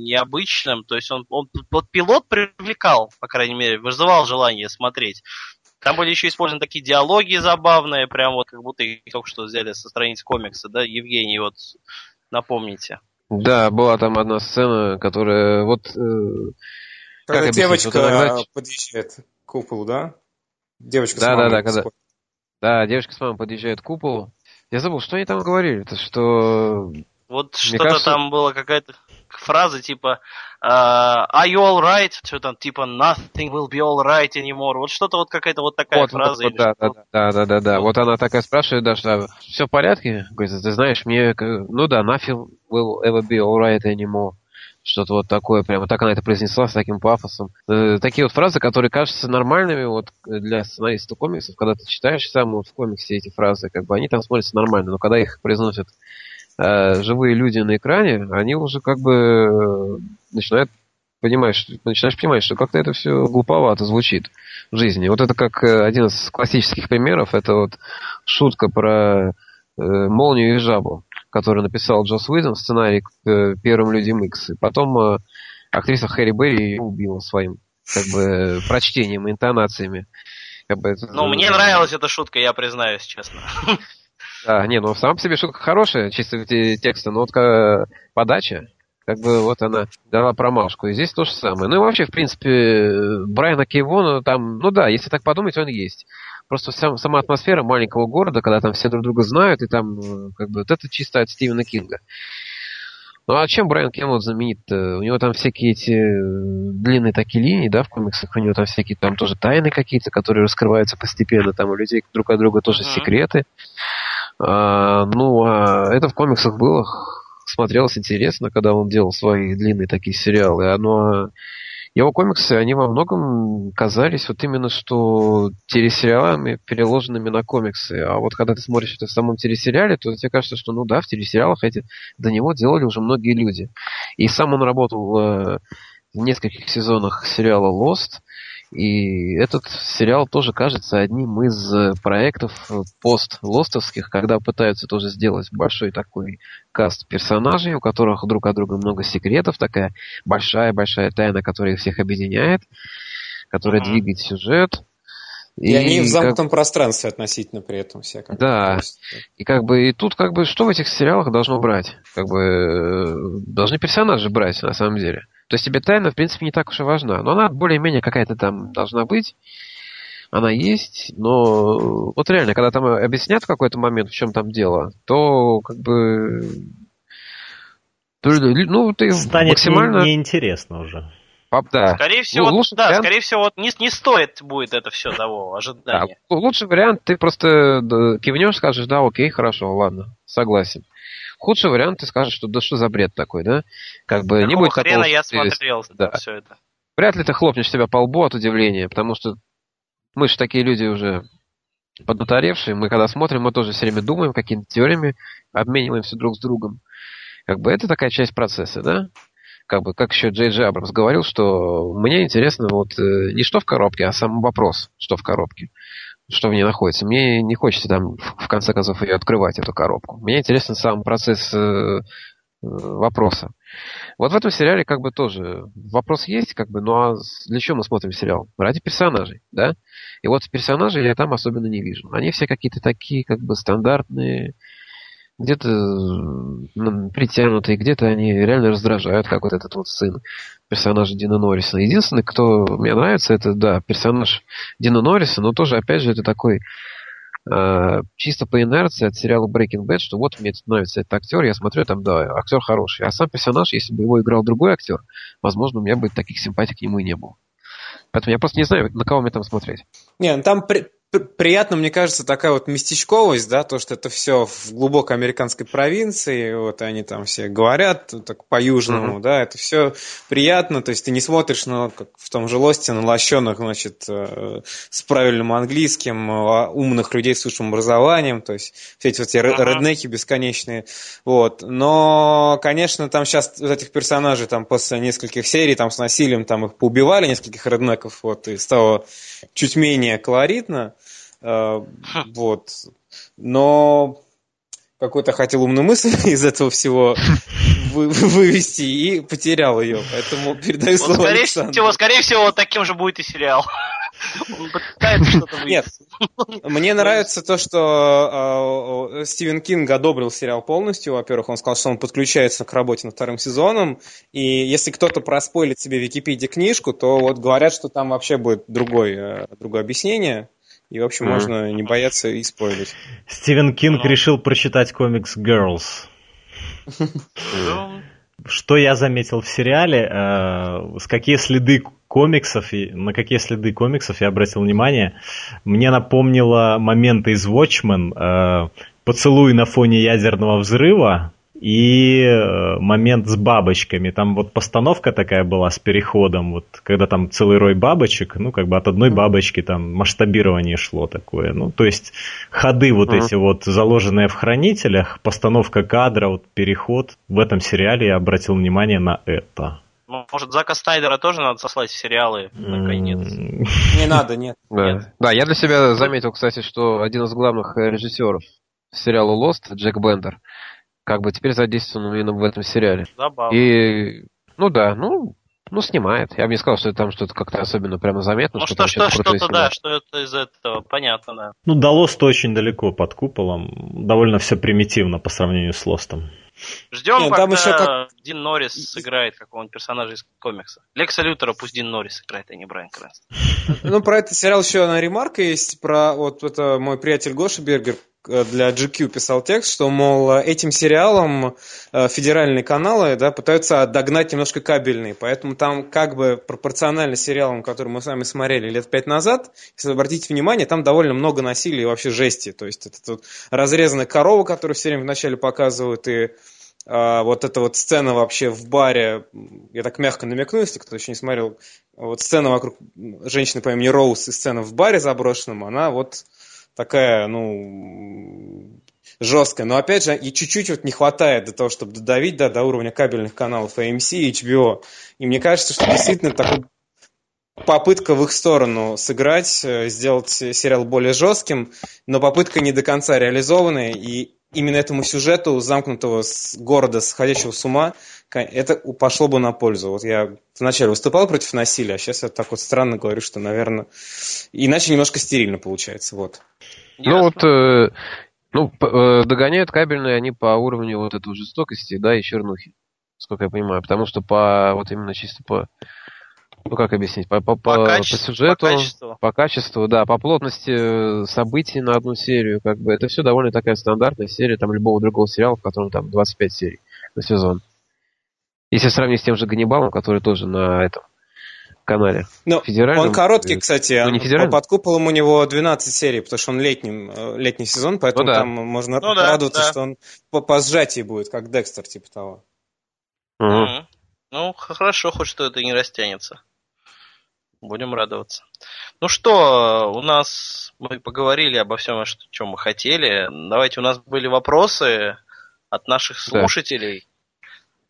необычным. То есть он, он вот пилот привлекал, по крайней мере, вызывал желание смотреть. Там были еще использованы такие диалоги забавные, прям вот как будто их только что взяли со страниц комикса, да, Евгений, вот напомните. Да, была там одна сцена, которая вот... Э, когда как девочка вот иногда... подъезжает к куполу, да? Девочка да, с мамой. Да, да, когда... Да, девочка с мамой подъезжает к куполу, я забыл, что они там говорили? Это что... Вот что-то кажется... там было какая-то фраза типа uh, Are you alright? Что там типа Nothing will be alright anymore. Вот что-то вот какая-то вот такая вот, фраза. Вот, да, да, да, да, да, да. Вот она такая спрашивает даже, а, все в порядке? Говорит, ты знаешь, мне, ну да, nothing will ever be alright anymore. Что-то вот такое, прямо так она это произнесла с таким пафосом. Э, такие вот фразы, которые кажутся нормальными вот для сценариста комиксов, когда ты читаешь сам вот в комиксе эти фразы, как бы они там смотрятся нормально, но когда их произносят э, живые люди на экране, они уже как бы э, начинают понимаешь, начинаешь понимать, что как-то это все глуповато звучит в жизни. Вот это как э, один из классических примеров, это вот шутка про э, молнию и жабу который написал Джос Уидон, сценарий к э, первым Людям Икс. И потом э, актриса Хэри Берри ее убила своим как бы прочтением, интонациями. Как бы, ну, мне нравилась эта шутка, я признаюсь, честно. Да, не, ну сама по себе шутка хорошая, чисто текста, но вот подача, как бы вот она дала промашку. И здесь то же самое. Ну и вообще, в принципе, Брайана Кейвона там, ну да, если так подумать, он есть. Просто сам, сама атмосфера маленького города, когда там все друг друга знают, и там, э, как бы, вот это чисто от Стивена Кинга. Ну а чем Брайан Кемлот знаменит? -то? У него там всякие эти э, длинные такие линии, да, в комиксах, у него там всякие там тоже тайны какие-то, которые раскрываются постепенно, там у людей друг от друга тоже uh-huh. секреты. А, ну, а это в комиксах было, смотрелось интересно, когда он делал свои длинные такие сериалы. Оно его комиксы, они во многом казались вот именно что телесериалами, переложенными на комиксы. А вот когда ты смотришь это в самом телесериале, то тебе кажется, что ну да, в телесериалах эти до него делали уже многие люди. И сам он работал э, в нескольких сезонах сериала Lost, и этот сериал тоже кажется одним из э, проектов э, пост-лостовских, когда пытаются тоже сделать большой такой каст персонажей, у которых друг от друга много секретов, такая большая-большая тайна, которая их всех объединяет, которая mm-hmm. двигает сюжет. И, и они в замкнутом как... пространстве относительно при этом все. Как да. И как бы и тут как бы что в этих сериалах должно брать? Как бы э, должны персонажи брать на самом деле. То есть тебе тайна, в принципе, не так уж и важна. Но она более-менее какая-то там должна быть. Она есть, но вот реально, когда там объяснят в какой-то момент, в чем там дело, то как бы... Ну, ты Станет максимально... неинтересно уже. Пап, да. Скорее всего, ну, да, вариант... скорее всего, вот не, не стоит будет это все того ожидания. Да, лучший вариант, ты просто кивнешь, скажешь, да, окей, хорошо, ладно, согласен. Худший вариант, ты скажешь, что да что за бред такой, да? Как бы Какого не будет хрена такого, я смотрел да. все это. вряд ли ты хлопнешь себя по лбу от удивления, потому что мы же такие люди уже поднаторевшие, мы когда смотрим, мы тоже все время думаем какими-то теориями, обмениваемся друг с другом. Как бы это такая часть процесса, да? Как бы, как еще Джей Джей Абрамс говорил, что мне интересно вот э, не что в коробке, а сам вопрос, что в коробке, что в ней находится. Мне не хочется там, в конце концов, ее открывать, эту коробку. Мне интересен сам процесс э, вопроса. Вот в этом сериале как бы тоже вопрос есть, как бы, ну а для чего мы смотрим сериал? Ради персонажей, да? И вот персонажей я там особенно не вижу. Они все какие-то такие, как бы, стандартные, где-то притянутые, где-то они реально раздражают, как вот этот вот сын персонажа Дина Норрисона. Единственный, кто мне нравится, это, да, персонаж Дина Норриса, но тоже, опять же, это такой Э, чисто по инерции от сериала Breaking Bad, что вот мне нравится этот актер, я смотрю, там, да, актер хороший. А сам персонаж, если бы его играл другой актер, возможно, у меня бы таких симпатий к нему и не было. Поэтому я просто не знаю, на кого мне там смотреть. Не, ну там при, приятно, мне кажется, такая вот местечковость, да, то, что это все в глубокой американской провинции, вот они там все говорят так по-южному, mm-hmm. да, это все приятно, то есть ты не смотришь, ну, как в том же Лосте, на лощенных, значит, э, с правильным английским, а, умных людей с высшим образованием, то есть все эти вот эти mm-hmm. реднеки бесконечные, вот, но, конечно, там сейчас вот этих персонажей там после нескольких серий там с насилием там их поубивали, нескольких реднеков, вот, и стало чуть менее колоритно, Э, вот. Но какой-то хотел умную мысль из этого всего вы, вывести и потерял ее. Поэтому передаю вот слово скорее Всего, скорее всего, таким же будет и сериал. Он пытается что-то Нет, мне нравится то, что э, Стивен Кинг одобрил сериал полностью. Во-первых, он сказал, что он подключается к работе над вторым сезоном. И если кто-то проспойлит себе в Википедии книжку, то вот говорят, что там вообще будет другое, э, другое объяснение. И, в общем, mm. можно не бояться и спойлить. Стивен Кинг mm. решил прочитать комикс Girls. Что я заметил в сериале, э, с какие следы комиксов, на какие следы комиксов я обратил внимание, мне напомнило моменты из Watchmen, э, поцелуй на фоне ядерного взрыва, и э, момент с бабочками. Там вот постановка такая была с переходом, вот когда там целый рой бабочек, ну, как бы от одной бабочки там масштабирование шло такое. Ну, то есть ходы вот uh-huh. эти вот заложенные в хранителях, постановка кадра, вот переход. В этом сериале я обратил внимание на это. Может, Зака Снайдера тоже надо сослать в сериалы, наконец? Не надо, нет. Да. да, я для себя заметил, кстати, что один из главных режиссеров сериала Lost, Джек Бендер, как бы теперь задействован именно в этом сериале. Забавно. И, ну да, ну, ну, снимает. Я бы не сказал, что там что-то как-то особенно прямо заметно. Ну, что, что, что-то, да, что это из этого, понятно, да. Ну, до Лоста очень далеко под куполом. Довольно все примитивно по сравнению с Лостом. Ждем, Нет, там еще как... Дин Норрис сыграет какого-нибудь персонажа из комикса. Лекса Лютера пусть Дин Норрис играет, а не Брайан Крэнстон. Ну, про этот сериал еще одна ремарка есть. Про вот это мой приятель Гоша Бергер для GQ писал текст, что, мол, этим сериалом э, федеральные каналы да, пытаются догнать немножко кабельные, поэтому там как бы пропорционально сериалам, которые мы с вами смотрели лет пять назад, если обратите внимание, там довольно много насилия и вообще жести, то есть это тут разрезанная корова, которую все время вначале показывают, и а, вот эта вот сцена вообще в баре, я так мягко намекну, если кто еще не смотрел, вот сцена вокруг женщины по имени Роуз и сцена в баре заброшенном, она вот такая, ну, жесткая. Но опять же, и чуть-чуть вот не хватает для того, чтобы додавить да, до уровня кабельных каналов AMC и HBO. И мне кажется, что действительно такой попытка в их сторону сыграть, э, сделать сериал более жестким, но попытка не до конца реализованная, и именно этому сюжету замкнутого с города, сходящего с ума, это пошло бы на пользу. Вот я вначале выступал против насилия, а сейчас я так вот странно говорю, что, наверное, иначе немножко стерильно получается. Вот. Ну вот, э, ну, э, догоняют кабельные они по уровню вот этой жестокости, да, и чернухи, сколько я понимаю, потому что по, вот именно чисто по, ну как объяснить, по, по, по, по, качеству, по сюжету, по качеству. по качеству, да, по плотности событий на одну серию, как бы, это все довольно такая стандартная серия, там, любого другого сериала, в котором там 25 серий на сезон. Если сравнить с тем же Ганнибалом, который тоже на этом канале. Ну, он короткий, кстати. Ну, не федеральным. Под куполом у него 12 серий, потому что он летним, э, летний сезон, поэтому ну, да. там можно ну, радоваться, да. что он по, по сжатии будет, как Декстер, типа того. Угу. Ну, хорошо, хоть что это не растянется. Будем радоваться. Ну что, у нас мы поговорили обо всем, о чем мы хотели. Давайте, у нас были вопросы от наших слушателей.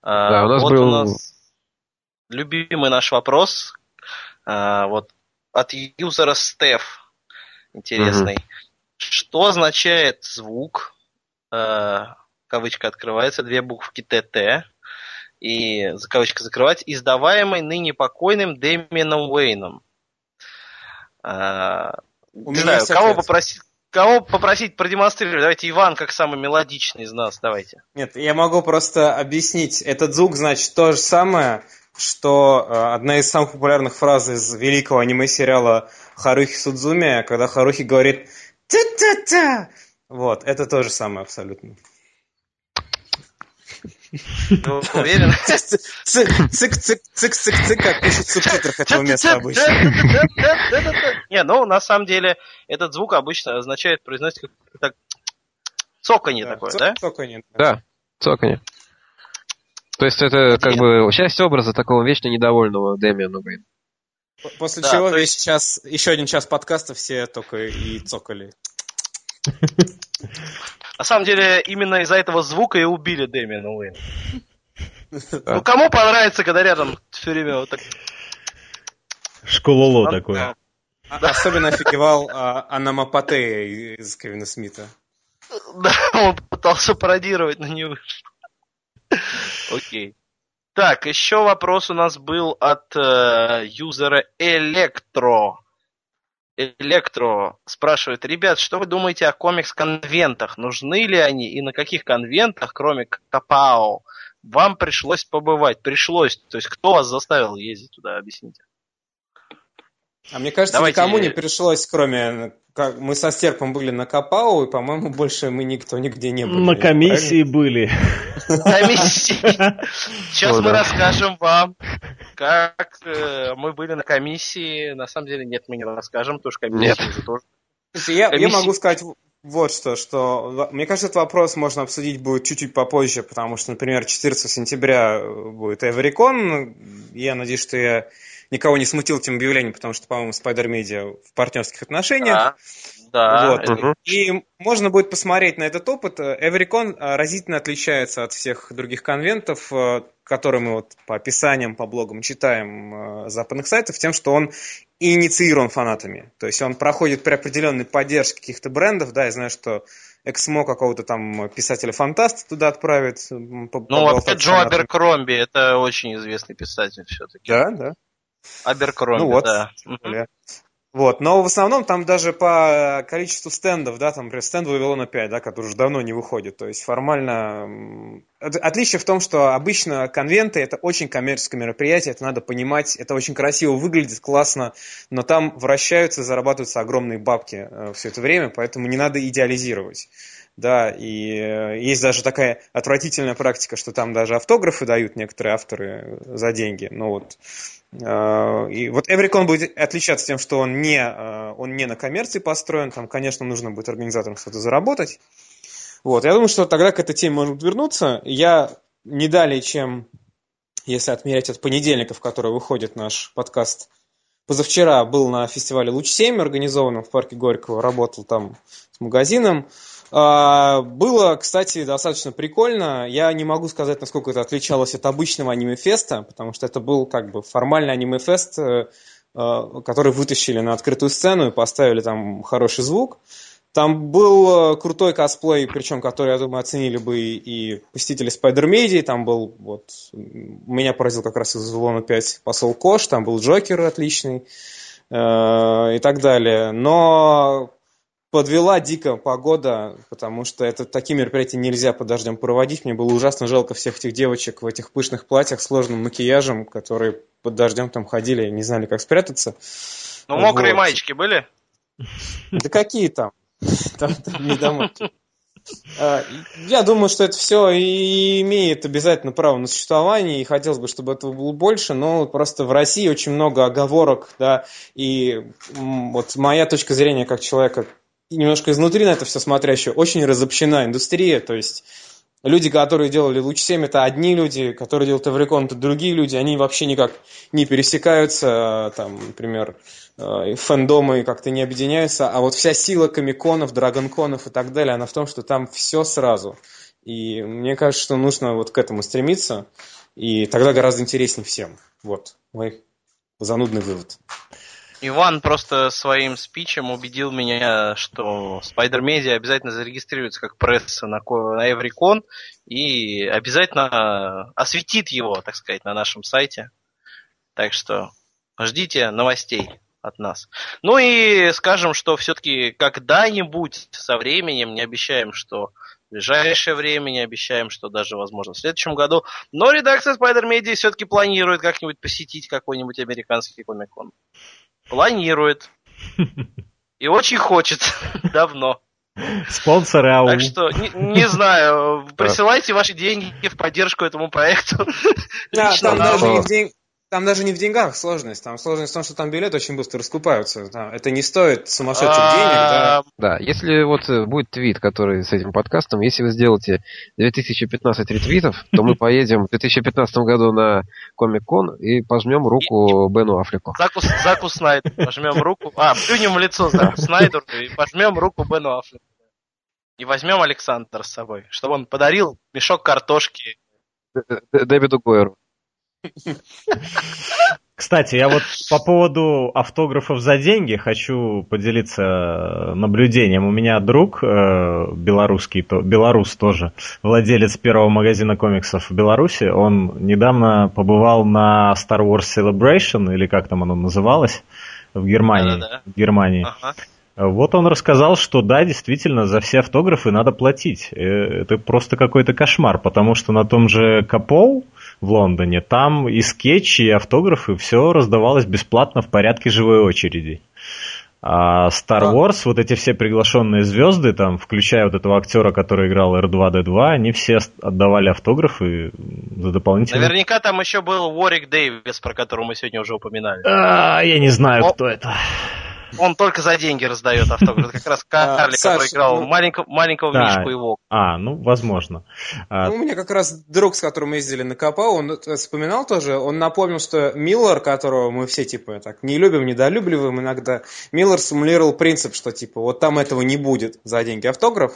Да, да у нас вот был... у нас любимый наш вопрос. А, вот от юзера Стеф. Интересный. Угу. Что означает звук? А, кавычка открывается, две буквы ТТ и кавычка закрывать, издаваемый ныне покойным Дэмином Уэйном. А, У не знаю, кого попросить, кого попросить продемонстрировать? Давайте Иван, как самый мелодичный из нас, давайте. Нет, я могу просто объяснить. Этот звук значит то же самое, что э, одна из самых популярных фраз из великого аниме-сериала Харухи Судзуми, когда Харухи говорит «Та-та-та!» Вот, это то же самое абсолютно. Ну, уверен? Цик-цик-цик-цик-цик, как пишут в субтитрах этого места обычно. Не, ну, на самом деле, этот звук обычно означает, произносить как цоканье такое, да? Цоканье. Да, цоканье. То есть это как бы часть образа такого вечно недовольного Дэмиана Бэйна. После да, чего весь есть... час, еще один час подкаста все только и цокали. На самом деле, именно из-за этого звука и убили Дэмиана Уэйна. Ну, кому понравится, когда рядом все время вот так... Школоло такое. Особенно офигевал а, Анамапатея из Кевина Смита. Да, он пытался пародировать, но не вышло. Окей. Так, еще вопрос у нас был от э, юзера Электро. Электро спрашивает, ребят, что вы думаете о комикс-конвентах? Нужны ли они и на каких конвентах, кроме Капао, вам пришлось побывать? Пришлось. То есть кто вас заставил ездить туда, объясните. А мне кажется, Давайте... никому не пришлось, кроме... Как, мы со Стерпом были на Капау, и, по-моему, больше мы никто нигде не были. На комиссии правильно? были. Комиссии. Сейчас мы расскажем вам, как э, мы были на комиссии. На самом деле, нет, мы не расскажем, потому что комиссия уже тоже. Я, я могу сказать вот что, что мне кажется, этот вопрос можно обсудить будет чуть-чуть попозже, потому что, например, 14 сентября будет Эврикон. Я надеюсь, что я никого не смутил этим объявлением, потому что, по-моему, Spider Media в партнерских отношениях. Да. Вот. Угу. И можно будет посмотреть на этот опыт. Эврикон разительно отличается от всех других конвентов, э, которые мы вот по описаниям, по блогам читаем э, западных сайтов, тем, что он инициирован фанатами. То есть он проходит при определенной поддержке каких-то брендов. Да, я знаю, что Эксмо какого-то там писателя-фантаста туда отправит. Ну, вообще Джо Аберкромби, это очень известный писатель все-таки. Да, да. Аберкромби, ну, вот, да. Вот, но в основном там даже по количеству стендов, да, там, например, стенд Вавилона 5, да, который уже давно не выходит, то есть формально... Отличие в том, что обычно конвенты это очень коммерческое мероприятие, это надо понимать, это очень красиво выглядит, классно, но там вращаются, зарабатываются огромные бабки э, все это время, поэтому не надо идеализировать. Да, и э, есть даже такая отвратительная практика, что там даже автографы дают некоторые авторы за деньги. Ну вот, Э, и вот Эврикон будет отличаться тем, что он не, э, он не на коммерции построен, там, конечно, нужно будет организаторам что-то заработать. Вот, я думаю, что тогда к этой теме можно вернуться. Я не далее, чем, если отмерять от понедельника, в который выходит наш подкаст, позавчера был на фестивале «Луч-7», организованном в парке Горького, работал там с магазином. А, было, кстати, достаточно прикольно. Я не могу сказать, насколько это отличалось от обычного аниме-феста, потому что это был как бы формальный аниме-фест, э, э, который вытащили на открытую сцену и поставили там хороший звук. Там был э, крутой косплей, причем который, я думаю, оценили бы и посетители Spider Media. Там был, вот, меня поразил как раз из Вавилона 5 посол Кош, там был Джокер отличный и так далее. Но подвела дико погода, потому что это такие мероприятия нельзя под дождем проводить. Мне было ужасно жалко всех этих девочек в этих пышных платьях с сложным макияжем, которые под дождем там ходили и не знали, как спрятаться. Ну, мокрые вот. маечки были? Да какие там? Там, там не домой. А, я думаю, что это все и имеет обязательно право на существование, и хотелось бы, чтобы этого было больше, но просто в России очень много оговорок, да, и вот моя точка зрения как человека, немножко изнутри на это все смотрящего, очень разобщена индустрия, то есть Люди, которые делали Луч 7, это одни люди, которые делают Эврикон, это другие люди, они вообще никак не пересекаются, там, например, э, фэндомы как-то не объединяются, а вот вся сила комиконов, драгонконов и так далее, она в том, что там все сразу. И мне кажется, что нужно вот к этому стремиться, и тогда гораздо интереснее всем. Вот, мой занудный вывод. Иван просто своим спичем убедил меня, что Spider Media обязательно зарегистрируется как пресса на, на Эврикон и обязательно осветит его, так сказать, на нашем сайте. Так что ждите новостей от нас. Ну и скажем, что все-таки когда-нибудь со временем, не обещаем, что в ближайшее время, не обещаем, что даже, возможно, в следующем году, но редакция Spider Media все-таки планирует как-нибудь посетить какой-нибудь американский комикон. Планирует. И очень хочет. Давно. Спонсоры АУ. Так что, не, не знаю, присылайте ваши деньги в поддержку этому проекту. Да, там даже день, там даже не в деньгах сложность. Там сложность в том, что там билеты очень быстро раскупаются. Это не стоит сумасшедших денег. Да. да, если вот э, будет твит, который с этим подкастом, если вы сделаете 2015 ретвитов, то мы поедем в 2015 году на Комик-кон и пожмем руку Бену Африку. Закус, Заку Снайдер. Пожмем руку. А, плюнем в лицо Заку Снайдеру и пожмем руку Бену Африку. И возьмем Александра с собой, чтобы он подарил мешок картошки Дэвиду Гойеру. Кстати, я вот по поводу автографов за деньги хочу поделиться наблюдением. У меня друг э, белорусский, то, белорус тоже, владелец первого магазина комиксов в Беларуси, он недавно побывал на Star Wars Celebration, или как там оно называлось, в Германии. Да-да-да. В Германии. Ага. Вот он рассказал, что да, действительно, за все автографы надо платить. Э, это просто какой-то кошмар, потому что на том же Капол, в Лондоне. Там и скетчи, и автографы, все раздавалось бесплатно в порядке живой очереди. А Star Wars, вот эти все приглашенные звезды, там, включая вот этого актера, который играл R2-D2, они все отдавали автографы за дополнительные... Наверняка там еще был Уорик Дэвис, про которого мы сегодня уже упоминали. А, я не знаю, О... кто это. Он только за деньги раздает автограф. Как раз Карли, который играл ну, маленького, Мишку его. А, ну, возможно. А, ну, у меня как раз друг, с которым мы ездили на КП, он вспоминал тоже, он напомнил, что Миллер, которого мы все, типа, так не любим, недолюбливаем иногда, Миллер симулировал принцип, что, типа, вот там этого не будет за деньги автограф,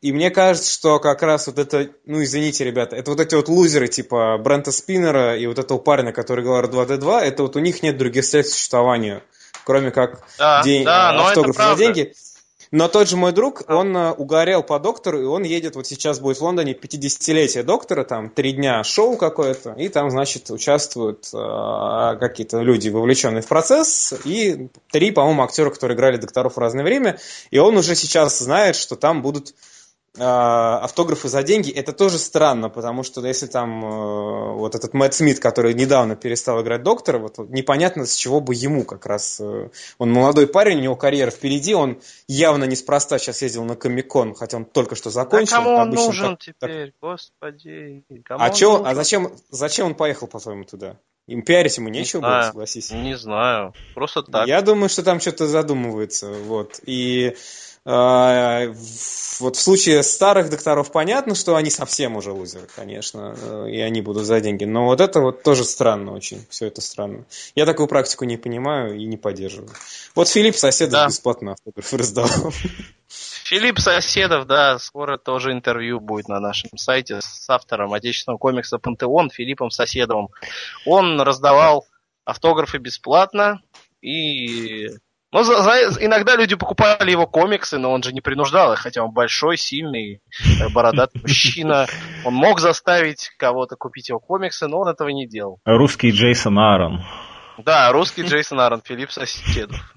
и мне кажется, что как раз вот это, ну извините, ребята, это вот эти вот лузеры типа Брента Спиннера и вот этого парня, который играл R2D2, это вот у них нет других средств существования кроме как да, день, да, автограф за деньги. Но тот же мой друг, он uh, угорел по доктору, и он едет, вот сейчас будет в Лондоне 50-летие доктора, там три дня шоу какое-то, и там, значит, участвуют uh, какие-то люди, вовлеченные в процесс, и три, по-моему, актера, которые играли докторов в разное время, и он уже сейчас знает, что там будут а, автографы за деньги, это тоже странно, потому что если там э, вот этот Мэтт Смит, который недавно перестал играть доктора, вот, вот непонятно, с чего бы ему как раз. Э, он молодой парень, у него карьера впереди, он явно неспроста сейчас ездил на Комикон, хотя он только что закончил. А кому он Обычно нужен так, теперь, так... господи? Кому а, чё, а зачем, зачем он поехал, по-твоему, туда? Им пиарить ему нечего было, согласись. Не знаю, просто так. Я думаю, что там что-то задумывается, вот. И а, вот в случае старых докторов понятно, что они совсем уже лузеры, конечно, э, и они будут за деньги. Но вот это вот тоже странно очень. Все это странно. Я такую практику не понимаю и не поддерживаю. Вот Филипп Соседов да. бесплатно автографы раздавал. Филипп Соседов, да, скоро тоже интервью будет на нашем сайте с автором отечественного комикса «Пантеон» Филиппом Соседовым. Он раздавал автографы бесплатно и ну, за, за, иногда люди покупали его комиксы, но он же не принуждал их, хотя он большой, сильный, э, бородатый мужчина. Он мог заставить кого-то купить его комиксы, но он этого не делал. Русский Джейсон Аарон. Да, русский Джейсон Аарон, Филипп Соседов.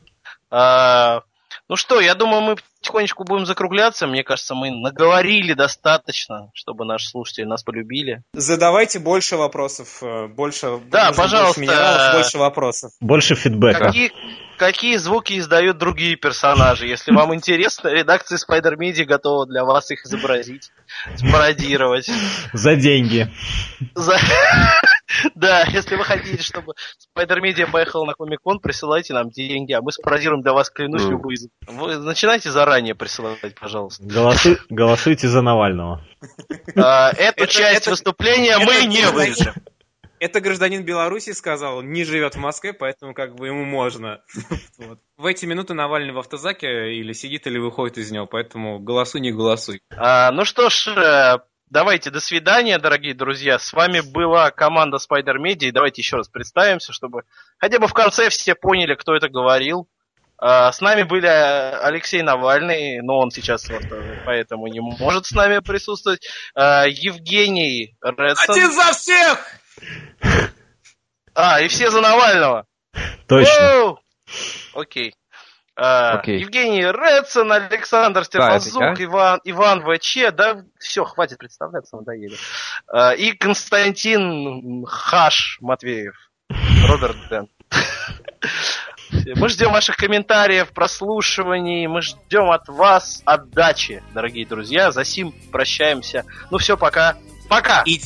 А, ну что, я думаю, мы потихонечку будем закругляться. Мне кажется, мы наговорили достаточно, чтобы наши слушатели нас полюбили. Задавайте больше вопросов, э, больше, да, пожалуйста, больше минералов, больше вопросов. Больше фидбэка. Какие, какие звуки издают другие персонажи? Если вам интересно, редакция Spider Media готова для вас их изобразить, спародировать. За деньги. За... Да, если вы хотите, чтобы Spider Media поехал на Комик-кон, присылайте нам деньги, а мы спродируем для вас, клянусь, любую из... Вы начинайте заранее присылать, пожалуйста. Голосуй, голосуйте за Навального. А, эту часть выступления мы не вырежем. Это гражданин Беларуси сказал, не живет в Москве, поэтому как бы ему можно. Вот. В эти минуты Навальный в автозаке или сидит, или выходит из него, поэтому голосуй, не голосуй. А, ну что ж, э, давайте до свидания, дорогие друзья. С вами была команда Spider Media. Давайте еще раз представимся, чтобы хотя бы в конце все поняли, кто это говорил. А, с нами были Алексей Навальный, но он сейчас вот, поэтому не может с нами присутствовать. А, Евгений Редсон. Один за всех! А, и все за Навального. Точно. Окей. А, Окей. Евгений Редсон, Александр Стерпазук, да, Иван, Иван ВЧ, да, все, хватит представляться, надоели. И Константин Хаш Матвеев, Роберт Дэн. Мы ждем ваших комментариев, прослушиваний. Мы ждем от вас отдачи, дорогие друзья. За сим прощаемся. Ну все, пока. Пока! И,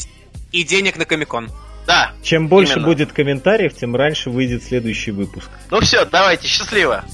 и денег на Комикон. Да. Чем больше именно. будет комментариев, тем раньше выйдет следующий выпуск. Ну все, давайте, счастливо!